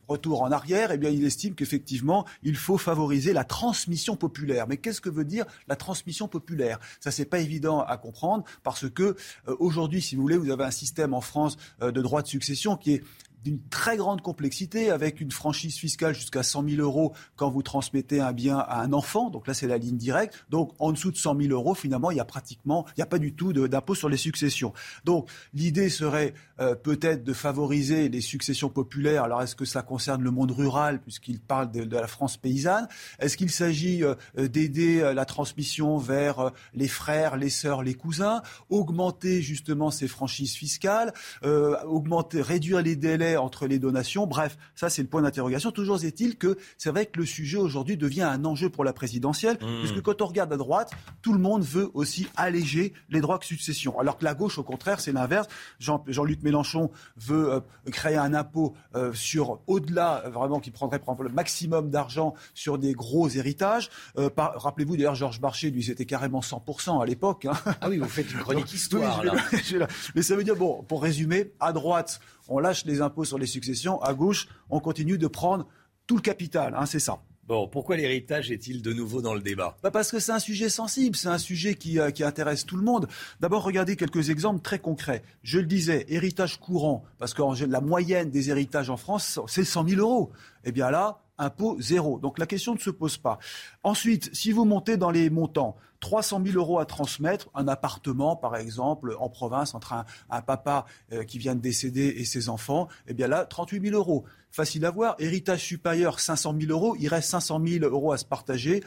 [SPEAKER 17] retour en arrière, eh bien, il estime qu'effectivement, il faut favoriser la transmission populaire. Mais qu'est-ce que veut dire la transmission populaire? Ça, c'est pas évident à comprendre parce que euh, aujourd'hui, si vous voulez, vous avez un système en France euh, de droit de succession qui est d'une très grande complexité, avec une franchise fiscale jusqu'à 100 000 euros quand vous transmettez un bien à un enfant. Donc là, c'est la ligne directe. Donc en dessous de 100 000 euros, finalement, il n'y a pratiquement, il n'y a pas du tout d'impôt sur les successions. Donc l'idée serait euh, peut-être de favoriser les successions populaires. Alors est-ce que ça concerne le monde rural, puisqu'il parle de, la France paysanne? Est-ce qu'il s'agit euh, d'aider euh, la transmission vers les frères, les sœurs, les cousins? Augmenter justement ces franchises fiscales Augmenter, réduire les délais entre les donations. Bref, ça c'est le point d'interrogation. Toujours est-il que c'est vrai que le sujet aujourd'hui devient un enjeu pour la présidentielle, mmh. puisque quand on regarde à droite, tout le monde veut aussi alléger les droits de succession. Alors que la gauche, au contraire, c'est l'inverse. Jean-Luc Mélenchon veut euh, créer un impôt euh, sur au-delà, euh, vraiment qui prendrait le maximum d'argent sur des gros héritages. Rappelez-vous d'ailleurs, Georges Marché, lui, c'était carrément 100% à l'époque. Hein.
[SPEAKER 1] Ah oui, vous faites une chronique histoire.
[SPEAKER 17] Mais ça veut dire, bon, pour résumer, à droite, on lâche les impôts sur les successions. À gauche, on continue de prendre tout le capital. Hein, c'est ça.
[SPEAKER 1] Bon, pourquoi l'héritage est-il de nouveau dans le débat?
[SPEAKER 17] Bah Parce que c'est un sujet sensible, c'est un sujet qui, euh, qui, intéresse tout le monde. D'abord, regardez quelques exemples très concrets. Je le disais, héritage courant, parce que la moyenne des héritages en France, c'est 100 000 euros. Eh bien là, impôt zéro. Donc la question ne se pose pas. Ensuite, si vous montez dans les montants, 300 000 euros à transmettre, un appartement par exemple en province entre un, papa euh, qui vient de décéder et ses enfants, eh bien là, 38 000 euros. Facile à voir. Héritage supérieur, 500 000 euros. Il reste 500 000 euros à se partager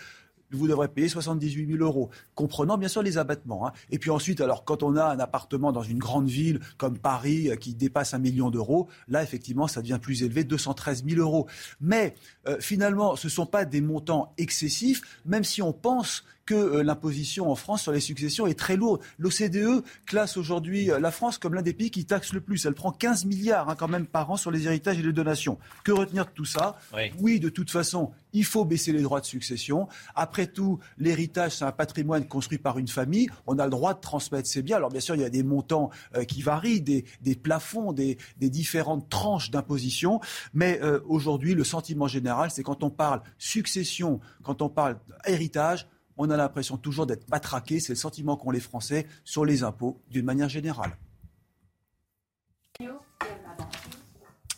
[SPEAKER 17] vous devrez payer 78 000 euros, comprenant bien sûr les abattements. Hein. Et puis ensuite, alors quand on a un appartement dans une grande ville comme Paris euh, qui dépasse un million d'euros, là effectivement ça devient plus élevé, 213 000 euros. Mais euh, finalement, ce ne sont pas des montants excessifs, même si on pense que euh, l'imposition en France sur les successions est très lourde. L'OCDE classe aujourd'hui euh, la France comme l'un des pays qui taxe le plus. Elle prend 15 milliards hein, quand même par an sur les héritages et les donations. Que retenir de tout ça? Oui. de toute façon, il faut baisser les droits de succession. Après tout, l'héritage, c'est un patrimoine construit par une famille. On a le droit de transmettre ses biens. Alors bien sûr, il y a des montants euh, qui varient, des, plafonds, des, différentes tranches d'imposition. Mais aujourd'hui, le sentiment général, c'est quand on parle succession, quand on parle héritage, on a l'impression toujours d'être matraqué. C'est le sentiment qu'ont les Français sur les impôts d'une manière générale.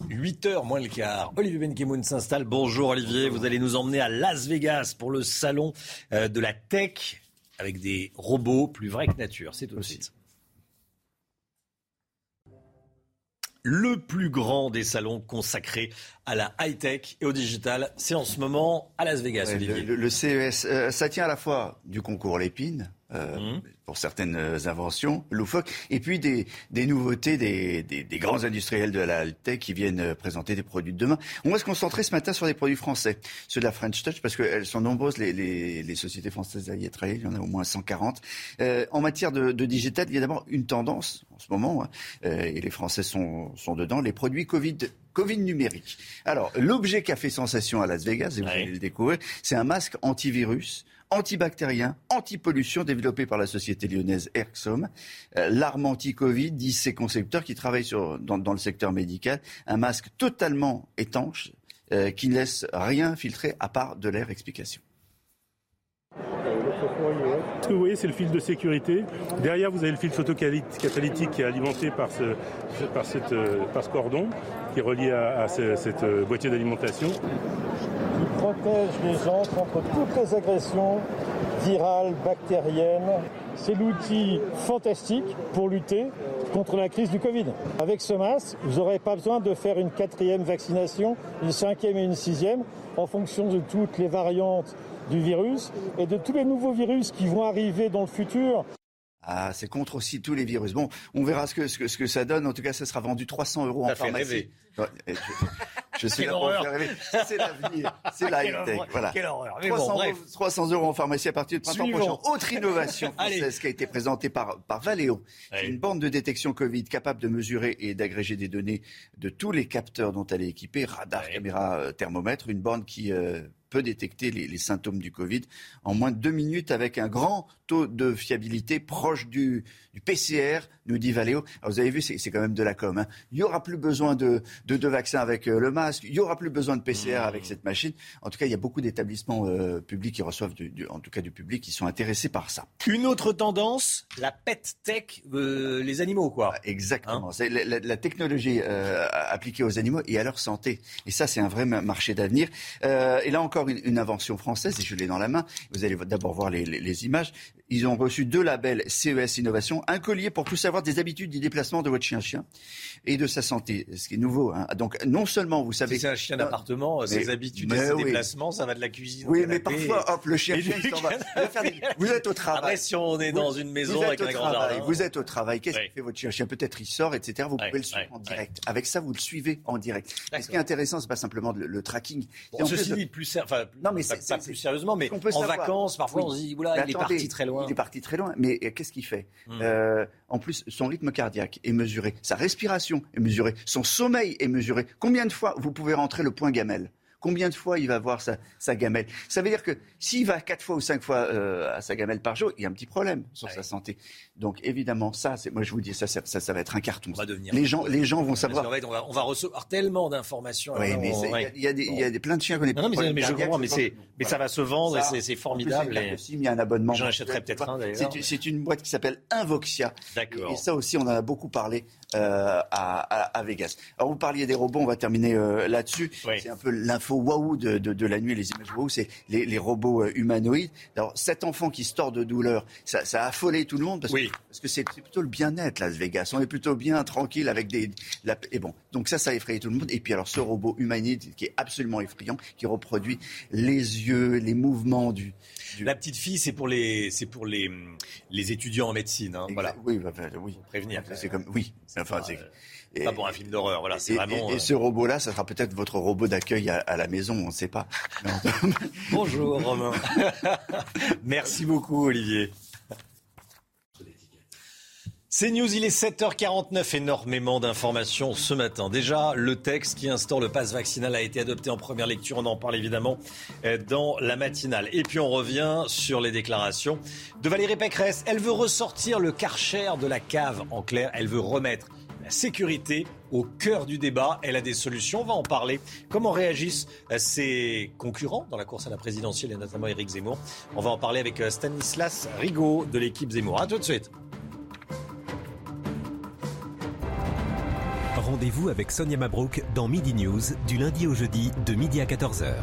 [SPEAKER 1] 8h moins le quart. Olivier Benkemoun s'installe. Bonjour Olivier, vous allez nous emmener à Las Vegas pour le salon euh, de la tech avec des robots plus vrais que nature. C'est tout de suite. Le plus grand des salons consacrés à la high-tech et au digital. C'est en ce moment à Las Vegas,
[SPEAKER 48] Le, CES, euh, ça tient à la fois du concours Lépine, euh, pour certaines inventions loufoques, et puis des, des nouveautés des, des, des, grands industriels de la tech qui viennent présenter des produits de demain. On va se concentrer ce matin sur des produits français, ceux de la French Touch, parce qu'elles sont nombreuses, les, les, les, sociétés françaises à y être il y en a au moins 140. Euh, en matière de, de digital, il y a d'abord une tendance en ce moment, hein, euh, et les Français sont, sont dedans, les produits Covid Covid numérique. Alors, l'objet qui a fait sensation à Las Vegas, et vous allez le découvrir, c'est un masque antivirus antibactérien, anti-pollution développé par la société lyonnaise Erxom. Euh, l'arme anti-Covid, disent ses concepteurs qui travaillent dans, le secteur médical, un masque totalement étanche euh, qui ne laisse rien filtrer à part de l'air. Explication.
[SPEAKER 49] Vous voyez, c'est le fil de sécurité. Derrière, vous avez le fil photocatalytique qui est alimenté par ce, cette, par ce cordon qui est relié à, à ce, cette boîtier d'alimentation.
[SPEAKER 50] Qui protège les gens contre toutes les agressions virales, bactériennes. C'est l'outil fantastique pour lutter contre la crise du Covid. Avec ce masque, vous n'aurez pas besoin de faire une quatrième vaccination, une cinquième et une sixième, en fonction de toutes les variantes du virus et de tous les nouveaux virus qui vont arriver dans le futur.
[SPEAKER 48] Ah, c'est contre aussi tous les virus. Bon, on verra ce que, ce que, ce que ça donne. En tout cas, ça sera vendu 300 euros en pharmacie. Ouais, je, je suis là pour faire rêver. C'est l'avenir, c'est la high-tech. Voilà.
[SPEAKER 1] Quelle horreur.
[SPEAKER 48] 300,
[SPEAKER 1] bon,
[SPEAKER 48] euros, 300, euros en pharmacie à partir de printemps prochain. Autre innovation française qui a été présentée par, par Valeo. C'est une bande de détection Covid capable de mesurer et d'agréger des données de tous les capteurs dont elle est équipée, radar, caméra, euh, thermomètre. Une bande qui euh, peut détecter les, les, symptômes du Covid en moins de deux minutes avec un grand taux de fiabilité proche du, du PCR, nous dit Valeo. Alors vous avez vu, c'est quand même de la com. Hein. Il n'y aura plus besoin de, de, de vaccins avec euh, le masque, il n'y aura plus besoin de PCR mmh. avec cette machine. En tout cas, il y a beaucoup d'établissements euh, publics qui reçoivent, du, du, en tout cas du public, qui sont intéressés par ça.
[SPEAKER 1] Une autre tendance, la pet tech, euh, les animaux, quoi.
[SPEAKER 48] Exactement. Hein la, la, la, technologie appliquée aux animaux et à leur santé. Et ça, c'est un vrai marché d'avenir. et là encore, une, une, invention française, et je l'ai dans la main. Vous allez d'abord voir les, les, les images. Ils ont reçu deux labels CES Innovation, un collier pour tout savoir des habitudes du déplacement de votre chien-chien et de sa santé, ce qui est nouveau. Hein. Donc non seulement vous savez...
[SPEAKER 1] Si c'est un chien d'appartement, ses habitudes et ses oui. déplacements, ça va de la cuisine
[SPEAKER 48] Oui, mais parfois, hop, le chien, chien s'en va. Vous êtes au travail.
[SPEAKER 1] Après, si on est dans une maison avec un grand jardin...
[SPEAKER 48] Vous êtes au travail, qu'est-ce oui. que fait votre chien-chien Peut-être il sort, etc. Vous pouvez le suivre en direct. Avec ça, vous le suivez en direct. Ce qui est intéressant, c'est pas simplement le, le tracking.
[SPEAKER 1] Bon, ceci dit, plus, enfin, non, mais pas, plus sérieusement, mais en vacances, parfois on se dit, il est parti très loin.
[SPEAKER 48] Il est parti très loin, mais qu'est-ce qu'il fait? Euh, En plus, son rythme cardiaque est mesuré, sa respiration est mesurée, son sommeil est mesuré. Combien de fois vous pouvez rentrer le point gamelle? Combien de fois il va voir sa, sa gamelle Ça veut dire que s'il va quatre fois ou cinq fois euh, à sa gamelle par jour, il y a un petit problème sur ouais. sa santé. Donc évidemment, ça, moi je vous dis, ça, ça, ça, ça va être un carton.
[SPEAKER 1] On va devenir
[SPEAKER 48] les gens, les gens vont savoir.
[SPEAKER 1] on, va, on va recevoir tellement d'informations.
[SPEAKER 48] Oui, mais il y, a des, il y a des plein de chiens qu'on est.
[SPEAKER 1] Non, non, mais, mais je comprends, mais ça va se vendre et c'est formidable.
[SPEAKER 48] Et... il y a un abonnement.
[SPEAKER 1] J'en achèterai peut-être un d'ailleurs.
[SPEAKER 48] C'est une boîte qui s'appelle Invoxia.
[SPEAKER 1] D'accord.
[SPEAKER 48] Et ça aussi, on en a beaucoup parlé euh, à, à, à, Vegas. Alors vous parliez des robots, on va terminer euh, là-dessus. Oui. C'est un peu l'info waouh de, de, de, la nuit, les images waouh, c'est les, les, robots euh, humanoïdes. Alors cet enfant qui se tord de douleur, ça, ça, a affolé tout le monde parce,
[SPEAKER 1] oui.
[SPEAKER 48] que, parce que c'est plutôt le bien-être Las Vegas. On est plutôt bien tranquille avec des la, et bon. Donc ça, ça a effrayé tout le monde. Et puis alors ce robot humanoïde qui est absolument effrayant, qui reproduit les yeux, les mouvements du. du...
[SPEAKER 1] La petite fille, c'est pour les c'est pour les les étudiants en médecine. Hein, voilà.
[SPEAKER 48] Oui, bah, oui.
[SPEAKER 1] Pour prévenir.
[SPEAKER 48] C'est comme oui. Enfin, c'est.
[SPEAKER 1] Et, pas pour un film d'horreur, voilà, c'est vraiment.
[SPEAKER 48] Et, et, ce robot-là, ça sera peut-être votre robot d'accueil à, à, la maison, on ne sait pas.
[SPEAKER 1] Bonjour Romain. Merci beaucoup Olivier. C'est News, il est 7h49, énormément d'informations ce matin. Déjà, le texte qui instaure le pass vaccinal a été adopté en première lecture, on en parle évidemment euh, dans la matinale. Et puis on revient sur les déclarations de Valérie Pécresse. Elle veut ressortir le karcher de la cave, en clair, elle veut remettre la sécurité au cœur du débat. Elle a des solutions, on va en parler. Comment réagissent euh, ses concurrents dans la course à la présidentielle et notamment Éric Zemmour? On va en parler avec euh, Stanislas Rigaud de l'équipe Zemmour. A tout de suite.
[SPEAKER 31] Rendez-vous avec Sonia Mabrouk dans Midi News du lundi au jeudi de midi à 14h.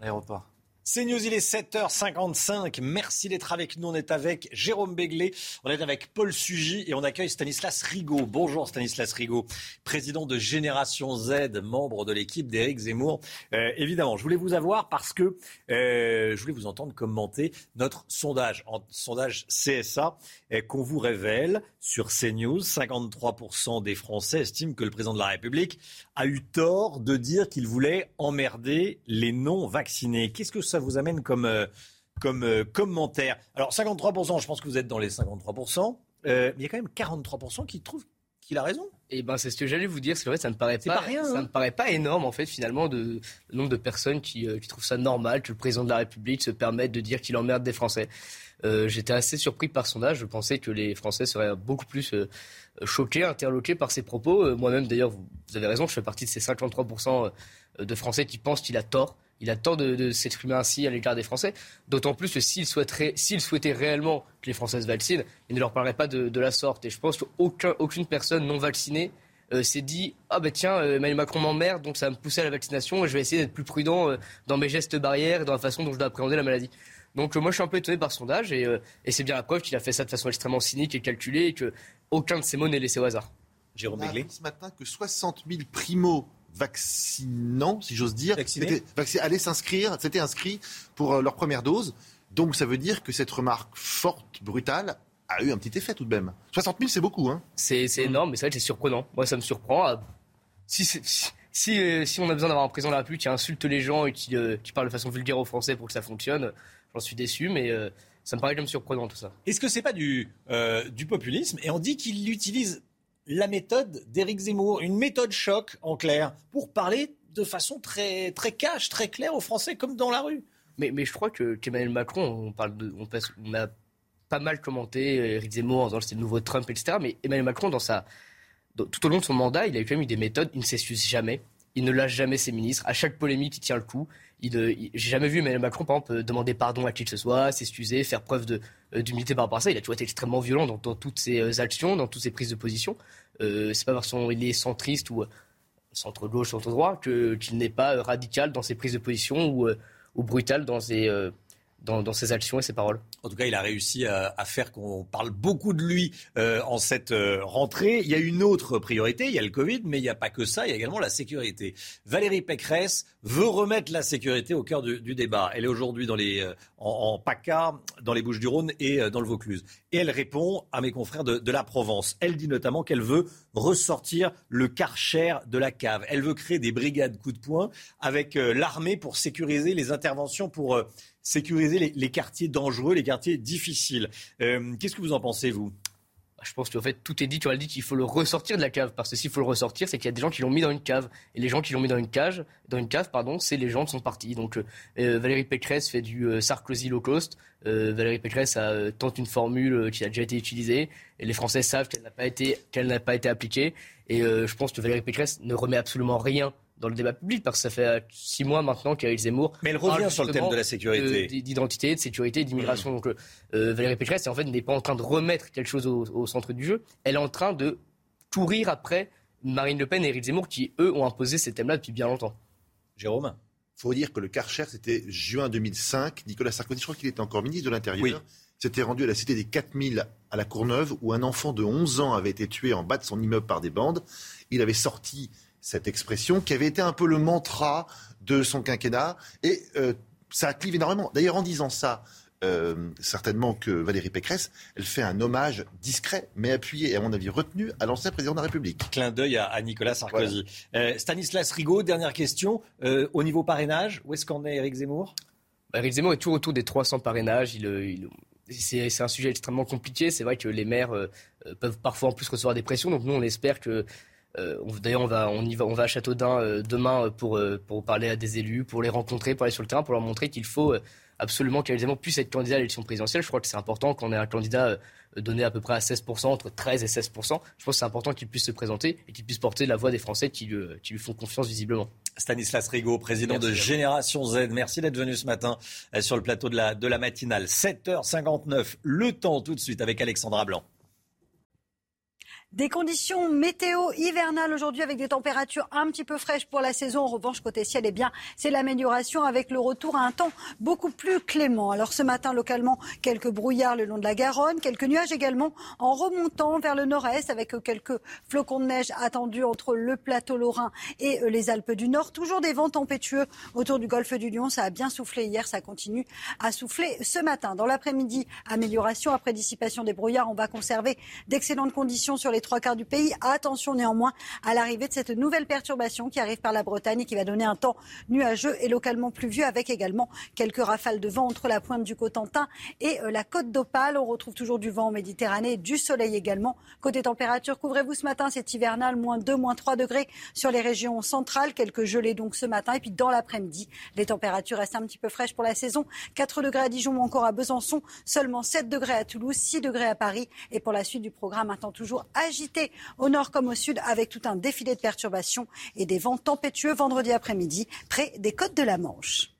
[SPEAKER 48] Aéroport.
[SPEAKER 1] C'est News, il est 7h55. Merci d'être avec nous. On est avec Jérôme Béglé, on est avec Paul Sugy et on accueille Stanislas Rigaud. Bonjour Stanislas Rigaud, président de Génération Z, membre de l'équipe d'Éric Zemmour. Euh, évidemment, je voulais vous avoir parce que euh, je voulais vous entendre commenter notre sondage, sondage CSA euh, qu'on vous révèle sur CNews. 53% des Français estiment que le président de la République a eu tort de dire qu'il voulait emmerder les non-vaccinés. Qu'est-ce que ça vous amène comme, euh, comme euh, commentaire Alors 53%, je pense que vous êtes dans les 53%, euh, mais il y a quand même 43% qui trouvent qu'il a raison.
[SPEAKER 51] Et ben c'est ce que j'allais vous dire, parce qu'en fait ça ne paraît
[SPEAKER 1] C'est
[SPEAKER 51] pas,
[SPEAKER 1] pas rien,
[SPEAKER 51] ça
[SPEAKER 1] hein.
[SPEAKER 51] ne paraît pas énorme en fait finalement de le nombre de personnes qui, euh, qui trouvent ça normal que le président de la République se permette de dire qu'il emmerde des Français. Euh, J'étais assez surpris par son âge. Je pensais que les Français seraient beaucoup plus euh, choqués, interloqués par ses propos. Euh, Moi-même d'ailleurs, vous, avez raison, je fais partie de ces 53% de Français qui pensent qu'il a tort. Il a tort de, de s'exprimer ainsi à l'égard des Français. D'autant plus que s'il souhaitait réellement que les Français se vaccinent, il ne leur parlerait pas de, la sorte. Et je pense qu'aucun, aucune personne non vaccinée euh, s'est dit ah ben tiens euh, Emmanuel Macron m'emmerde donc ça va me pousser à la vaccination et je vais essayer d'être plus prudent euh, dans mes gestes barrières et dans la façon dont je dois appréhender la maladie. Donc euh, moi je suis un peu étonné par ce sondage et, euh, et c'est bien la preuve qu'il a fait ça de façon extrêmement cynique et calculée et que aucun de ses mots n'est laissé au hasard.
[SPEAKER 1] Jérôme
[SPEAKER 47] On a appris ce matin que 60 000 primo vaccinants, si j'ose dire, allaient s'inscrire, s'étaient inscrits pour euh, leur première dose. Donc ça veut dire que cette remarque forte, brutale, a eu un petit effet tout de même. 60 000, c'est beaucoup, hein
[SPEAKER 51] C'est c'est énorme, mais c'est vrai que c'est surprenant. Moi, ça me surprend. Ah, Si, c'est- si, si, euh, si on a besoin d'avoir un président de la République qui insulte les gens et qui, euh, qui parle de façon vulgaire aux Français pour que ça fonctionne, j'en suis déçu, mais euh, ça me paraît comme surprenant tout ça.
[SPEAKER 1] Est-ce que c'est pas du, euh, du populisme? Et on dit qu'il utilise la méthode d'Éric Zemmour, une méthode choc en clair, pour parler de façon très, très cash, très claire aux Français, comme dans la rue.
[SPEAKER 51] Mais, mais je crois que qu'Emmanuel Macron, on, parle de, on, passe- on a pas mal commenté euh, Éric Zemmour en disant que c'était le nouveau Trump, etc. Mais Emmanuel Macron, dans sa, dans- tout au long de son mandat, il a eu quand même eu des méthodes. Il ne s'excuse jamais. Il ne lâche jamais ses ministres. À chaque polémique, il tient le coup. J'ai jamais vu Emmanuel Macron, par exemple, demander pardon à qui que ce soit, s'excuser, faire preuve euh, d'humilité par rapport à ça. Il a toujours été extrêmement violent dans, toutes ses euh, actions, dans toutes ses prises de position. Euh, c'est pas parce qu'il est centriste ou euh, centre-gauche, centre-droit qu'il n'est pas radical dans ses prises de position ou, brutal dans ses, dans, dans ses actions et ses paroles.
[SPEAKER 1] En tout cas, il a réussi à, à faire qu'on parle beaucoup de lui euh, en cette euh, rentrée. Il y a une autre priorité, il y a le Covid, mais il n'y a pas que ça, il y a également la sécurité. Valérie Pécresse veut remettre la sécurité au cœur du, du débat. Elle est aujourd'hui dans les, euh, en, en PACA, dans les Bouches-du-Rhône et euh, dans le Vaucluse. Et elle répond à mes confrères de, de la Provence. Elle dit notamment qu'elle veut ressortir le karcher de la cave. Elle veut créer des brigades coup de poing avec euh, l'armée pour sécuriser les interventions, pour euh, sécuriser les, quartiers dangereux, les quartiers difficiles. Euh, Qu'est-ce que vous en pensez, vous?
[SPEAKER 51] Je pense qu'en fait, tout est dit. Tu as dit qu'il faut le ressortir de la cave. Parce que s'il faut le ressortir, c'est qu'il y a des gens qui l'ont mis dans une cave. Et les gens qui l'ont mis dans une cage, dans une cave, pardon, c'est les gens de son parti. Donc, euh, euh, Valérie Pécresse fait du Sarkozy low cost. Valérie Pécresse a, tente une formule qui a déjà été utilisée. Et les Français savent qu'elle n'a pas été, qu'elle n'a pas été appliquée. Et je pense que Valérie Pécresse ne remet absolument rien dans le débat public parce que ça fait euh, six mois maintenant qu'Éric Zemmour.
[SPEAKER 1] Mais elle revient sur le thème de la sécurité.
[SPEAKER 51] de- d'identité, de sécurité, d'immigration. Donc euh, euh, Valérie Pécresse, en fait, n'est pas en train de remettre quelque chose au, au centre du jeu. Elle est en train de courir après Marine Le Pen et Éric Zemmour qui, eux, ont imposé ces thèmes-là depuis bien longtemps.
[SPEAKER 1] Jérôme?
[SPEAKER 47] Faut dire que le Karcher, c'était juin 2005. Nicolas Sarkozy, je crois qu'il était encore ministre de l'Intérieur, s'était rendu à la cité des 4000 à la Courneuve, où un enfant de 11 ans avait été tué en bas de son immeuble par des bandes. Il avait sorti cette expression qui avait été un peu le mantra de son quinquennat. Et euh, ça a clivé énormément. D'ailleurs, en disant ça, euh, certainement que Valérie Pécresse, elle fait un hommage discret, mais appuyé, et à mon avis retenu, à l'ancien président de la République.
[SPEAKER 1] Clin d'œil à, à Nicolas Sarkozy. Euh, Stanislas Rigaud, dernière question. Euh, au niveau parrainage, où est-ce qu'en est Éric Zemmour?
[SPEAKER 51] Bah, Éric Zemmour est toujours autour des 300 parrainages. Il, il- c'est, un sujet extrêmement compliqué. C'est vrai que les maires peuvent parfois en plus recevoir des pressions. Donc nous, on espère que. Euh, D'ailleurs, on va, on, y va, on va à Châteaudun euh, demain euh, pour, euh, pour parler à des élus, pour les rencontrer, pour aller sur le terrain, pour leur montrer qu'il faut absolument qu'Éric Zemmour puisse être candidat à l'élection présidentielle. Je crois que c'est important qu'on ait un candidat donné à peu près à 16%, entre 13 et 16%. Je pense que c'est important qu'il puisse se présenter et qu'il puisse porter la voix des Français qui, lui- qui lui font confiance visiblement.
[SPEAKER 1] Stanislas Rigaud, président de Génération Z. Merci d'être venu ce matin sur le plateau de la, de la matinale. 7h59, le temps tout de suite avec Alexandra Blanc.
[SPEAKER 32] Des conditions météo hivernales aujourd'hui avec des températures un petit peu fraîches pour la saison. En revanche, côté ciel, eh bien, c'est l'amélioration avec le retour à un temps beaucoup plus clément. Alors ce matin, localement, quelques brouillards le long de la Garonne, quelques nuages également en remontant vers le nord-est avec quelques flocons de neige attendus entre le plateau lorrain et euh, les Alpes du Nord. Toujours des vents tempétueux autour du golfe du Lion. Ça a bien soufflé hier, ça continue à souffler ce matin. Dans l'après-midi, amélioration après dissipation des brouillards. On va conserver d'excellentes conditions sur les trois quarts du pays. Attention néanmoins à l'arrivée de cette nouvelle perturbation qui arrive par la Bretagne et qui va donner un temps nuageux et localement pluvieux avec également quelques rafales de vent entre la pointe du Cotentin et euh, la côte d'Opale. On retrouve toujours du vent en Méditerranée, du soleil également. Côté température, couvrez-vous ce matin, c'est hivernal, moins 2, moins 3 degrés sur les régions centrales. Quelques gelées donc ce matin. Et puis dans l'après-midi, les températures restent un petit peu fraîches pour la saison. 4 degrés à Dijon ou encore à Besançon, seulement 7 degrés à Toulouse, 6 degrés à Paris. Et pour la suite du programme, un temps toujours agité au nord comme au sud avec tout un défilé de perturbations et des vents tempétueux vendredi après-midi près des côtes de la Manche.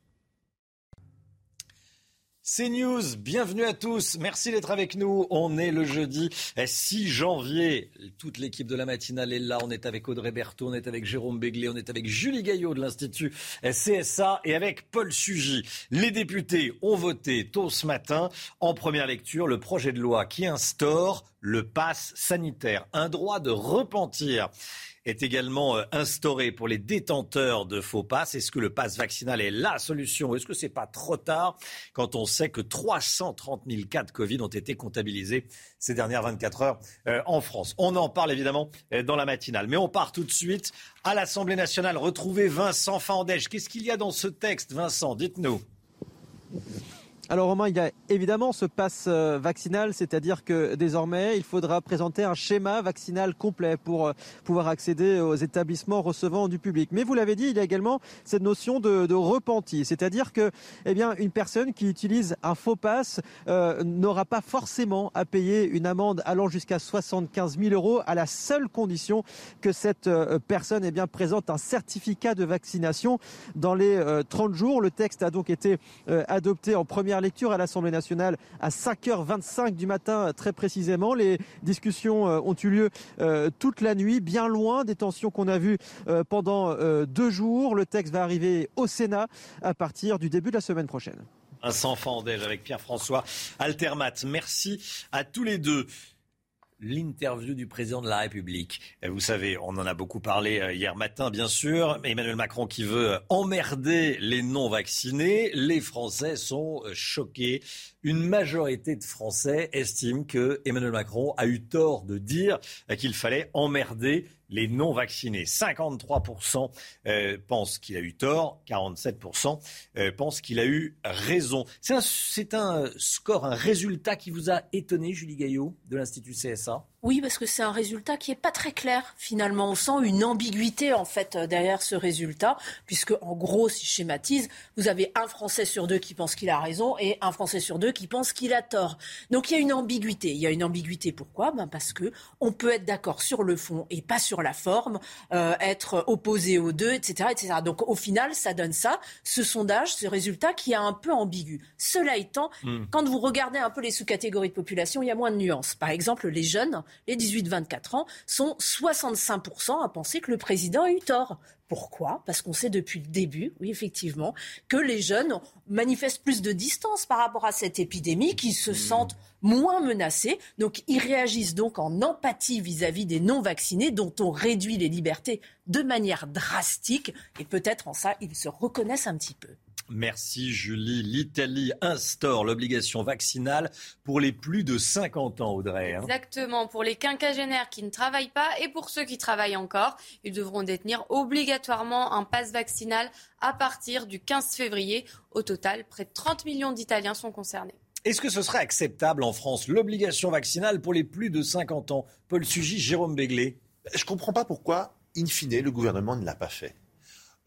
[SPEAKER 1] C'est News, bienvenue à tous. Merci d'être avec nous. On est le jeudi 6 janvier. Toute l'équipe de la matinale est là. On est avec Audrey Berthaud, on est avec Jérôme Béglé, on est avec Julie Gaillot de l'Institut CSA et avec Paul Sugy. Les députés ont voté tôt ce matin en première lecture le projet de loi qui instaure le pass sanitaire, un droit de repentir est également euh, instauré pour les détenteurs de faux passes. Est-ce que le pass vaccinal est la solution Est-ce que c'est pas trop tard quand on sait que 330 000 cas de Covid ont été comptabilisés ces dernières 24 heures euh, en France? On en parle évidemment euh, dans la matinale. Mais on part tout de suite à l'Assemblée nationale. Retrouver Vincent Fandège. Qu'est-ce qu'il y a dans ce texte, Vincent? Dites-nous.
[SPEAKER 34] Alors Romain, il y a évidemment ce passe euh, vaccinal, c'est-à-dire que désormais, il faudra présenter un schéma vaccinal complet pour euh, pouvoir accéder aux établissements recevant du public. Mais vous l'avez dit, il y a également cette notion de, repenti, c'est-à-dire que eh bien, une personne qui utilise un faux passe euh, n'aura pas forcément à payer une amende allant jusqu'à 75 000 euros à la seule condition que cette personne eh bien, présente un certificat de vaccination dans les 30 jours. Le texte a donc été adopté en première lecture à l'Assemblée nationale à 5h25 du matin très précisément. Les discussions euh, ont eu lieu euh, toute la nuit, bien loin des tensions qu'on a vues euh, pendant deux jours. Le texte va arriver au Sénat à partir du début de la semaine prochaine.
[SPEAKER 1] Un sans fandège avec Pierre-François Altermat. Merci à tous les deux l'interview du président de la République. Vous savez, on en a beaucoup parlé euh, hier matin, bien sûr. Emmanuel Macron qui veut euh, emmerder les non-vaccinés. Les Français sont euh, choqués. Une majorité de Français estiment que Emmanuel Macron a eu tort de dire qu'il fallait emmerder les non-vaccinés. 53% euh, pensent qu'il a eu tort, 47% euh, pensent qu'il a eu raison. C'est un, un, score, un résultat qui vous a étonné, Julie Gaillot, de l'Institut CSA
[SPEAKER 3] oui, parce que c'est un résultat qui n'est pas très clair finalement. On sent une ambiguïté en fait euh, derrière ce résultat, puisque en gros, si je schématise, vous avez un Français sur deux qui pense qu'il a raison et un Français sur deux qui pense qu'il a tort. Donc il y a une ambiguïté. Il y a une ambiguïté pourquoi? Ben Parce que on peut être d'accord sur le fond et pas sur la forme, euh, être opposé aux deux, etc., etc. Donc au final, ça donne ça, ce sondage, ce résultat qui est un peu ambigu. Cela étant, hmm. quand vous regardez un peu les sous-catégories de population, il y a moins de nuances. Par exemple, les jeunes les 18-24 ans, sont 65% à penser que le président a eu tort. Pourquoi? Parce qu'on sait depuis le début, oui effectivement, que les jeunes manifestent plus de distance par rapport à cette épidémie, qu'ils se mmh. sentent moins menacés, donc ils réagissent donc en empathie vis-à-vis des non-vaccinés dont on réduit les libertés de manière drastique et peut-être en ça ils se reconnaissent un petit peu.
[SPEAKER 1] Merci Julie. L'Italie instaure l'obligation vaccinale pour les plus de 50 ans, Audrey.
[SPEAKER 4] Hein. Exactement, pour les quinquagénaires qui ne travaillent pas et pour ceux qui travaillent encore. Ils devront détenir obligatoirement un passe vaccinal à partir du 15 février. Au total, près de 30 millions d'Italiens sont concernés.
[SPEAKER 1] Est-ce que ce serait acceptable en France, l'obligation vaccinale pour les plus de 50 ans? Paul Sugy, Jérôme Béglé.
[SPEAKER 47] Je ne comprends pas pourquoi, in fine, le gouvernement ne l'a pas fait.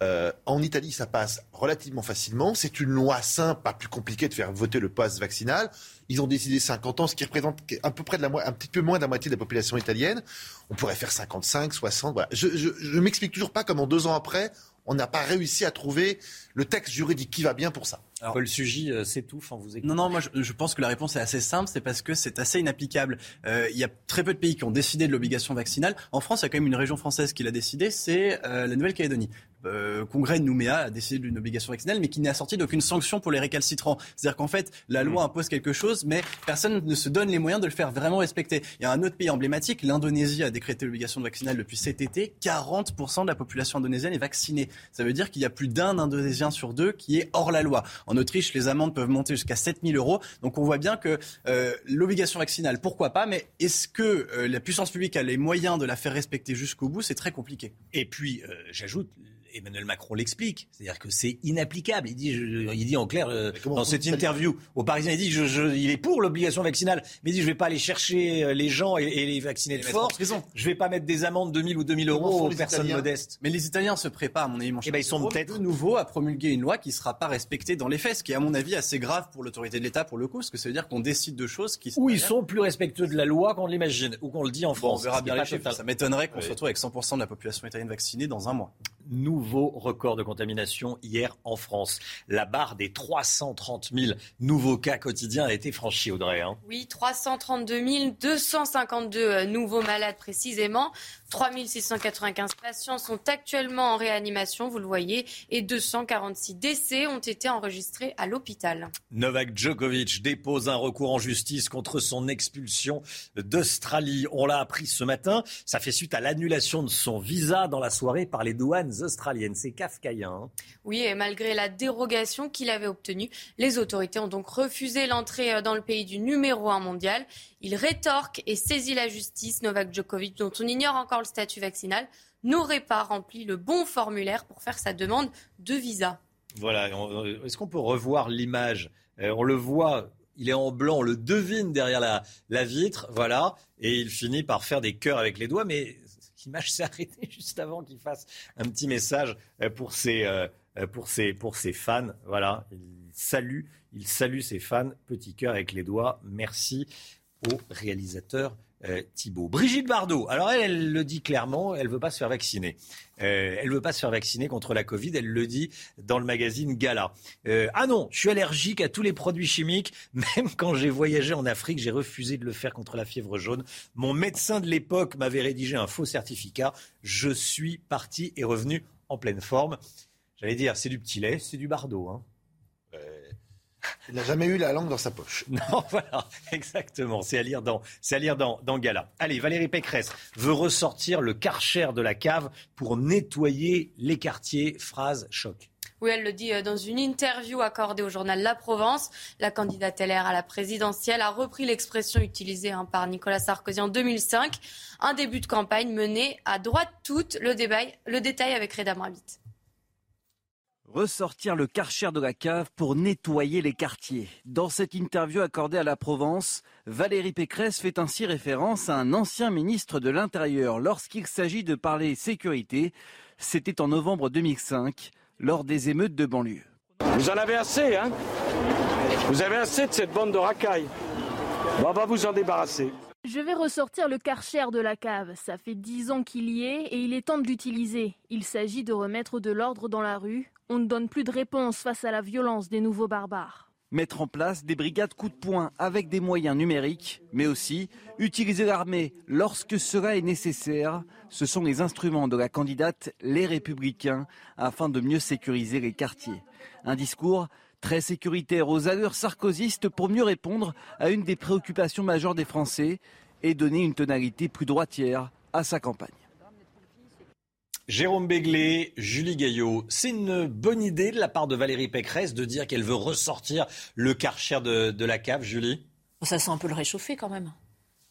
[SPEAKER 47] Euh, en Italie, ça passe relativement facilement. C'est une loi simple, pas plus compliquée de faire voter le pass vaccinal. Ils ont décidé 50 ans, ce qui représente à peu près de la un petit peu moins de la moitié de la population italienne. On pourrait faire 55, 60. Voilà. Je, je, je m'explique toujours pas comment deux ans après, on n'a pas réussi à trouver le texte juridique qui va bien pour ça.
[SPEAKER 1] Alors, Paul Sugy euh, s'étouffe en vous écoutant.
[SPEAKER 2] Non, non, moi je, je, pense que la réponse est assez simple, c'est parce que c'est assez inapplicable. Euh, il y a très peu de pays qui ont décidé de l'obligation vaccinale. En France, il y a quand même une région française qui l'a décidé, c'est euh, la Nouvelle-Calédonie. Euh, congrès de Nouméa a décidé d'une obligation vaccinale, mais qui n'est assortie d'aucune sanction pour les récalcitrants. C'est-à-dire qu'en fait, la loi impose quelque chose, mais personne ne se donne les moyens de le faire vraiment respecter. Il y a un autre pays emblématique, l'Indonésie a décrété l'obligation vaccinale depuis cet été. 40% de la population indonésienne est vaccinée. Ça veut dire qu'il y a plus d'un Indonésien sur deux qui est hors la loi. En Autriche, les amendes peuvent monter jusqu'à 7000 euros. Donc on voit bien que euh, l'obligation vaccinale, pourquoi pas, mais est-ce que euh, la puissance publique a les moyens de la faire respecter jusqu'au bout? C'est très compliqué.
[SPEAKER 1] Et puis, euh, j'ajoute, Emmanuel Macron l'explique, c'est-à-dire que c'est inapplicable. Il dit, je, il dit en clair euh, dans cette interview aux Parisiens, il dit, je, je, il est pour l'obligation vaccinale, mais il dit, je vais pas aller chercher euh, les gens et, et les vacciner de force. Je vais pas mettre des amendes de 1000 ou 2000 euros aux personnes
[SPEAKER 2] Italiens
[SPEAKER 1] modestes.
[SPEAKER 2] Mais les Italiens se préparent, à mon avis, mon
[SPEAKER 1] Eh ben, ils sont peut-être-
[SPEAKER 2] de nouveau à promulguer une loi qui ne sera pas respectée dans les faits, ce qui est à mon avis assez grave pour l'autorité de l'État pour le coup, parce que ça veut dire qu'on décide de choses qui
[SPEAKER 1] Ou ils sont plus respectueux de la loi qu'on l'imagine, ou qu'on le dit en
[SPEAKER 2] Bon, on
[SPEAKER 1] France.
[SPEAKER 2] verra bien les
[SPEAKER 1] pas
[SPEAKER 2] chiffres. Ça m'étonnerait qu'on
[SPEAKER 1] Oui.
[SPEAKER 2] se retrouve avec 100% de la population italienne vaccinée dans un mois.
[SPEAKER 1] Nouveau record de contamination hier en France. La barre des 330 000 nouveaux cas quotidiens a été franchie, Audrey. hein.
[SPEAKER 4] Oui, 332 252 euh, nouveaux malades précisément. 3 695 patients sont actuellement en réanimation, vous le voyez, et 246 décès ont été enregistrés à l'hôpital.
[SPEAKER 1] Novak Djokovic dépose un recours en justice contre son expulsion d'Australie. On l'a appris ce matin. Ça fait suite à l'annulation de son visa dans la soirée par les douanes australiennes. C'est kafkaïen. hein.
[SPEAKER 4] Oui, et malgré la dérogation qu'il avait obtenue, les autorités ont donc refusé l'entrée euh, dans le pays du numéro 1 mondial. Il rétorque et saisit la justice. Novak Djokovic, dont on ignore encore le statut vaccinal, n'aurait pas rempli le bon formulaire pour faire sa demande de visa.
[SPEAKER 1] Voilà. On- Est-ce qu'on peut revoir l'image? Euh, On le voit. Il est en blanc, on le devine derrière la, vitre, voilà, et il finit par faire des cœurs avec les doigts, mais l'image s'est arrêtée juste avant qu'il fasse un petit message euh, pour ses, euh, euh, pour ses, pour ses fans, voilà, il salue, il salue ses fans, petit cœur avec les doigts, merci au réalisateur euh, Thibault. Brigitte Bardot, alors elle, le dit clairement, elle veut pas se faire vacciner. Euh, elle veut pas se faire vacciner contre la Covid, elle le dit dans le magazine Gala. Euh, ah non, je suis allergique à tous les produits chimiques, même quand j'ai voyagé en Afrique, j'ai refusé de le faire contre la fièvre jaune. Mon médecin de l'époque m'avait rédigé un faux certificat. Je suis parti et revenu en pleine forme. J'allais dire, c'est du petit lait, c'est du Bardot. Hein.
[SPEAKER 47] Il n'a jamais eu la langue dans sa poche.
[SPEAKER 1] Non, voilà, exactement. C'est à lire dans, c'est à lire dans, dans Gala. Allez, Valérie Pécresse veut ressortir le karcher de la cave pour nettoyer les quartiers. Phrase choc.
[SPEAKER 4] Oui, elle le dit euh, dans une interview accordée au journal La Provence. La candidate LR à la présidentielle a repris l'expression utilisée hein, par Nicolas Sarkozy en 2005. Un début de campagne mené à droite toute. Le, débat, le détail avec Reda Mrabit.
[SPEAKER 45] Ressortir le karcher de la cave pour nettoyer les quartiers. Dans cette interview accordée à la Provence, Valérie Pécresse fait ainsi référence à un ancien ministre de l'Intérieur lorsqu'il s'agit de parler sécurité. C'était en novembre 2005, lors des émeutes de banlieue.
[SPEAKER 52] Vous en avez assez, hein? Vous avez assez de cette bande de racailles. Bon, on va vous en débarrasser.
[SPEAKER 53] Je vais ressortir le karcher de la cave. Ça fait dix ans qu'il y est et il est temps de l'utiliser. Il s'agit de remettre de l'ordre dans la rue. On ne donne plus de réponse face à la violence des nouveaux barbares.
[SPEAKER 45] Mettre en place des brigades coup de poing avec des moyens numériques, mais aussi utiliser l'armée lorsque cela est nécessaire. Ce sont les instruments de la candidate Les Républicains afin de mieux sécuriser les quartiers. Un discours très sécuritaire aux allures sarkozystes pour mieux répondre à une des préoccupations majeures des Français et donner une tonalité plus droitière à sa campagne.
[SPEAKER 1] Jérôme Béglé, Julie Gaillot, c'est une bonne idée de la part de Valérie Pécresse de dire qu'elle veut ressortir le karcher de, de la cave, Julie?
[SPEAKER 3] Ça sent un peu le réchauffer quand même.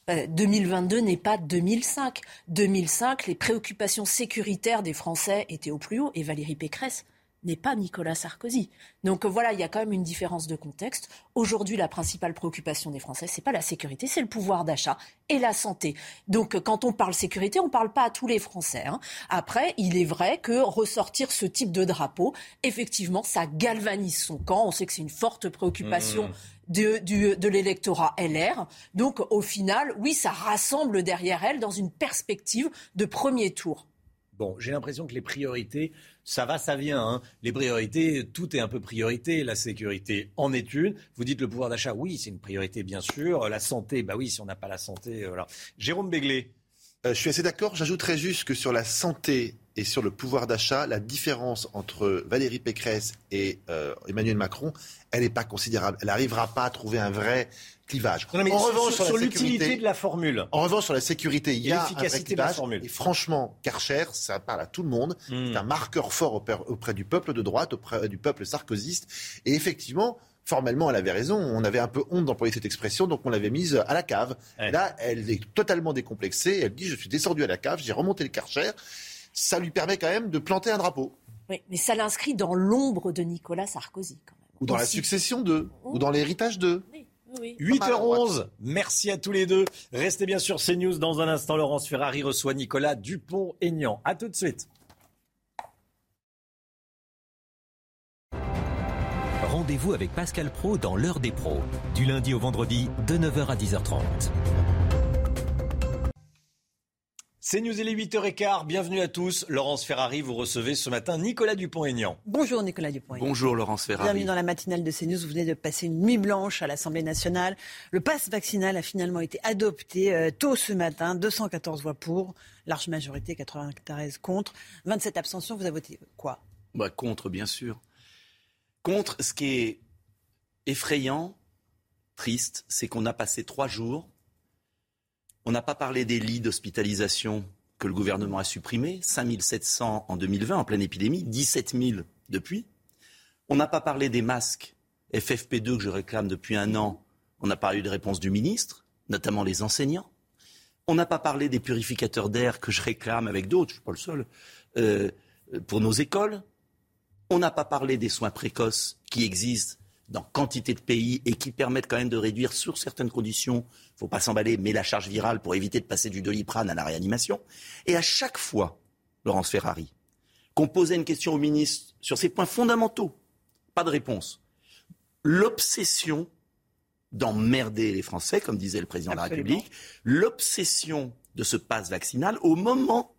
[SPEAKER 3] Euh, 2022 n'est pas 2005. 2005, les préoccupations sécuritaires des Français étaient au plus haut et Valérie Pécresse n'est pas Nicolas Sarkozy. Donc euh, voilà, il y a quand même une différence de contexte. Aujourd'hui, la principale préoccupation des Français, c'est pas la sécurité, c'est le pouvoir d'achat et la santé. Donc euh, quand on parle sécurité, on parle pas à tous les Français. hein. Après, il est vrai que ressortir ce type de drapeau, effectivement, ça galvanise son camp. On sait que c'est une forte préoccupation
[SPEAKER 1] Mmh.
[SPEAKER 3] de, du- de l'électorat LR. Donc au final, oui, ça rassemble derrière elle dans une perspective de premier tour.
[SPEAKER 1] Bon, j'ai l'impression que les priorités ça va, ça vient. Hein. Les priorités, tout est un peu priorité. La sécurité en est une. Vous dites le pouvoir d'achat, oui, c'est une priorité, bien sûr. La santé, bah oui, si on n'a pas la santé, euh, voilà. Jérôme Béglé.
[SPEAKER 47] Euh, je suis assez d'accord. J'ajouterais juste que sur la santé et sur le pouvoir d'achat, la différence entre Valérie Pécresse et euh, Emmanuel Macron, elle n'est pas considérable. Elle n'arrivera pas à trouver un vrai clivage.
[SPEAKER 1] en revanche, sur, l'utilité de la formule.
[SPEAKER 47] En revanche, sur la sécurité, il y a un vrai clivage. Et franchement, Karcher, ça parle à tout le monde. Hmm. C'est un marqueur fort auprès, du peuple de droite, auprès du peuple sarkozyste. Et effectivement, formellement, elle avait raison. On avait un peu honte d'employer cette expression, donc on l'avait mise à la cave. Là, elle est totalement décomplexée. Elle dit Je suis descendu à la cave, j'ai remonté le Karcher. Ça lui permet quand même de planter un drapeau.
[SPEAKER 3] Oui, mais ça l'inscrit dans l'ombre de Nicolas Sarkozy, quand même.
[SPEAKER 47] Ou dans la succession d'eux, ou dans l'héritage d'eux.
[SPEAKER 1] 8h11, merci à tous les deux. Restez bien sur CNews. Dans un instant, Laurence Ferrari reçoit Nicolas Dupont-Aignan. A tout de suite.
[SPEAKER 31] Rendez-vous avec Pascal Pro dans l'heure des pros, du lundi au vendredi de 9h à 10h30.
[SPEAKER 1] C'est News, il est 8h15. Bienvenue à tous. Laurence Ferrari, vous recevez ce matin Nicolas Dupont-Aignan.
[SPEAKER 54] Bonjour Nicolas Dupont-Aignan.
[SPEAKER 55] Bonjour Laurence Ferrari.
[SPEAKER 54] Bienvenue dans la matinale de CNews. Vous venez de passer une nuit blanche à l'Assemblée nationale. Le pass vaccinal a finalement été adopté euh, tôt ce matin. 214 voix pour, large majorité, 93 contre, 27 abstentions. Vous avez voté quoi?
[SPEAKER 55] Bah, Contre, bien sûr. Contre, ce qui est effrayant, triste, c'est qu'on a passé trois jours on n'a pas parlé des lits d'hospitalisation que le gouvernement a supprimés, 5700 en 2020 en pleine épidémie, 17 000 depuis. On n'a pas parlé des masques FFP2 que je réclame depuis un an. On n'a pas eu de réponse du ministre, notamment les enseignants. On n'a pas parlé des purificateurs d'air que je réclame avec d'autres, je ne suis pas le seul, euh, pour nos écoles. On n'a pas parlé des soins précoces qui existent dans quantité de pays et qui permettent quand même de réduire sur certaines conditions, il ne faut pas s'emballer, mais la charge virale pour éviter de passer du doliprane à la réanimation. Et à chaque fois, Laurence Ferrari, qu'on posait une question au ministre sur ces points fondamentaux, pas de réponse. L'obsession d'emmerder les Français, comme disait le président de la République, l'obsession de ce passe vaccinal au moment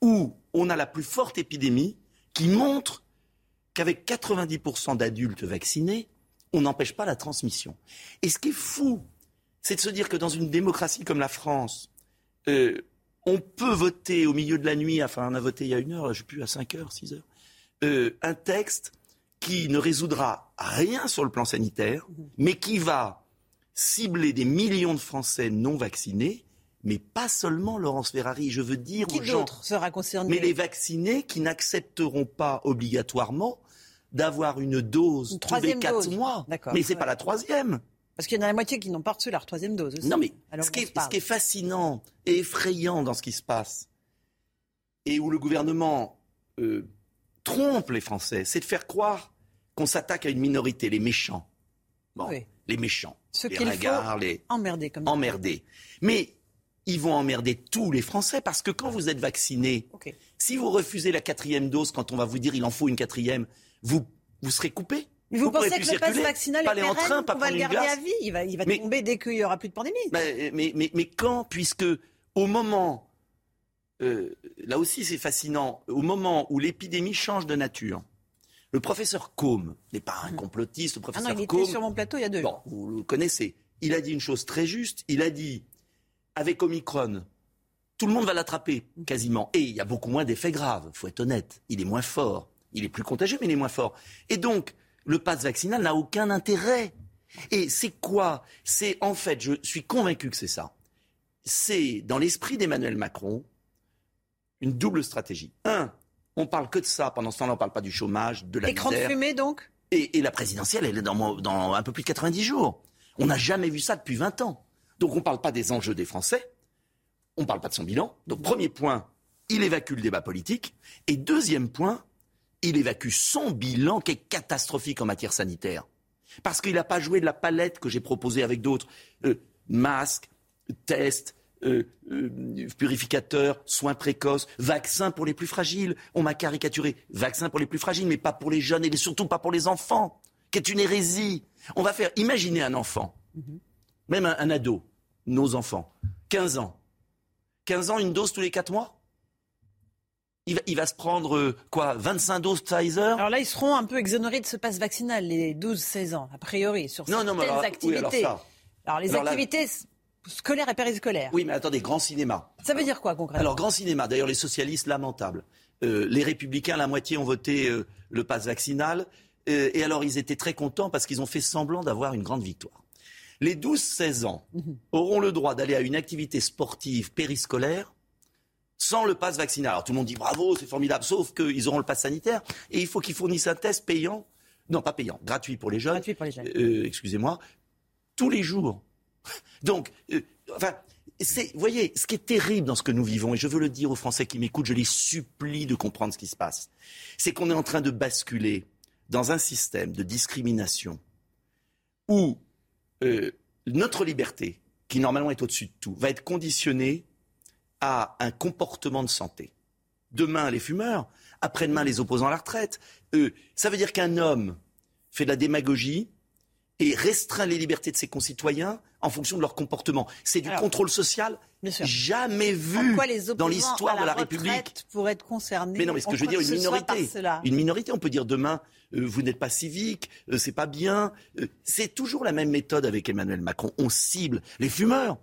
[SPEAKER 55] où on a la plus forte épidémie qui montre qu'avec 90% d'adultes vaccinés, on n'empêche pas la transmission. Et ce qui est fou, c'est de se dire que dans une démocratie comme la France, euh, on peut voter au milieu de la nuit, enfin on a voté il y a une heure, je ne sais plus, à 5 heures, 6 heures, euh, un texte qui ne résoudra rien sur le plan sanitaire, mais qui va cibler des millions de Français non vaccinés mais pas seulement Laurence Ferrari. Je veux dire
[SPEAKER 54] aux
[SPEAKER 55] gens.
[SPEAKER 54] sera concerné?
[SPEAKER 55] Mais les vaccinés qui n'accepteront pas obligatoirement d'avoir une dose tous les quatre mois. Mais c'est n'est pas la troisième.
[SPEAKER 54] Parce qu'il y en a la moitié qui n'ont pas reçu leur troisième dose aussi.
[SPEAKER 55] Non, mais ce, qui est, fascinant et effrayant dans ce qui se passe, et où le gouvernement euh, trompe les Français, c'est de faire croire qu'on s'attaque à une minorité, les méchants. Bon, les méchants.
[SPEAKER 54] Ceux
[SPEAKER 55] les
[SPEAKER 54] les emmerdés comme
[SPEAKER 55] emmerdés. Mais ils vont emmerder tous les Français parce que quand vous êtes vacciné, si vous refusez la quatrième dose quand on va vous dire il en faut une quatrième, vous, vous serez coupé.
[SPEAKER 54] Mais vous, pensez que le pass vaccinal est pérenne, en train, pas va le garder à vie Il va, il va tomber dès qu'il n'y aura plus de pandémie.
[SPEAKER 55] Mais, mais, mais, quand Puisque au moment, euh, là aussi c'est fascinant, au moment où l'épidémie change de nature, le professeur Combe n'est pas un complotiste, le professeur
[SPEAKER 54] ah non, il
[SPEAKER 55] était
[SPEAKER 54] sur mon plateau il y a deux jours.
[SPEAKER 55] Vous le connaissez. Il a dit une chose très juste. Il a dit, avec Omicron, tout le monde va l'attraper, quasiment. Et il y a beaucoup moins d'effets graves, faut être honnête. Il est moins fort. Il est plus contagieux, mais il est moins fort. Et donc, le pass vaccinal n'a aucun intérêt. Et c'est quoi? C'est en fait, je suis convaincu que c'est ça. C'est dans l'esprit d'Emmanuel Macron une double stratégie. Un, on parle que de ça. Pendant ce temps-là, on ne parle pas du chômage, de la
[SPEAKER 54] Écran
[SPEAKER 55] de
[SPEAKER 54] fumée, donc?
[SPEAKER 55] Et, la présidentielle, elle est dans, dans, un peu plus de 90 jours. On n'a jamais vu ça depuis 20 ans. Donc on ne parle pas des enjeux des Français, on ne parle pas de son bilan. Donc premier point, il évacue le débat politique. Et deuxième point, il évacue son bilan qui est catastrophique en matière sanitaire. Parce qu'il n'a pas joué de la palette que j'ai proposée avec d'autres. Euh, masques, tests, euh, euh, purificateurs, soins précoces, vaccins pour les plus fragiles. On m'a caricaturé. Vaccins pour les plus fragiles, mais pas pour les jeunes et surtout pas pour les enfants, qui est une hérésie. On va faire, imaginez un enfant, même un, un, ado, nos enfants, 15 ans. 15 ans, une dose tous les 4 mois? Il va, il va se prendre euh, quoi 25 doses Pfizer?
[SPEAKER 54] Alors là, ils seront un peu exonérés de ce passe vaccinal, les 12-16 ans, a priori, sur
[SPEAKER 55] Non,
[SPEAKER 54] certaines
[SPEAKER 55] non, alors- oui,
[SPEAKER 54] activités.
[SPEAKER 55] alors ça.
[SPEAKER 54] Alors, les
[SPEAKER 55] Alors là-
[SPEAKER 54] activités s- scolaires et périscolaires.
[SPEAKER 55] Oui, mais attendez, grand cinéma.
[SPEAKER 54] Ça veut dire quoi concrètement?
[SPEAKER 55] Alors, grand cinéma, d'ailleurs, les socialistes, lamentables. Euh, les républicains, la moitié ont voté euh, le pass vaccinal. Euh, et alors, ils étaient très contents parce qu'ils ont fait semblant d'avoir une grande victoire. Les 12-16 ans auront le droit d'aller à une activité sportive périscolaire sans le pass vaccinal. Alors, tout le monde dit bravo, c'est formidable, sauf qu'ils auront le pass sanitaire et il faut qu'ils fournissent un test payant. Non, pas payant, gratuit pour les jeunes.
[SPEAKER 54] Gratuit pour les jeunes.
[SPEAKER 55] Euh, excusez-moi, tous les jours. Donc, euh, enfin, vous voyez, ce qui est terrible dans ce que nous vivons, et je veux le dire aux Français qui m'écoutent, je les supplie de comprendre ce qui se passe, c'est qu'on est en train de basculer dans un système de discrimination où euh, notre liberté, qui normalement est au-dessus de tout, va être conditionnée à un comportement de santé. Demain, les fumeurs, après-demain, les opposants à la retraite. Euh, ça veut dire qu'un homme fait de la démagogie et restreint les libertés de ses concitoyens en fonction de leur comportement. C'est du contrôle social jamais vu
[SPEAKER 54] les
[SPEAKER 55] dans l'histoire de la République.
[SPEAKER 54] être
[SPEAKER 55] Mais non, mais ce que je veux dire, une minorité. Une minorité, on peut dire demain, euh, vous n'êtes pas civique, euh, c'est pas bien. Euh, c'est toujours la même méthode avec Emmanuel Macron. On cible les fumeurs.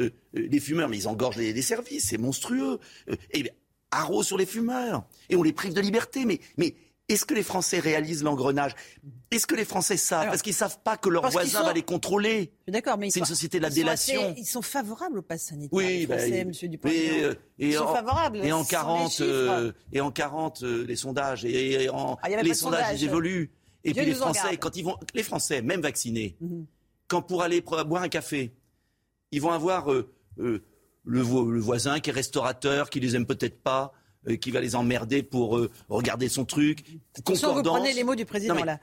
[SPEAKER 55] Euh, euh, les fumeurs, mais ils engorgent les, les services, c'est monstrueux. Euh, et bien, haro sur les fumeurs. Et on les prive de liberté. Mais, mais est-ce que les Français réalisent l'engrenage? Est-ce que les Français savent? Parce qu'ils savent pas que leur voisin
[SPEAKER 54] sont-
[SPEAKER 55] va les contrôler.
[SPEAKER 54] D'accord, mais
[SPEAKER 55] C'est une société de la
[SPEAKER 54] ils sont
[SPEAKER 55] délation.
[SPEAKER 54] assez- ils sont favorables au pass sanitaire.
[SPEAKER 55] Oui,
[SPEAKER 54] les
[SPEAKER 55] bah,
[SPEAKER 54] Français, monsieur
[SPEAKER 55] euh, et
[SPEAKER 54] Ils sont favorables.
[SPEAKER 55] Et en
[SPEAKER 54] ce sont les
[SPEAKER 55] 40,
[SPEAKER 54] chiffres.
[SPEAKER 55] euh, et en 40 euh, les sondages, et, et en,
[SPEAKER 54] Ah,
[SPEAKER 55] les sondages,
[SPEAKER 54] sondage.
[SPEAKER 55] ils évoluent. Et
[SPEAKER 54] Dieu
[SPEAKER 55] puis les Français, quand ils vont, les Français, même vaccinés,
[SPEAKER 54] Mhm.
[SPEAKER 55] quand pour aller boire un café, ils vont avoir euh, euh, le, vo- le voisin qui est restaurateur, qui les aime peut-être pas, euh, qui va les emmerder pour regarder son truc.
[SPEAKER 54] Attention, vous
[SPEAKER 55] Concordance.
[SPEAKER 54] prenez les mots du président,
[SPEAKER 55] Non,
[SPEAKER 54] là.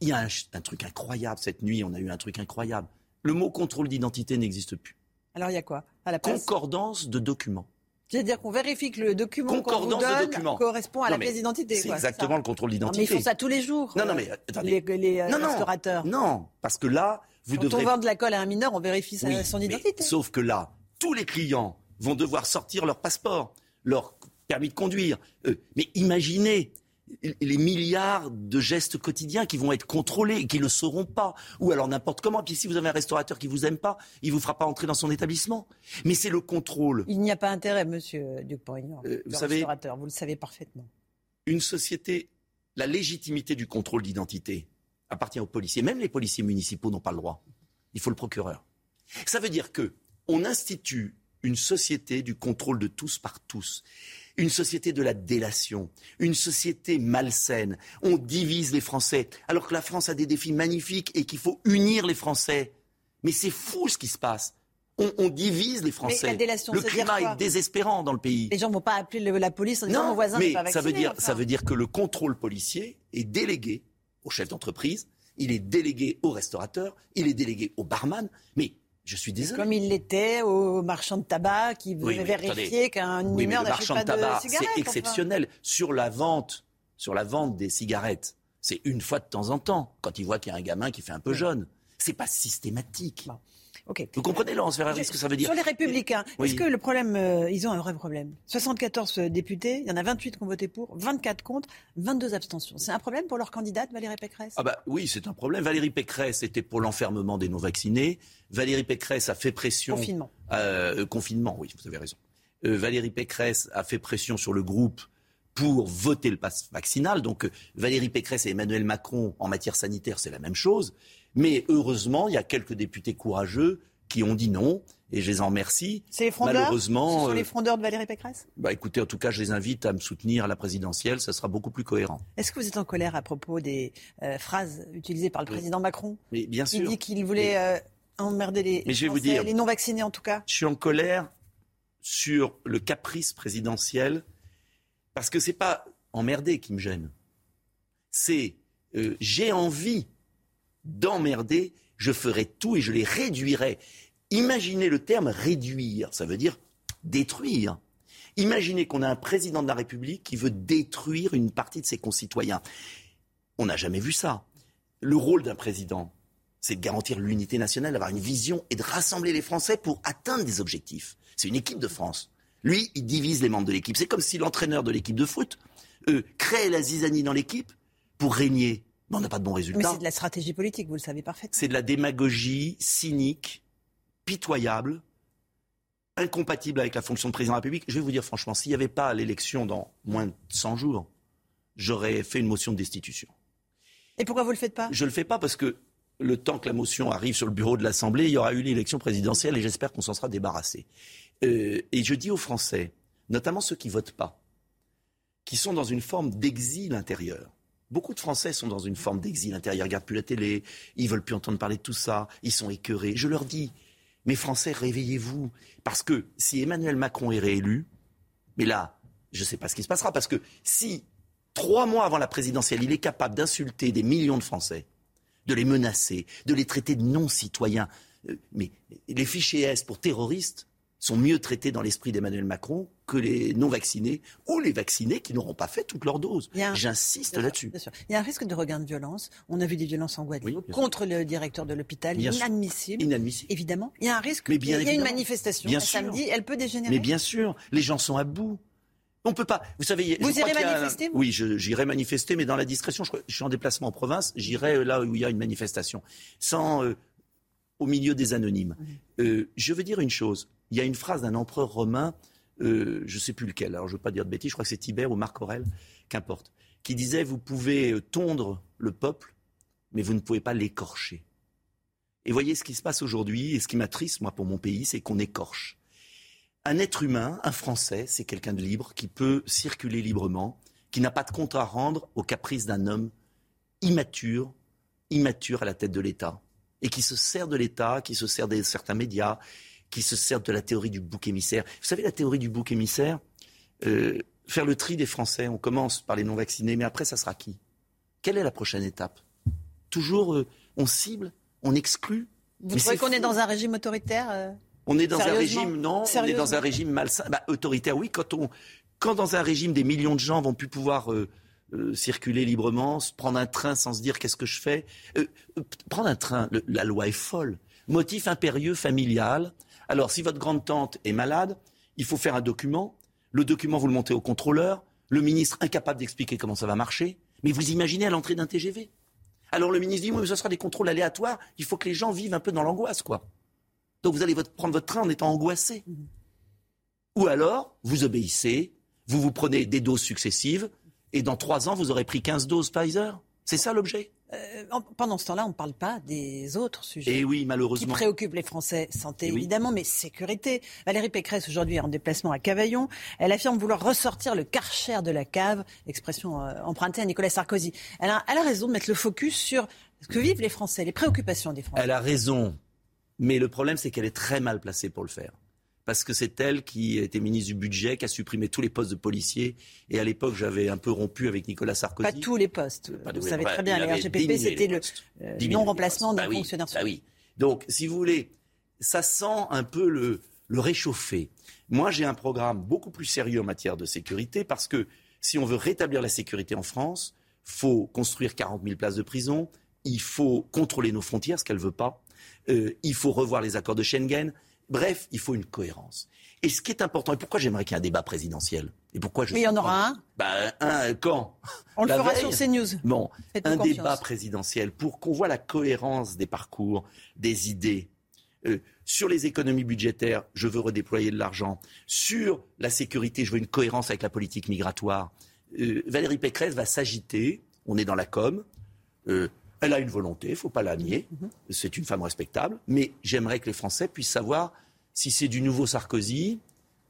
[SPEAKER 55] Il y a un, truc incroyable cette nuit. On a eu un truc incroyable. Le mot contrôle d'identité n'existe plus.
[SPEAKER 54] Alors, il y a quoi? À la
[SPEAKER 55] Concordance de documents.
[SPEAKER 54] C'est-à-dire qu'on vérifie que le document qu'on vous donne correspond à
[SPEAKER 55] Non,
[SPEAKER 54] la pièce d'identité.
[SPEAKER 55] C'est exactement le contrôle
[SPEAKER 54] Non, mais
[SPEAKER 55] d'identité.
[SPEAKER 54] ils font ça tous les jours.
[SPEAKER 55] Non, non,
[SPEAKER 54] euh,
[SPEAKER 55] mais attendez.
[SPEAKER 54] Les, les, euh,
[SPEAKER 55] Non, non.
[SPEAKER 54] restaurateurs.
[SPEAKER 55] Non, parce que là, vous
[SPEAKER 54] Quand
[SPEAKER 55] devrez.
[SPEAKER 54] on vend de la colle à un mineur, on vérifie
[SPEAKER 55] Oui,
[SPEAKER 54] son
[SPEAKER 55] mais
[SPEAKER 54] identité.
[SPEAKER 55] Sauf que là, tous les clients vont devoir sortir leur passeport, leur permis de conduire. Euh, mais imaginez les milliards de gestes quotidiens qui vont être contrôlés et qui ne le seront pas. Ou alors n'importe comment. Puis si vous avez un restaurateur qui vous aime pas, il vous fera pas entrer dans son établissement. Mais c'est le contrôle.
[SPEAKER 54] Il n'y a pas intérêt, monsieur Dupont-Aignan.
[SPEAKER 55] Euh,
[SPEAKER 54] le
[SPEAKER 55] vous savez-
[SPEAKER 54] restaurateur, vous le savez parfaitement.
[SPEAKER 55] Une société, la légitimité du contrôle d'identité appartient aux policiers. Même les policiers municipaux n'ont pas le droit. Il faut le procureur. Ça veut dire que on institue une société du contrôle de tous par tous, une société de la délation, une société malsaine. On divise les Français, alors que la France a des défis magnifiques et qu'il faut unir les Français. Mais c'est fou ce qui se passe. On, on divise les Français.
[SPEAKER 54] la délation,
[SPEAKER 55] le
[SPEAKER 54] ça
[SPEAKER 55] climat est désespérant dans le pays.
[SPEAKER 54] Les gens ne vont pas appeler le- la police en disant
[SPEAKER 55] Non,
[SPEAKER 54] mon voisin
[SPEAKER 55] mais
[SPEAKER 54] pas
[SPEAKER 55] ça
[SPEAKER 54] vacciné.
[SPEAKER 55] veut dire
[SPEAKER 54] enfin.
[SPEAKER 55] ça veut dire que le contrôle policier est délégué au chef d'entreprise, il est délégué au restaurateur, il est délégué au barman. Mais je suis désolé.
[SPEAKER 54] Comme il l'était aux marchands de tabac qui
[SPEAKER 55] Oui,
[SPEAKER 54] veulent
[SPEAKER 55] mais
[SPEAKER 54] vérifier qu'un
[SPEAKER 55] Oui,
[SPEAKER 54] mineur n'achète
[SPEAKER 55] marchand
[SPEAKER 54] pas
[SPEAKER 55] de tabac,
[SPEAKER 54] de cigarettes.
[SPEAKER 55] c'est
[SPEAKER 54] enfin.
[SPEAKER 55] exceptionnel. Sur la vente, sur la vente des cigarettes, c'est une fois de temps en temps, quand il voit qu'il y a un gamin qui fait un peu jeune. C'est pas systématique. Vous comprenez, Laurence Ferrari, ce que ça veut dire
[SPEAKER 54] Sur les Républicains,
[SPEAKER 55] Oui.
[SPEAKER 54] est-ce que le problème, euh, ils ont un vrai problème? 74 députés, il y en a 28 qui ont voté pour, 24 contre, 22 abstentions. C'est un problème pour leur candidate, Valérie Pécresse?
[SPEAKER 55] Ah bah oui, c'est un problème. Valérie Pécresse était pour l'enfermement des non-vaccinés. Valérie Pécresse a fait pression.
[SPEAKER 54] Confinement.
[SPEAKER 55] Euh, euh, confinement, oui, vous avez raison. Euh, Valérie Pécresse a fait pression sur le groupe pour voter le pass vaccinal. Donc euh, Valérie Pécresse et Emmanuel Macron, en matière sanitaire, c'est la même chose. Mais heureusement, il y a quelques députés courageux qui ont dit non, et je les en remercie.
[SPEAKER 54] C'est les frondeurs?
[SPEAKER 55] Malheureusement,
[SPEAKER 54] Ce sont
[SPEAKER 55] euh,
[SPEAKER 54] les frondeurs de Valérie Pécresse?
[SPEAKER 55] bah écoutez, en tout cas, je les invite à me soutenir à la présidentielle, ça sera beaucoup plus cohérent.
[SPEAKER 54] Est-ce que vous êtes en colère à propos des euh, phrases utilisées par le président Macron?
[SPEAKER 55] Mais bien
[SPEAKER 54] Il
[SPEAKER 55] sûr.
[SPEAKER 54] dit qu'il voulait euh, emmerder les,
[SPEAKER 55] Mais je vais vous
[SPEAKER 54] Français,
[SPEAKER 55] dire-
[SPEAKER 54] les non-vaccinés en tout cas.
[SPEAKER 55] Je suis en colère sur le caprice présidentiel parce que c'est pas emmerder qui me gêne. C'est euh, j'ai envie d'emmerder, je ferai tout et je les réduirai. Imaginez le terme réduire, ça veut dire détruire. Imaginez qu'on a un président de la République qui veut détruire une partie de ses concitoyens. On n'a jamais vu ça. Le rôle d'un président, c'est de garantir l'unité nationale, d'avoir une vision et de rassembler les Français pour atteindre des objectifs. C'est une équipe de France. Lui, il divise les membres de l'équipe. C'est comme si l'entraîneur de l'équipe de foot euh, créait la zizanie dans l'équipe pour régner. Mais on n'a pas de bons
[SPEAKER 54] Mais
[SPEAKER 55] résultats.
[SPEAKER 54] c'est de la stratégie politique, vous le savez parfaitement.
[SPEAKER 55] C'est de la démagogie cynique, pitoyable, incompatible avec la fonction de président de la République. Je vais vous dire franchement, s'il n'y avait pas l'élection dans moins de 100 jours, j'aurais fait une motion de destitution.
[SPEAKER 54] Et pourquoi vous le faites pas?
[SPEAKER 55] Je ne le fais pas parce que le temps que la motion arrive sur le bureau de l'Assemblée, il y aura eu l'élection présidentielle et j'espère qu'on s'en sera débarrassé. Euh, et je dis aux Français, notamment ceux qui votent pas, qui sont dans une forme d'exil intérieur. Beaucoup de Français sont dans une forme d'exil intérieur, ils regardent plus la télé, ils veulent plus entendre parler de tout ça, ils sont écœurés. Je leur dis, mes Français, réveillez-vous, parce que si Emmanuel Macron est réélu, mais là, je ne sais pas ce qui se passera, parce que si trois mois avant la présidentielle, il est capable d'insulter des millions de Français, de les menacer, de les traiter de non-citoyens, euh, mais les fichiers S pour terroristes sont mieux traités dans l'esprit d'Emmanuel Macron que les non-vaccinés ou les vaccinés qui n'auront pas fait toute leur dose.
[SPEAKER 54] Un-
[SPEAKER 55] J'insiste là-dessus.
[SPEAKER 54] Il y a un risque de regain de violence. On a vu des violences en Guadeloupe
[SPEAKER 55] sûr.
[SPEAKER 54] contre le directeur de l'hôpital. Inadmissible.
[SPEAKER 55] Inadmissible.
[SPEAKER 54] Évidemment. Il y a un risque.
[SPEAKER 55] Mais bien
[SPEAKER 54] il y a une manifestation
[SPEAKER 55] Bien
[SPEAKER 54] samedi. Elle peut dégénérer.
[SPEAKER 55] Mais bien sûr, les gens sont à bout. On peut pas. Vous savez,
[SPEAKER 54] Vous irez manifester,
[SPEAKER 55] Oui, j'irai manifester, mais dans la discrétion. Je suis en déplacement en province. J'irai euh, là où il y a une manifestation, sans euh, au milieu des anonymes. Euh, je veux dire une chose. Il y a une phrase d'un empereur romain, euh, je ne sais plus lequel. Alors je ne veux pas dire de bêtises. Je crois que c'est Tibère ou Marc Aurèle, qu'importe, qui disait vous pouvez euh, tondre le peuple, mais vous ne pouvez pas l'écorcher. Et voyez ce qui se passe aujourd'hui, et ce qui m'attriste, moi, pour mon pays, c'est qu'on écorche. Un être humain, un Français, c'est quelqu'un de libre, qui peut circuler librement, qui n'a pas de compte à rendre aux caprices d'un homme immature, immature à la tête de l'État, et qui se sert de l'État, qui se sert de certains médias, qui se sert de la théorie du bouc émissaire. Vous savez, la théorie du bouc émissaire, euh, faire le tri des Français, on commence par les non-vaccinés, mais après, ça sera qui? Quelle est la prochaine étape? Toujours, euh, on cible, on exclut
[SPEAKER 54] Vous
[SPEAKER 55] Mais
[SPEAKER 54] trouvez qu'on est dans un régime autoritaire euh
[SPEAKER 55] On est dans un régime, non, on est dans un régime malsain. Bah, autoritaire, oui, quand, on, quand dans un régime des millions de gens vont plus pouvoir euh, circuler librement, se prendre un train sans se dire qu'est-ce que je fais. Euh, euh, prendre un train, le- la loi est folle. Motif impérieux familial. Alors, si votre grande-tante est malade, il faut faire un document. Le document, vous le montez au contrôleur. Le ministre incapable d'expliquer comment ça va marcher. Mais vous imaginez à l'entrée d'un TGV Alors le ministre dit, oui, mais ce sera des contrôles aléatoires. Il faut que les gens vivent un peu dans l'angoisse, quoi. Donc vous allez prendre votre train en étant angoissé. Ou alors, vous obéissez, vous vous prenez des doses successives, et dans trois ans, vous aurez pris 15 doses Pfizer. C'est ça l'objet
[SPEAKER 54] Euh, en- Pendant ce temps-là, on ne parle pas des autres sujets.
[SPEAKER 55] Eh oui,
[SPEAKER 54] Qui
[SPEAKER 55] malheureusement.
[SPEAKER 54] préoccupent les Français Santé,
[SPEAKER 55] Eh oui.
[SPEAKER 54] évidemment, mais sécurité. Valérie Pécresse, aujourd'hui, est en déplacement à Cavaillon. Elle affirme vouloir ressortir le karcher de la cave, expression euh, empruntée à Nicolas Sarkozy. Elle a, elle a raison de mettre le focus sur ce que vivent les Français, les préoccupations des Français.
[SPEAKER 55] Elle a raison. Mais le problème, c'est qu'elle est très mal placée pour le faire. Parce que c'est elle qui était ministre du budget, qui a supprimé tous les postes de policiers. Et à l'époque, j'avais un peu rompu avec Nicolas Sarkozy.
[SPEAKER 54] Pas tous les postes. Vous savez très bien,
[SPEAKER 55] il
[SPEAKER 54] les RGPP, c'était le euh, non-remplacement d'un
[SPEAKER 55] Bah oui,
[SPEAKER 54] fonctionnaire.
[SPEAKER 55] bah oui. Donc, si vous voulez, ça sent un peu le, le réchauffer. Moi, j'ai un programme beaucoup plus sérieux en matière de sécurité parce que si on veut rétablir la sécurité en France, faut construire 40 000 places de prison, il faut contrôler nos frontières, ce qu'elle veut pas, euh, il faut revoir les accords de Schengen. Bref, il faut une cohérence. Et ce qui est important, et pourquoi j'aimerais qu'il y ait un débat présidentiel? Et pourquoi je
[SPEAKER 54] Mais il y en aura un.
[SPEAKER 55] bah, un, quand?
[SPEAKER 54] On le fera
[SPEAKER 55] veille
[SPEAKER 54] sur CNews.
[SPEAKER 55] Bon, un
[SPEAKER 54] confiance.
[SPEAKER 55] débat présidentiel pour qu'on voit la cohérence des parcours, des idées. Euh, sur les économies budgétaires, je veux redéployer de l'argent. Sur la sécurité, je veux une cohérence avec la politique migratoire. Euh, Valérie Pécresse va s'agiter. On est dans la com. Euh, elle a une volonté, il faut pas la nier. C'est une femme respectable. Mais j'aimerais que les Français puissent savoir si c'est du nouveau Sarkozy,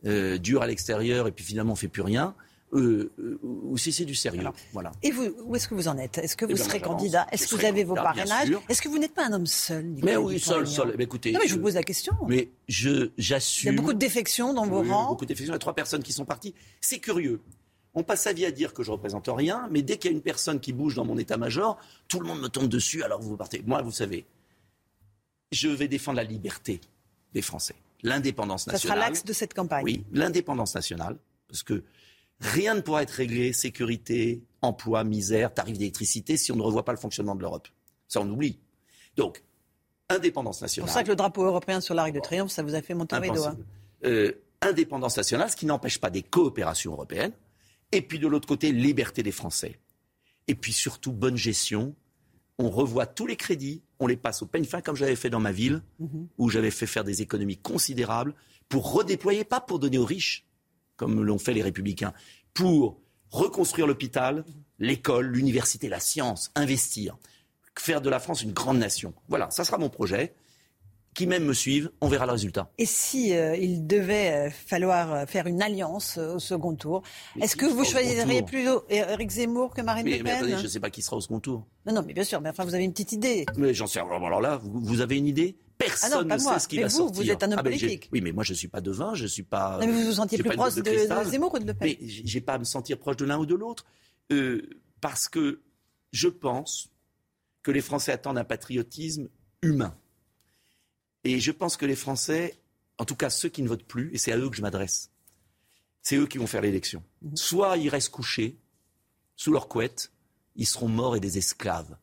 [SPEAKER 55] euh, dur à l'extérieur et puis finalement on fait plus rien, euh, euh, ou si c'est du sérieux. voilà.
[SPEAKER 54] Et vous, où est-ce que vous en êtes? Est-ce que
[SPEAKER 55] Eh
[SPEAKER 54] vous
[SPEAKER 55] ben,
[SPEAKER 54] serez candidat? Est-ce que vous avez vos
[SPEAKER 55] candidat,
[SPEAKER 54] parrainages? Est-ce que vous n'êtes pas un homme seul Nicolas
[SPEAKER 55] Mais oui, seul, seul. Mais écoutez,
[SPEAKER 54] Non, mais je vous pose la question.
[SPEAKER 55] Mais je,
[SPEAKER 54] Il y
[SPEAKER 55] j'assume.
[SPEAKER 54] a beaucoup de défections dans vos
[SPEAKER 55] Oui,
[SPEAKER 54] rangs.
[SPEAKER 55] Beaucoup de défections. Il y a trois personnes qui sont parties. C'est curieux. On passe sa vie à dire que je représente rien, mais dès qu'il y a une personne qui bouge dans mon état-major, tout le monde me tombe dessus, alors vous partez. Moi, vous savez, je vais défendre la liberté des Français, l'indépendance
[SPEAKER 54] Ça
[SPEAKER 55] nationale.
[SPEAKER 54] sera l'axe de cette campagne.
[SPEAKER 55] Oui, l'indépendance nationale, parce que rien ne pourra être réglé, sécurité, emploi, misère, tarif d'électricité, si on ne revoit pas le fonctionnement de l'Europe. Ça, on oublie. Donc, indépendance
[SPEAKER 54] C'est
[SPEAKER 55] nationale.
[SPEAKER 54] pour ça que le drapeau européen sur l'Arc de Triomphe, ça vous a fait monter les doigts.
[SPEAKER 55] Euh, indépendance nationale, ce qui n'empêche pas des coopérations européennes. Et puis de l'autre côté, liberté des Français. Et puis surtout, bonne gestion. On revoit tous les crédits, on les passe au peigne fin comme j'avais fait dans ma ville, où j'avais fait faire des économies considérables pour redéployer, pas pour donner aux riches, comme l'ont fait les républicains, pour reconstruire l'hôpital, l'école, l'université, la science, investir, faire de la France une grande nation. Voilà, ça sera mon projet qui même me suivent, on verra le résultat.
[SPEAKER 54] Et si euh, il devait euh, falloir euh, faire une alliance euh, au second tour, est-ce que vous choisiriez plutôt Éric Zemmour que Marine
[SPEAKER 55] Mais,
[SPEAKER 54] Le
[SPEAKER 55] mais
[SPEAKER 54] Pen
[SPEAKER 55] attendez, je ne sais pas qui sera au second tour.
[SPEAKER 54] Non, non, mais bien sûr, mais enfin, vous avez une petite idée.
[SPEAKER 55] Mais j'en sais alors, alors là, vous, vous avez une idée? Personne
[SPEAKER 54] Ah non, pas
[SPEAKER 55] ne
[SPEAKER 54] moi.
[SPEAKER 55] sait ce qui
[SPEAKER 54] Mais
[SPEAKER 55] va
[SPEAKER 54] vous,
[SPEAKER 55] sortir.
[SPEAKER 54] vous êtes un homme
[SPEAKER 55] Ah ben,
[SPEAKER 54] politique.
[SPEAKER 55] Oui, mais moi je suis pas devin, je suis pas.
[SPEAKER 54] Non, mais vous vous sentiez plus proche de- Zemmour ou de Le Pen
[SPEAKER 55] Mais j'ai pas à me sentir proche de l'un ou de l'autre, parce que je pense que les Français attendent un patriotisme humain. Et je pense que les Français, en tout cas ceux qui ne votent plus, et c'est à eux que je m'adresse, c'est eux qui vont faire l'élection.
[SPEAKER 54] Mhm.
[SPEAKER 55] Soit ils restent couchés sous leur couette, ils seront morts et des esclaves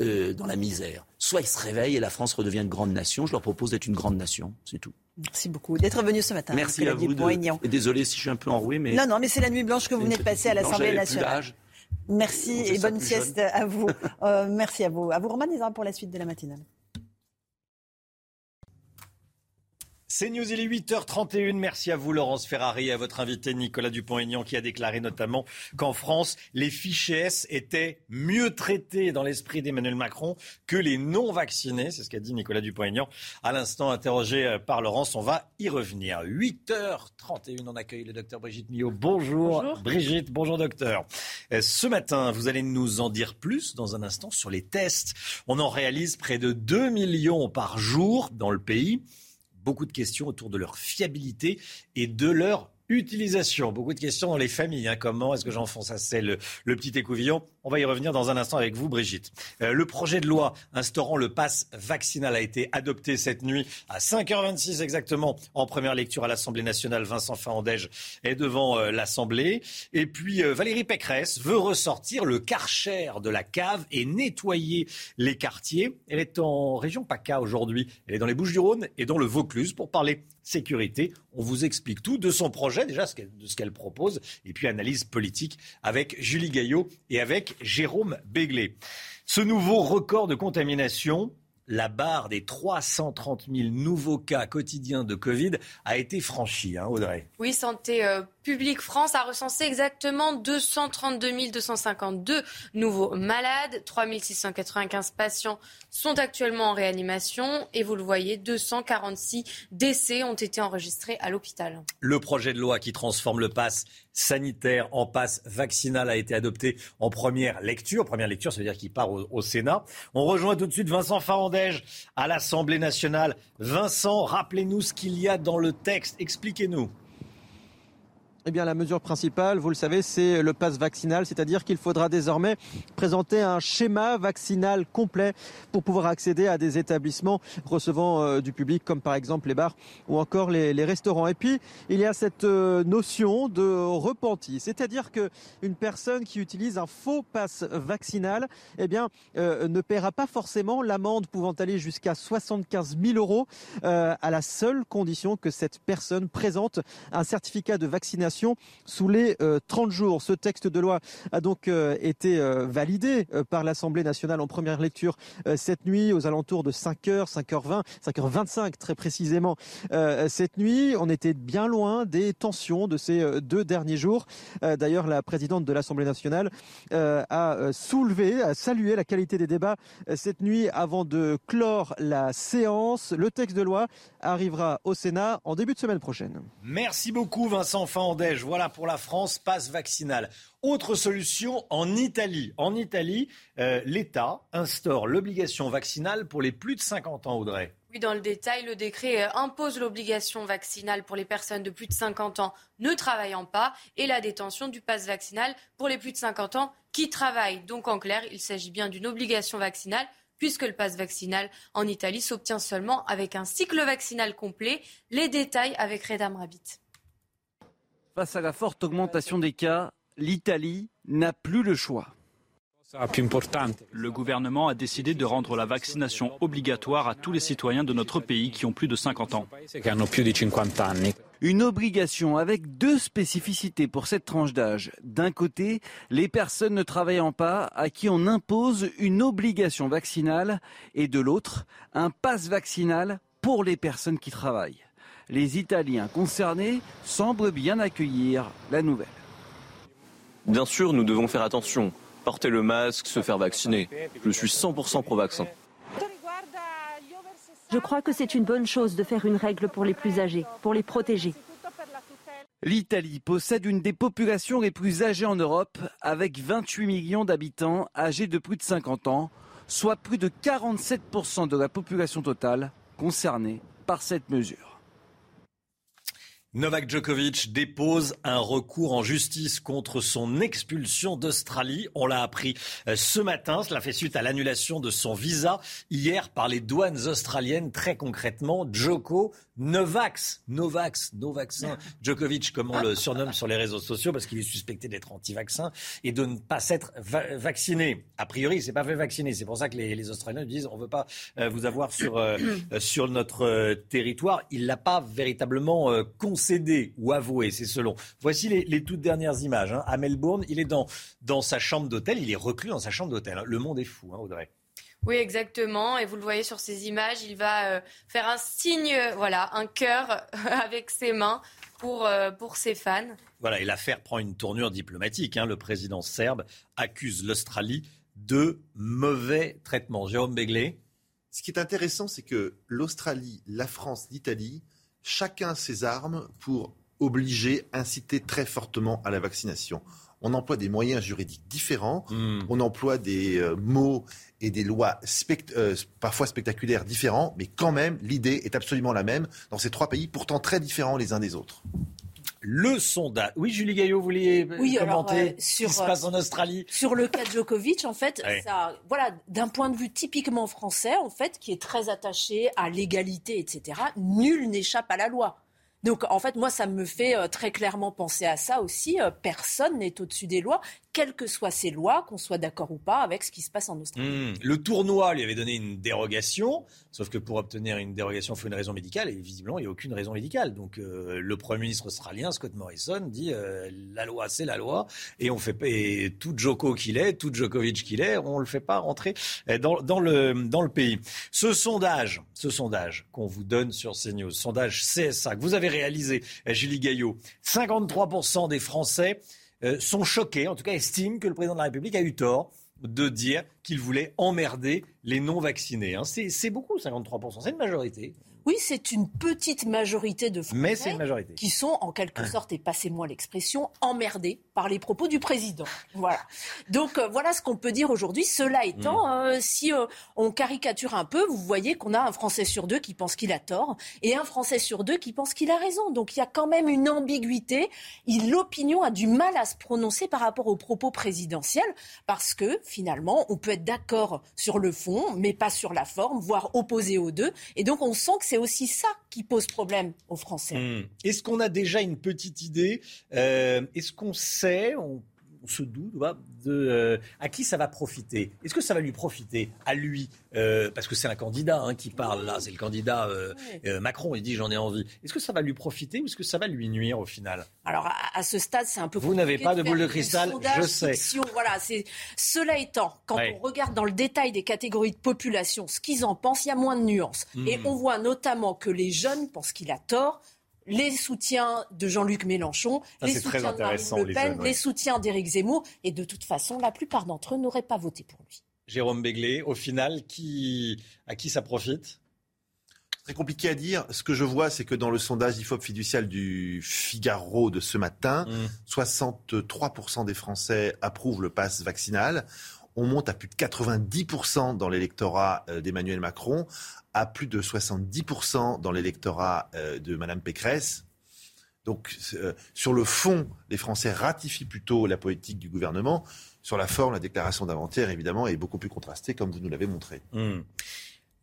[SPEAKER 55] euh, dans la misère. Soit ils se réveillent et la France redevient une grande nation. Je leur propose d'être une grande nation, c'est tout.
[SPEAKER 54] Merci beaucoup d'être venu ce matin.
[SPEAKER 55] Merci
[SPEAKER 54] Nicolas
[SPEAKER 55] à vous. de-. Et désolé si je suis un peu enroué, mais
[SPEAKER 54] Non, non, mais c'est la nuit blanche que vous venez de passer à l'Assemblée nationale. Merci et bonne sieste
[SPEAKER 55] jeune.
[SPEAKER 54] à vous. Euh, merci à vous. À vous, Roman Desarmes, pour la suite de la matinale.
[SPEAKER 1] C'est News, il est 8h31. Merci à vous, Laurence Ferrari, et à votre invité Nicolas Dupont-Aignan, qui a déclaré notamment qu'en France, les fichiers S étaient mieux traités dans l'esprit d'Emmanuel Macron que les non-vaccinés. C'est ce qu'a dit Nicolas Dupont-Aignan. À l'instant, interrogé euh, par Laurence, on va y revenir. 8h31, on accueille le docteur Brigitte Millot. Bonjour,
[SPEAKER 56] Bonjour.
[SPEAKER 1] Brigitte, bonjour docteur. Euh, Ce matin, vous allez nous en dire plus dans un instant sur les tests. On en réalise près de 2 millions par jour dans le pays beaucoup de questions autour de leur fiabilité et de leur utilisation. Beaucoup de questions dans les familles. hein. Comment est-ce que j'enfonce à c'est le, petit écouvillon? On va y revenir dans un instant avec vous, Brigitte. Euh, le projet de loi instaurant le pass vaccinal a été adopté cette nuit à 5h26 exactement en première lecture à l'Assemblée nationale. Vincent Fahandège est devant euh, l'Assemblée. Et puis euh, Valérie Pécresse veut ressortir le karcher de la cave et nettoyer les quartiers. Elle est en région PACA aujourd'hui. Elle est dans les Bouches-du-Rhône et dans le Vaucluse pour parler sécurité. On vous explique tout de son projet, déjà de ce qu'elle propose, et puis analyse politique avec Julie Gaillot et avec Jérôme Béglé. Ce nouveau record de contamination, la barre des 330 000 nouveaux cas quotidiens de Covid a été franchie, hein, Audrey.
[SPEAKER 4] Oui, Santé euh, publique France a recensé exactement 232 252 nouveaux malades. 3 695 patients sont actuellement en réanimation. Et vous le voyez, 246 décès ont été enregistrés à l'hôpital.
[SPEAKER 1] Le projet de loi qui transforme le pass sanitaire en pass vaccinal a été adopté en première lecture. Première lecture, ça veut dire qu'il part au, au Sénat. On rejoint tout de suite Vincent Farandège à l'Assemblée nationale. Vincent, rappelez-nous ce qu'il y a dans le texte. Expliquez-nous.
[SPEAKER 34] Eh bien, la mesure principale, vous le savez, c'est le pass vaccinal, c'est-à-dire qu'il faudra désormais présenter un schéma vaccinal complet pour pouvoir accéder à des établissements recevant euh, du public, comme par exemple les bars ou encore les, restaurants. Et puis, il y a cette euh, notion de repenti, c'est-à-dire que une personne qui utilise un faux pass vaccinal, eh bien, euh, ne paiera pas forcément l'amende pouvant aller jusqu'à 75 000 euros, à la seule condition que cette personne présente un certificat de vaccination sous les euh, 30 jours. Ce texte de loi a donc euh, été euh, validé euh, par l'Assemblée nationale en première lecture euh, cette nuit aux alentours de 5h, 5h20, 5h25 très précisément. Euh, cette nuit, on était bien loin des tensions de ces euh, deux derniers jours. Euh, D'ailleurs, la présidente de l'Assemblée nationale euh, a euh, soulevé, a salué la qualité des débats euh, cette nuit avant de clore la séance. Le texte de loi arrivera au Sénat en début de semaine prochaine.
[SPEAKER 1] Merci beaucoup Vincent Voilà pour la France, passe vaccinal. Autre solution en Italie. En Italie, euh, l'État instaure l'obligation vaccinale pour les plus de 50 ans, Audrey.
[SPEAKER 4] Oui, dans le détail, le décret euh, impose l'obligation vaccinale pour les personnes de plus de 50 ans ne travaillant pas et la détention du pass vaccinal pour les plus de 50 ans qui travaillent. Donc en clair, il s'agit bien d'une obligation vaccinale puisque le pass vaccinal en Italie s'obtient seulement avec un cycle vaccinal complet. Les détails avec Redam Rabbit.
[SPEAKER 45] Face à la forte augmentation des cas, l'Italie n'a plus le choix.
[SPEAKER 56] Le gouvernement a décidé de rendre la vaccination obligatoire à tous les citoyens de notre pays qui ont plus de 50 ans.
[SPEAKER 45] Une obligation avec deux spécificités pour cette tranche d'âge. D'un côté, les personnes ne travaillant pas à qui on impose une obligation vaccinale et de l'autre, un passe vaccinal pour les personnes qui travaillent. Les Italiens concernés semblent bien accueillir la nouvelle.
[SPEAKER 57] Bien sûr, nous devons faire attention porter le masque, se faire vacciner. Je suis 100% pro-vaccin.
[SPEAKER 35] Je crois que c'est une bonne chose de faire une règle pour les plus âgés, pour les protéger.
[SPEAKER 45] L'Italie possède une des populations les plus âgées en Europe, avec 28 millions d'habitants âgés de plus de 50 ans, soit plus de 47% de la population totale concernée par cette mesure.
[SPEAKER 1] Novak Djokovic dépose un recours en justice contre son expulsion d'Australie. On l'a appris euh, ce matin. Cela fait suite à l'annulation de son visa hier par les douanes australiennes. Très concrètement, Djoko Novax, Novax, no vaccin, Djokovic, comme on le surnomme sur les réseaux sociaux, parce qu'il est suspecté d'être anti-vaccin et de ne pas s'être vacciné. A priori, il s'est pas fait vacciner. C'est pour ça que les, Australiens disent on veut pas euh, vous avoir sur euh, sur notre territoire. Il l'a pas véritablement concédé ou avoué, c'est selon. Voici les, toutes dernières images. Hein. À Melbourne, il est dans dans sa chambre d'hôtel. Il est reclus dans sa chambre d'hôtel. Le monde est fou, hein, Audrey.
[SPEAKER 4] Oui, exactement. Et vous le voyez sur ces images, il va euh, faire un signe, voilà, un cœur avec ses mains pour, euh, pour ses fans.
[SPEAKER 1] Voilà, et l'affaire prend une tournure diplomatique. Hein. Le président serbe accuse l'Australie de mauvais traitement. Jérôme Begley.
[SPEAKER 47] Ce qui est intéressant, c'est que l'Australie, la France, l'Italie, chacun ses armes pour obliger, inciter très fortement à la vaccination on emploie des moyens juridiques différents, hmm. on emploie des euh, mots et des lois euh, parfois spectaculaires différents, mais quand même, l'idée est absolument la même dans ces trois pays, pourtant très différents les uns des autres.
[SPEAKER 1] Le sondage. Oui, Julie Gaillot, vous vouliez commenter euh, ce qui se passe en Australie
[SPEAKER 3] Sur le cas Djokovic, en fait, ça, voilà, d'un point de vue typiquement français, en fait, qui est très attaché à l'égalité, etc., nul n'échappe à la loi. Donc en fait, moi, ça me fait euh, très clairement penser à ça aussi. Euh, personne n'est au-dessus des lois quelles que soient ces lois, qu'on soit d'accord ou pas avec ce qui se passe en Australie.
[SPEAKER 1] Hmm. Le tournoi lui avait donné une dérogation, sauf que pour obtenir une dérogation, il faut une raison médicale, et visiblement, il n'y a aucune raison médicale. Donc euh, le Premier ministre australien, Scott Morrison, dit euh, la loi, c'est la loi, et on fait et tout Joko qu'il est, tout Djokovic qu'il est, on ne le fait pas rentrer euh, dans, dans, le, dans le pays. Ce sondage, ce sondage qu'on vous donne sur CNews, sondage CSA, que vous avez réalisé, Julie Gaillot, 53% des Français euh, sont choqués, en tout cas estiment que le président de la République a eu tort de dire qu'il voulait emmerder les non-vaccinés. Hein. C'est beaucoup, 53%, c'est une majorité.
[SPEAKER 3] Oui, c'est une petite majorité de Français
[SPEAKER 1] majorité.
[SPEAKER 3] qui sont en quelque sorte, et passez-moi l'expression, emmerdés par les propos du président. Voilà. Donc euh, voilà ce qu'on peut dire aujourd'hui. Cela étant, mm. euh, si euh, on caricature un peu, vous voyez qu'on a un Français sur deux qui pense qu'il a tort et un Français sur deux qui pense qu'il a raison. Donc il y a quand même une ambiguïté. L'opinion a du mal à se prononcer par rapport aux propos présidentiels parce que finalement, on peut être d'accord sur le fond, mais pas sur la forme, voire opposé aux deux. Et donc on sent que c'est aussi ça qui pose problème aux Français.
[SPEAKER 1] Hmm. Est-ce qu'on a déjà une petite idée euh, Est-ce qu'on sait, on, se doute de euh, à qui ça va profiter. Est-ce que ça va lui profiter à lui euh, Parce que c'est un candidat hein, qui parle là, c'est le candidat Macron. Il dit j'en ai envie. Est-ce que ça va lui profiter ou est-ce que ça va lui nuire au final?
[SPEAKER 3] Alors à, ce stade, c'est un peu.
[SPEAKER 1] Vous n'avez pas de, boule de cristal, je sais.
[SPEAKER 3] Voilà, c'est cela étant, quand on regarde dans le détail des catégories de population, ce qu'ils en pensent, il y a moins de nuances. Hmm. Et on voit notamment que les jeunes pensent qu'il a tort les soutiens de Jean-Luc Mélenchon, les soutiens de Marine Le Pen, les, soutiens d'Éric Zemmour. Et de toute façon, la plupart d'entre eux n'auraient pas voté pour lui.
[SPEAKER 1] Jérôme Béglé, au final, qui, à qui ça profite?
[SPEAKER 47] Très compliqué à dire. Ce que je vois, c'est que dans le sondage IFOP fiducial du Figaro de ce matin, 63% mmh. des Français approuvent le pass vaccinal on monte à plus de 90% dans l'électorat euh, d'Emmanuel Macron, à plus de 70% dans l'électorat euh, de Mme Pécresse. Donc, euh, sur le fond, les Français ratifient plutôt la politique du gouvernement. Sur la forme, la déclaration d'inventaire, évidemment, est beaucoup plus contrastée, comme vous nous l'avez montré.
[SPEAKER 1] Hmm.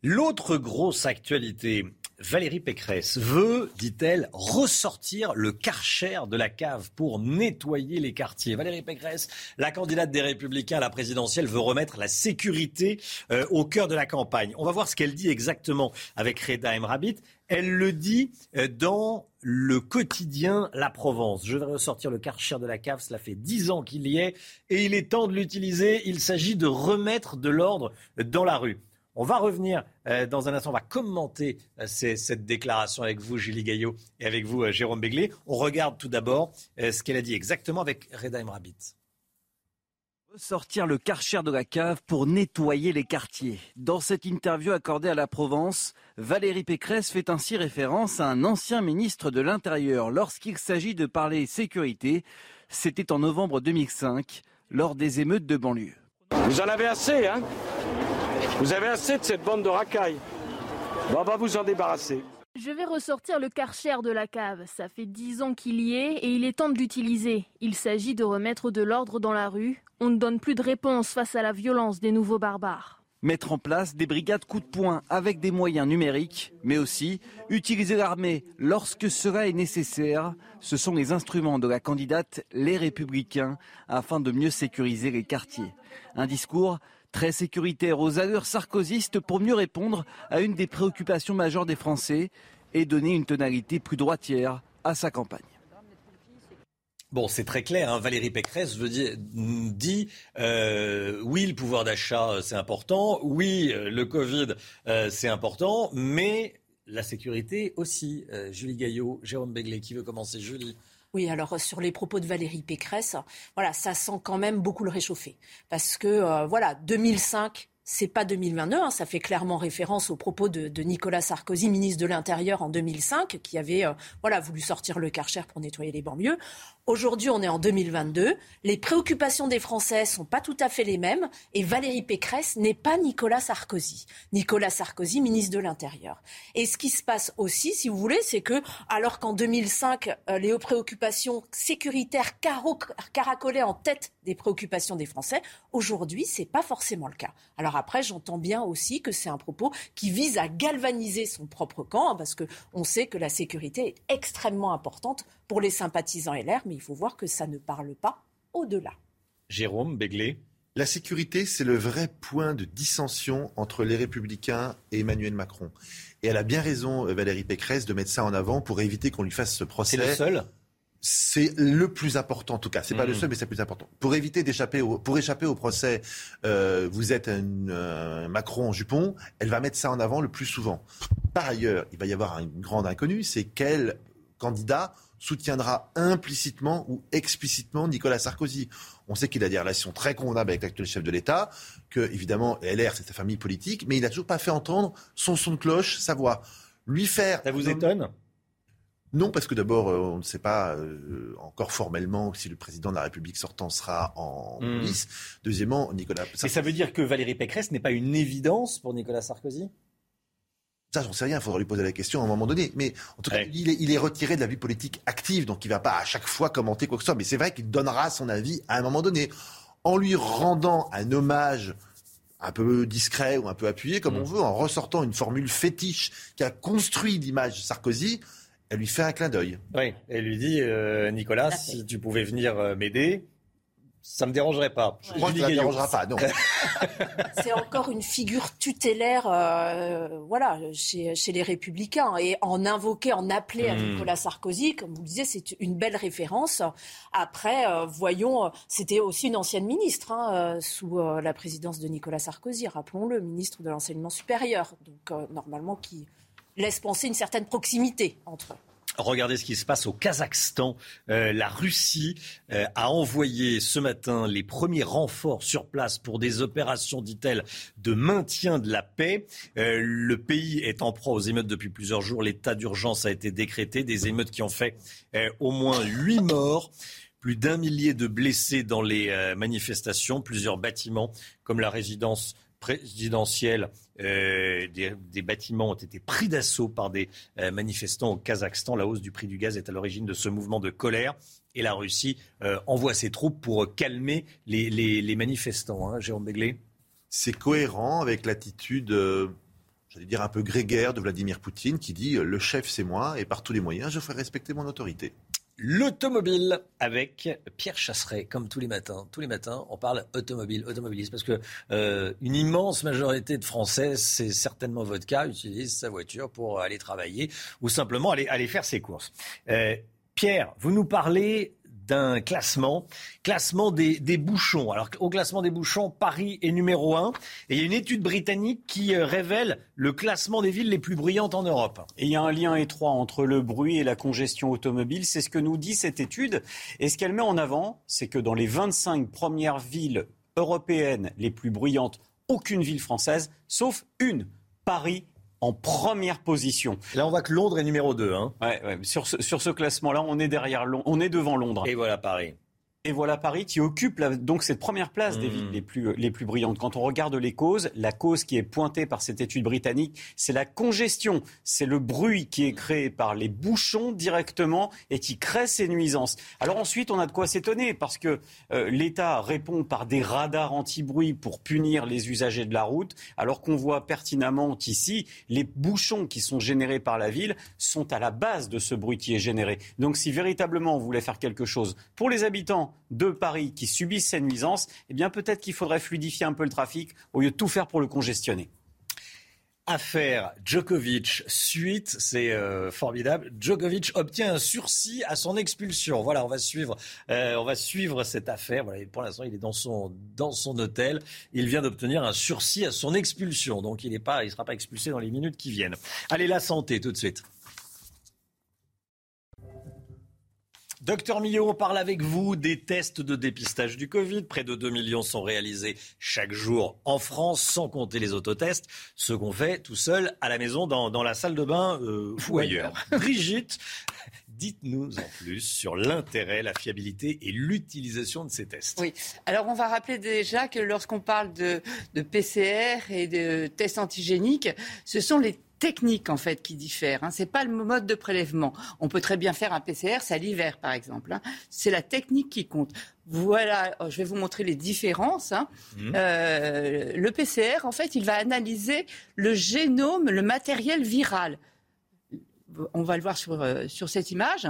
[SPEAKER 1] L'autre grosse actualité, Valérie Pécresse veut, dit-elle, ressortir le karcher de la cave pour nettoyer les quartiers. Valérie Pécresse, la candidate des Républicains à la présidentielle, veut remettre la sécurité euh, au cœur de la campagne. On va voir ce qu'elle dit exactement avec Reda Emrabit. Elle le dit euh, dans le quotidien La Provence. Je vais ressortir le karcher de la cave, cela fait dix ans qu'il y est et il est temps de l'utiliser. Il s'agit de remettre de l'ordre dans la rue. On va revenir euh, dans un instant, on va commenter euh, cette déclaration avec vous, Julie Gaillot, et avec vous, euh, Jérôme Béglé. On regarde tout d'abord ce qu'elle a dit exactement avec Reda Emrabit.
[SPEAKER 45] Sortir le karcher de la cave pour nettoyer les quartiers. Dans cette interview accordée à la Provence, Valérie Pécresse fait ainsi référence à un ancien ministre de l'Intérieur lorsqu'il s'agit de parler sécurité. C'était en novembre 2005, lors des émeutes de banlieue.
[SPEAKER 52] Vous en avez assez, hein? Vous avez assez de cette bande de racailles. on va vous en débarrasser.
[SPEAKER 53] Je vais ressortir le karcher de la cave. Ça fait dix ans qu'il y est et il est temps de l'utiliser. Il s'agit de remettre de l'ordre dans la rue. On ne donne plus de réponse face à la violence des nouveaux barbares.
[SPEAKER 45] Mettre en place des brigades coup de poing avec des moyens numériques, mais aussi utiliser l'armée lorsque cela est nécessaire. Ce sont les instruments de la candidate Les Républicains afin de mieux sécuriser les quartiers. Un discours très sécuritaire aux allures sarkozystes pour mieux répondre à une des préoccupations majeures des Français et donner une tonalité plus droitière à sa campagne.
[SPEAKER 1] Bon, c'est très clair. Hein. Valérie Pécresse veut dire, dit euh, oui, le pouvoir d'achat, euh, c'est important. Oui, euh, le Covid, c'est important. Mais la sécurité aussi. Julie Gaillot, Jérôme Begley, qui veut commencer Julie?
[SPEAKER 3] Oui, alors sur les propos de Valérie Pécresse, voilà, ça sent quand même beaucoup le réchauffer. Parce que, euh, voilà, 2005, c'est pas 2022, hein, ça fait clairement référence aux propos de, Nicolas Sarkozy, ministre de l'Intérieur en 2005, qui avait euh, voilà voulu sortir le Karcher pour nettoyer les banlieues. Aujourd'hui, on est en 2022. Les préoccupations des Français sont pas tout à fait les mêmes. Et Valérie Pécresse n'est pas Nicolas Sarkozy. Nicolas Sarkozy, ministre de l'Intérieur. Et ce qui se passe aussi, si vous voulez, c'est que, alors qu'en 2005, euh, les préoccupations sécuritaires caracolaient en tête des préoccupations des Français, aujourd'hui, c'est pas forcément le cas. Alors après, j'entends bien aussi que c'est un propos qui vise à galvaniser son propre camp, hein, parce que on sait que la sécurité est extrêmement importante pour les sympathisants LR, il faut voir que ça ne parle pas au-delà.
[SPEAKER 1] Jérôme Béglé.
[SPEAKER 47] La sécurité, c'est le vrai point de dissension entre les Républicains et Emmanuel Macron. Et elle a bien raison, euh, Valérie Pécresse, de mettre ça en avant pour éviter qu'on lui fasse ce procès.
[SPEAKER 1] C'est le seul?
[SPEAKER 47] C'est le plus important en tout cas. C'est pas le mmh. seul, mais c'est le plus important. Pour éviter d'échapper au, pour échapper au procès, euh, vous êtes un, Macron en jupon. Elle va mettre ça en avant le plus souvent. Par ailleurs, il va y avoir une grande inconnue, c'est quel candidat soutiendra implicitement ou explicitement Nicolas Sarkozy. On sait qu'il a des relations très convenables avec l'actuel chef de l'État, que évidemment LR c'est sa famille politique, mais il n'a toujours pas fait entendre son son de cloche, sa voix. Lui faire.
[SPEAKER 1] Ça vous étonne?
[SPEAKER 47] Non, parce que d'abord, euh, on ne sait pas euh, encore formellement si le président de la République sortant sera en mmh. Deuxièmement, Nicolas
[SPEAKER 1] Sarkozy. Et ça veut dire que Valérie Pécresse n'est pas une évidence pour Nicolas Sarkozy?
[SPEAKER 47] Ça, j'en sais rien, il faudra lui poser la question à un moment donné. Mais en tout cas, il, est, retiré de la vie politique active, donc il ne va pas à chaque fois commenter quoi que ce soit. Mais c'est vrai qu'il donnera son avis à un moment donné. En lui rendant un hommage un peu discret ou un peu appuyé, comme on mm. veut, en ressortant une formule fétiche qui a construit l'image de Sarkozy, elle lui fait un clin d'œil.
[SPEAKER 1] Oui, elle lui dit, euh, Nicolas, si tu pouvais venir euh, m'aider, ça me dérangerait pas.
[SPEAKER 47] Je crois que ça ne dérangera pas, non.
[SPEAKER 3] C'est encore une figure tutélaire, euh, voilà, chez, les Républicains. Et en invoquer, en appeler à hmm. Nicolas Sarkozy, comme vous le disiez, c'est une belle référence. Après, euh, voyons, c'était aussi une ancienne ministre hein, euh, sous la présidence de Nicolas Sarkozy, rappelons-le, ministre de l'enseignement supérieur. Donc, normalement, qui laisse penser une certaine proximité entre eux.
[SPEAKER 1] Regardez ce qui se passe au Kazakhstan. Euh, la Russie euh, a envoyé ce matin les premiers renforts sur place pour des opérations, dit-elle, de maintien de la paix. Euh, le pays est en proie aux émeutes depuis plusieurs jours. L'état d'urgence a été décrété. Des émeutes qui ont fait au moins huit morts plus d'un millier de blessés dans les manifestations, plusieurs bâtiments comme la résidence présidentielle, euh, des, bâtiments ont été pris d'assaut par des euh, manifestants au Kazakhstan. La hausse du prix du gaz est à l'origine de ce mouvement de colère. Et la Russie euh, envoie ses troupes pour calmer les, manifestants. Hein, Jérôme Begley
[SPEAKER 47] C'est cohérent avec l'attitude j'allais dire un peu grégaire de Vladimir Poutine qui dit le chef c'est moi et par tous les moyens je ferai respecter mon autorité.
[SPEAKER 1] L'automobile avec Pierre Chasseret, comme tous les matins. Tous les matins, on parle automobile, automobilisme, parce que euh, une immense majorité de Français, c'est certainement votre cas, utilise sa voiture pour aller travailler ou simplement aller, aller faire ses courses. Euh, Pierre, vous nous parlez d'un classement, classement des, bouchons. Alors au classement des bouchons, Paris est numéro 1 et il y a une étude britannique qui euh, révèle le classement des villes les plus bruyantes en Europe.
[SPEAKER 44] Et il y a un lien étroit entre le bruit et la congestion automobile, c'est ce que nous dit cette étude. Et ce qu'elle met en avant, c'est que dans les 25 premières villes européennes les plus bruyantes, aucune ville française, sauf une, Paris en première position.
[SPEAKER 1] Là, on voit que Londres est numéro 2. Hein.
[SPEAKER 44] Sur ce, sur ce classement-là, on est derrière, on est devant Londres.
[SPEAKER 1] Et voilà Paris.
[SPEAKER 44] Et voilà Paris qui occupe donc cette première place des hmm. villes les plus, les plus brillantes. Quand on regarde les causes, la cause qui est pointée par cette étude britannique, c'est la congestion, c'est le bruit qui est créé par les bouchons directement et qui crée ces nuisances. Alors ensuite, on a de quoi s'étonner parce que euh, l'État répond par des radars anti-bruit pour punir les usagers de la route, alors qu'on voit pertinemment qu'ici, les bouchons qui sont générés par la ville sont à la base de ce bruit qui est généré. Donc si véritablement on voulait faire quelque chose pour les habitants, de Paris qui subissent ces nuisances, eh bien peut-être qu'il faudrait fluidifier un peu le trafic au lieu de tout faire pour le congestionner.
[SPEAKER 1] Affaire Djokovic, suite, c'est euh, formidable. Djokovic obtient un sursis à son expulsion. Voilà, on va suivre, euh, on va suivre cette affaire. Pour l'instant, il est dans son dans son hôtel. Il vient d'obtenir un sursis à son expulsion, donc il ne sera pas expulsé dans les minutes qui viennent. Allez, la santé tout de suite. Docteur Millot, on parle avec vous des tests de dépistage du Covid. Près de 2 millions sont réalisés chaque jour en France, sans compter les autotests, ce qu'on fait tout seul à la maison, dans, la salle de bain euh, ou ailleurs. Brigitte, dites-nous en plus sur l'intérêt, la fiabilité et l'utilisation de ces tests.
[SPEAKER 58] Oui, alors on va rappeler déjà que lorsqu'on parle de, de PCR et de tests antigéniques, ce sont les technique en fait qui diffère. Hein. C'est pas le mode de prélèvement. On peut très bien faire un PCR, c'est à l'hiver par exemple. Hein. C'est la technique qui compte. Voilà, oh, je vais vous montrer les différences. Hein. Mmh. Euh, le PCR, en fait, il va analyser le génome, le matériel viral. On va le voir sur, euh, sur cette image.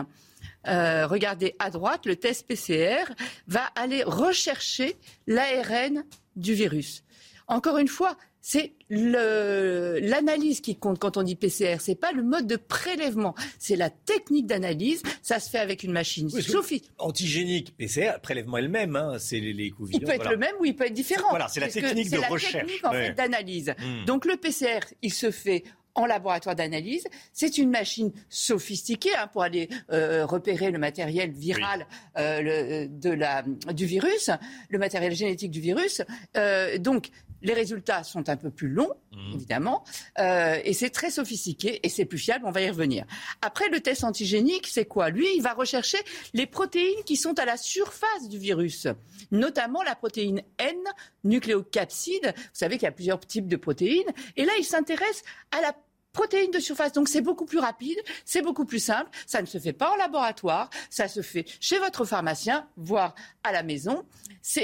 [SPEAKER 58] Euh, regardez à droite, le test PCR va aller rechercher l'ARN du virus. Encore une fois, c'est l'analyse qui compte quand on dit PCR. C'est pas le mode de prélèvement, c'est la technique d'analyse. Ça se fait avec une machine
[SPEAKER 1] oui, Antigénique, PCR, prélèvement est le même. Hein, c'est les,
[SPEAKER 58] Il peut être le même ou il peut être différent.
[SPEAKER 1] Voilà, c'est la technique de recherche. C'est la
[SPEAKER 58] technique en fait, d'analyse. Hmm. Donc le PCR, il se fait en laboratoire d'analyse. C'est une machine sophistiquée hein, pour aller euh, repérer le matériel viral euh, de la, du virus, le matériel génétique du virus. Euh, donc les résultats sont un peu plus longs, mmh. évidemment, euh, et c'est très sophistiqué et c'est plus fiable. On va y revenir. Après, le test antigénique, c'est quoi? Lui, il va rechercher les protéines qui sont à la surface du virus, notamment la protéine N, nucléocapside. Vous savez qu'il y a plusieurs types de protéines. Et là, il s'intéresse à la protéines de surface. Donc c'est beaucoup plus rapide, c'est beaucoup plus simple. Ça ne se fait pas en laboratoire, ça se fait chez votre pharmacien, voire à la maison.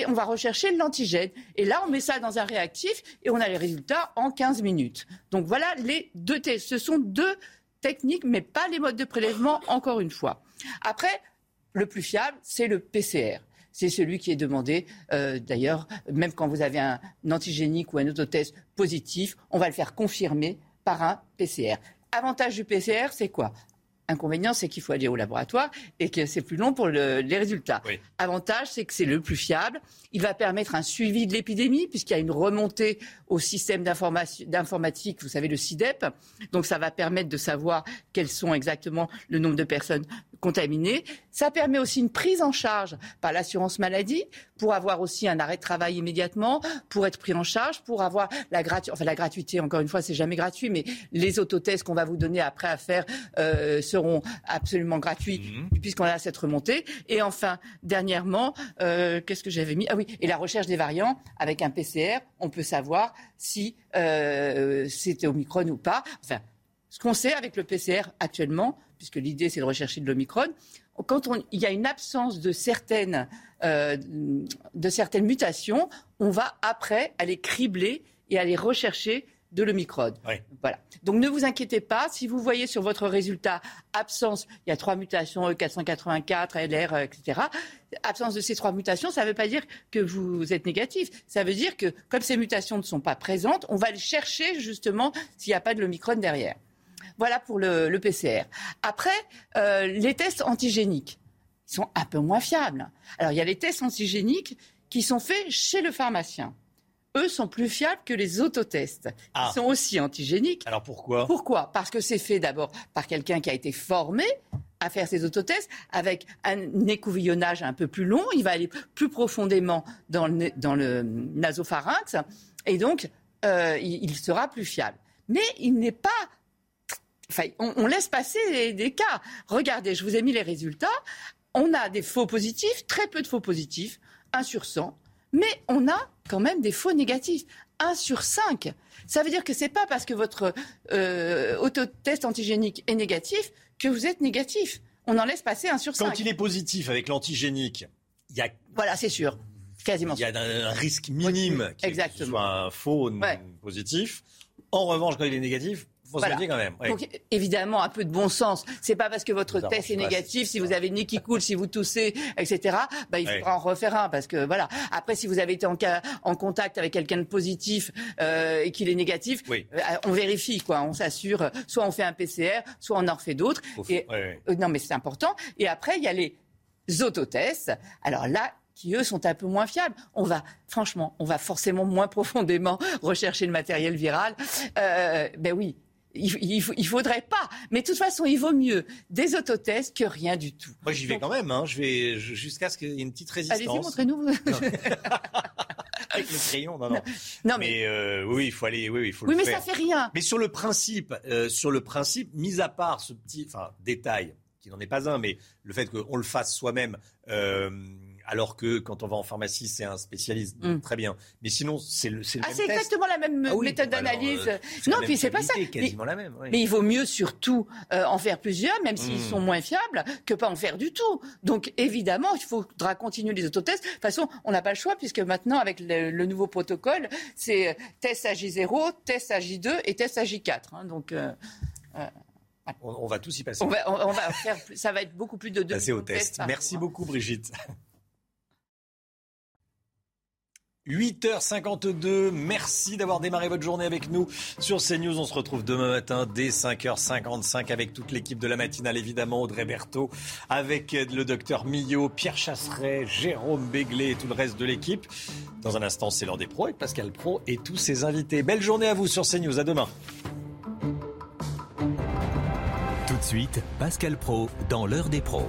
[SPEAKER 58] On va rechercher l'antigène. Et là, on met ça dans un réactif et on a les résultats en 15 minutes. Donc voilà les deux tests. Ce sont deux techniques, mais pas les modes de prélèvement, encore une fois. Après, le plus fiable, c'est le PCR. C'est celui qui est demandé. Euh, d'ailleurs, même quand vous avez un antigénique ou un autotest positif, on va le faire confirmer par un PCR. Avantage du PCR, c'est quoi? Inconvénient, c'est qu'il faut aller au laboratoire et que c'est plus long pour les résultats. Avantage, c'est que c'est le plus fiable. Il va permettre un suivi de l'épidémie puisqu'il y a une remontée au système d'informatique, vous savez, le CIDEP. Donc ça va permettre de savoir quels sont exactement le nombre de personnes contaminées. Ça permet aussi une prise en charge par l'assurance maladie pour avoir aussi un arrêt de travail immédiatement, pour être pris en charge, pour avoir la gratuité. Enfin, la gratuité, encore une fois, c'est jamais gratuit, mais les autotests qu'on va vous donner après à faire euh, seront absolument gratuits mhm. puisqu'on a cette remontée. Et enfin, dernièrement, euh, qu'est-ce que j'avais mis? Ah oui, et la recherche des variants avec un PCR, on peut savoir si euh, c'était Omicron ou pas. Enfin, ce qu'on sait avec le PCR actuellement, puisque l'idée c'est de rechercher de l'Omicron, quand il y a une absence de certaines, euh, de certaines mutations, on va après aller cribler et aller rechercher de l'Omicron. Voilà. Donc ne vous inquiétez pas. Si vous voyez sur votre résultat absence, il y a trois mutations, E484, LR, etc. Absence de ces trois mutations, ça ne veut pas dire que vous êtes négatif. Ça veut dire que comme ces mutations ne sont pas présentes, on va chercher justement s'il n'y a pas de l'Omicron derrière. Voilà pour le, PCR. Après, euh, les tests antigéniques sont un peu moins fiables. Alors il y a les tests antigéniques qui sont faits chez le pharmacien eux sont plus fiables que les autotests.
[SPEAKER 1] Ah.
[SPEAKER 58] Ils sont aussi antigéniques.
[SPEAKER 1] Alors pourquoi?
[SPEAKER 58] Pourquoi? Parce que c'est fait d'abord par quelqu'un qui a été formé à faire ces autotests avec un écouvillonnage un peu plus long. Il va aller plus profondément dans le, dans le nasopharynx et donc euh, il, sera plus fiable. Mais il n'est pas. Enfin, on, laisse passer des, des cas. Regardez, je vous ai mis les résultats. On a des faux positifs, très peu de faux positifs, 1 sur 100 mais on a quand même des faux négatifs. 1 sur 5. Ça veut dire que ce n'est pas parce que votre euh, autotest antigénique est négatif que vous êtes négatif. On en laisse passer 1 sur 5.
[SPEAKER 1] Quand il est positif avec l'antigénique, il y a...
[SPEAKER 58] Voilà, c'est sûr. Quasiment.
[SPEAKER 1] Il y a un, risque minime qu'il soit un faux positif. En revanche, quand il est négatif, quand même.
[SPEAKER 58] Donc, évidemment, un peu de bon sens. C'est pas parce que votre test est négatif, si vous avez une nez qui coule, si vous toussez, etc., bah, il faudra en refaire un. Parce que, voilà. Après, si vous avez été en, en contact avec quelqu'un de positif euh, et qu'il est négatif, euh, on vérifie, quoi. On s'assure. Soit on fait un PCR, soit on en refait d'autres. Et, euh, non, mais c'est important. Et après, il y a les autotests. Alors là, qui eux sont un peu moins fiables. On va, franchement, on va forcément moins profondément rechercher le matériel viral. Euh, ben oui, il, il, faudrait pas. Mais de toute façon, il vaut mieux des autotests que rien du tout.
[SPEAKER 1] Moi, j'y vais quand même. Hein. Je vais jusqu'à ce qu'il y ait une petite résistance.
[SPEAKER 58] Allez-y, montrez-nous.
[SPEAKER 1] Avec les crayons, non, non. non mais, euh, oui, il faut aller, oui, il faut
[SPEAKER 58] oui,
[SPEAKER 1] le
[SPEAKER 58] faire. Oui, mais ça fait rien.
[SPEAKER 1] Mais sur le principe, euh, sur le principe, mis à part ce petit, enfin, détail qui n'en est pas un, mais le fait qu'on le fasse soi-même. Euh, alors que quand on va en pharmacie, c'est un spécialiste. Mm. Très bien. Mais sinon, c'est le, c'est
[SPEAKER 58] ah, c'est exactement la même ah méthode bah d'analyse.
[SPEAKER 1] Euh,
[SPEAKER 58] non, puis c'est pas ça.
[SPEAKER 1] Quasiment la même.
[SPEAKER 58] Mais il vaut mieux surtout euh, en faire plusieurs, même s'ils mm. sont moins fiables, que pas en faire du tout. Donc évidemment, il faudra continuer les autotests. De toute façon, on n'a pas le choix puisque maintenant, avec le, nouveau protocole, c'est euh, test à J0, test à J2 et test à J4. Hein. donc
[SPEAKER 1] on, va tous y passer.
[SPEAKER 58] On va, faire, ça va être beaucoup plus de deux.
[SPEAKER 1] Passer au test. Merci beaucoup, Brigitte. 8h52, merci d'avoir démarré votre journée avec nous sur CNews. On se retrouve demain matin dès 5h55 avec toute l'équipe de la matinale, évidemment, Audrey Berthaud, avec le docteur Millot, Pierre Chasseret, Jérôme Béglé et tout le reste de l'équipe. Dans un instant, c'est l'heure des pros avec Pascal Pro et tous ses invités. Belle journée à vous sur CNews. À demain.
[SPEAKER 31] Tout de suite, Pascal Pro dans l'heure des pros.